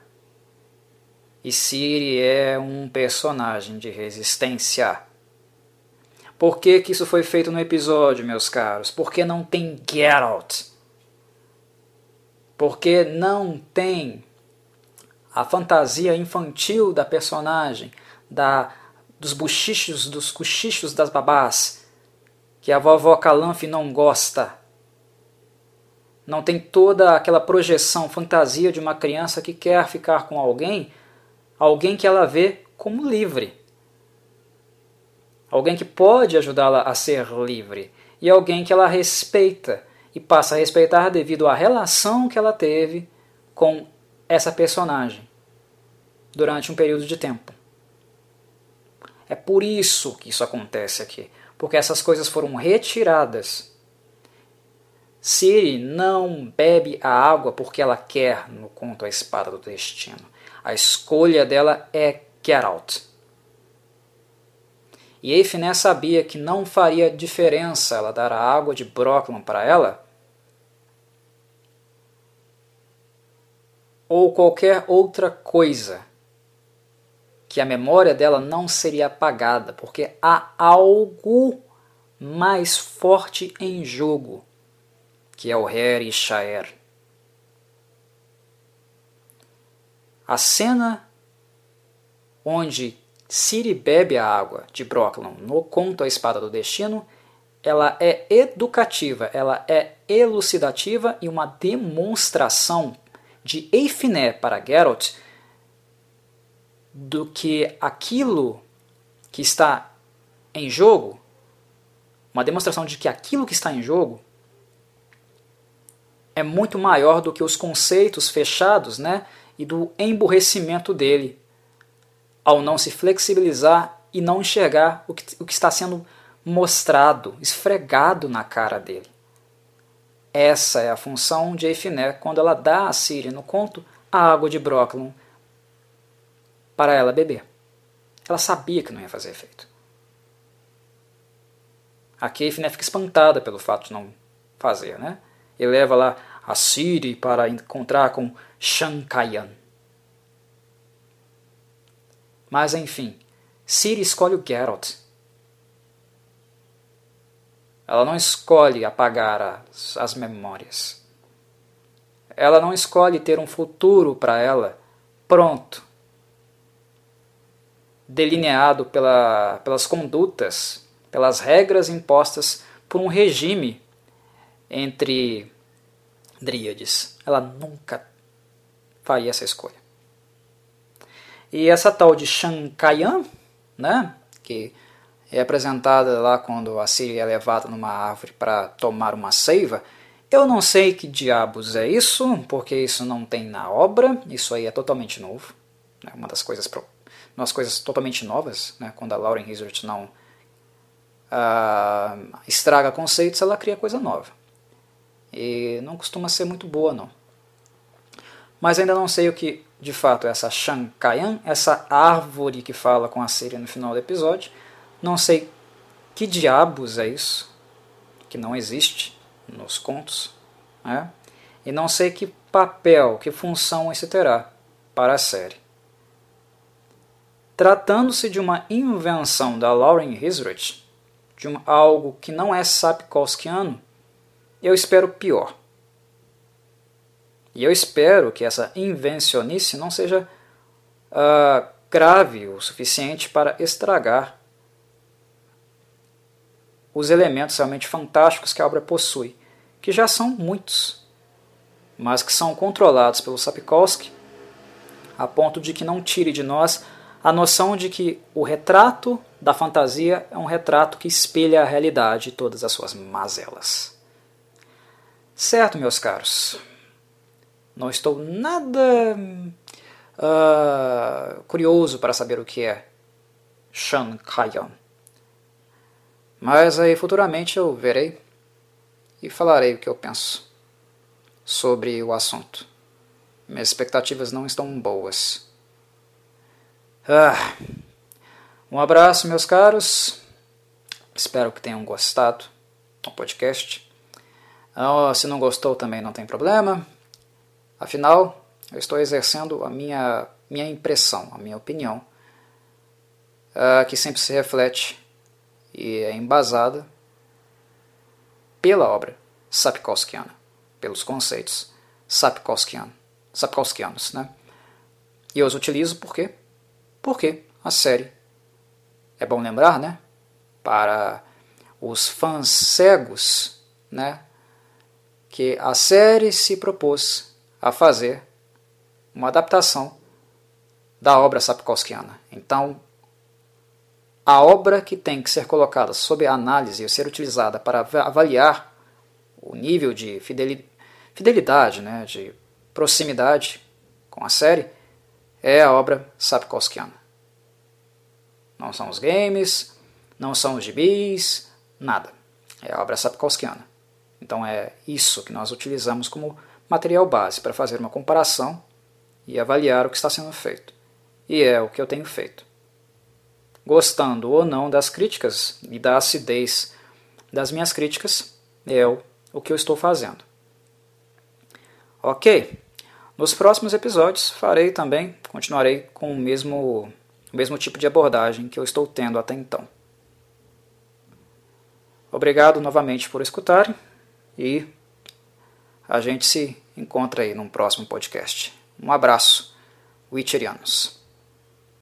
E Siri é um personagem de resistência. Por que, que isso foi feito no episódio, meus caros? Porque não tem Geralt. Porque não tem a fantasia infantil da personagem, da dos buchichos, dos cochichos das babás, que a vovó Calanf não gosta não tem toda aquela projeção, fantasia de uma criança que quer ficar com alguém, alguém que ela vê como livre. Alguém que pode ajudá-la a ser livre. E alguém que ela respeita e passa a respeitar devido à relação que ela teve com essa personagem durante um período de tempo. É por isso que isso acontece aqui, porque essas coisas foram retiradas Siri não bebe a água porque ela quer no conto A Espada do Destino. A escolha dela é Geralt. E Eifné sabia que não faria diferença ela dar a água de Brocklon para ela ou qualquer outra coisa que a memória dela não seria apagada, porque há algo mais forte em jogo que é o Her e Shaer. A cena onde Ciri bebe a água de Brocklon no conto A Espada do Destino, ela é educativa, ela é elucidativa e uma demonstração de Eifiné para Geralt do que aquilo que está em jogo, uma demonstração de que aquilo que está em jogo é muito maior do que os conceitos fechados né, e do emburrecimento dele, ao não se flexibilizar e não enxergar o que, o que está sendo mostrado, esfregado na cara dele. Essa é a função de Eifiné quando ela dá a Siri no conto a água de Brooklyn para ela beber. Ela sabia que não ia fazer efeito. A Eifiné fica espantada pelo fato de não fazer, né? E leva lá a Siri para encontrar com Shankayan. Mas enfim, Siri escolhe o Geralt ela não escolhe apagar as, as memórias. Ela não escolhe ter um futuro para ela pronto, delineado pela, pelas condutas, pelas regras impostas por um regime entre dríades. Ela nunca faria essa escolha. E essa tal de Shankayan, né, que é apresentada lá quando a Síria é levada numa árvore para tomar uma seiva. Eu não sei que diabos é isso, porque isso não tem na obra, isso aí é totalmente novo. É uma das coisas, umas coisas totalmente novas, né? quando a Lauren Hazard não uh, estraga conceitos, ela cria coisa nova. E não costuma ser muito boa, não. Mas ainda não sei o que de fato é essa Shankayan, essa árvore que fala com a Síria no final do episódio. Não sei que diabos é isso, que não existe nos contos, né? e não sei que papel, que função isso terá para a série. Tratando-se de uma invenção da Lauren Hisrich, de um, algo que não é Sapkowskiano, eu espero pior. E eu espero que essa invencionice não seja uh, grave o suficiente para estragar os elementos realmente fantásticos que a obra possui, que já são muitos, mas que são controlados pelo Sapkowski a ponto de que não tire de nós a noção de que o retrato da fantasia é um retrato que espelha a realidade e todas as suas mazelas. Certo, meus caros. Não estou nada uh, curioso para saber o que é Shan. Mas aí futuramente eu verei e falarei o que eu penso sobre o assunto. Minhas expectativas não estão boas. Ah, um abraço, meus caros. Espero que tenham gostado do podcast. Ah, se não gostou, também não tem problema. Afinal, eu estou exercendo a minha, minha impressão, a minha opinião, uh, que sempre se reflete e é embasada pela obra Sapkowskiana, pelos conceitos Sapkowskian, Sapkowskianos. Né? E eu os utilizo por quê? Porque a série, é bom lembrar, né? para os fãs cegos, né? que a série se propôs a fazer uma adaptação da obra Sapkowskiana. Então, a obra que tem que ser colocada sob análise e ser utilizada para avaliar o nível de fidelidade, né, de proximidade com a série, é a obra Sapkowskiana. Não são os games, não são os gibis, nada. É a obra Sapkowskiana. Então é isso que nós utilizamos como material base para fazer uma comparação e avaliar o que está sendo feito. E é o que eu tenho feito gostando ou não das críticas e da acidez das minhas críticas, é o, que eu estou fazendo. Ok, nos próximos episódios farei também, continuarei com o mesmo, o mesmo tipo de abordagem que eu estou tendo até então. Obrigado novamente por escutarem e a gente se encontra aí num próximo podcast. Um abraço, Witcherianos.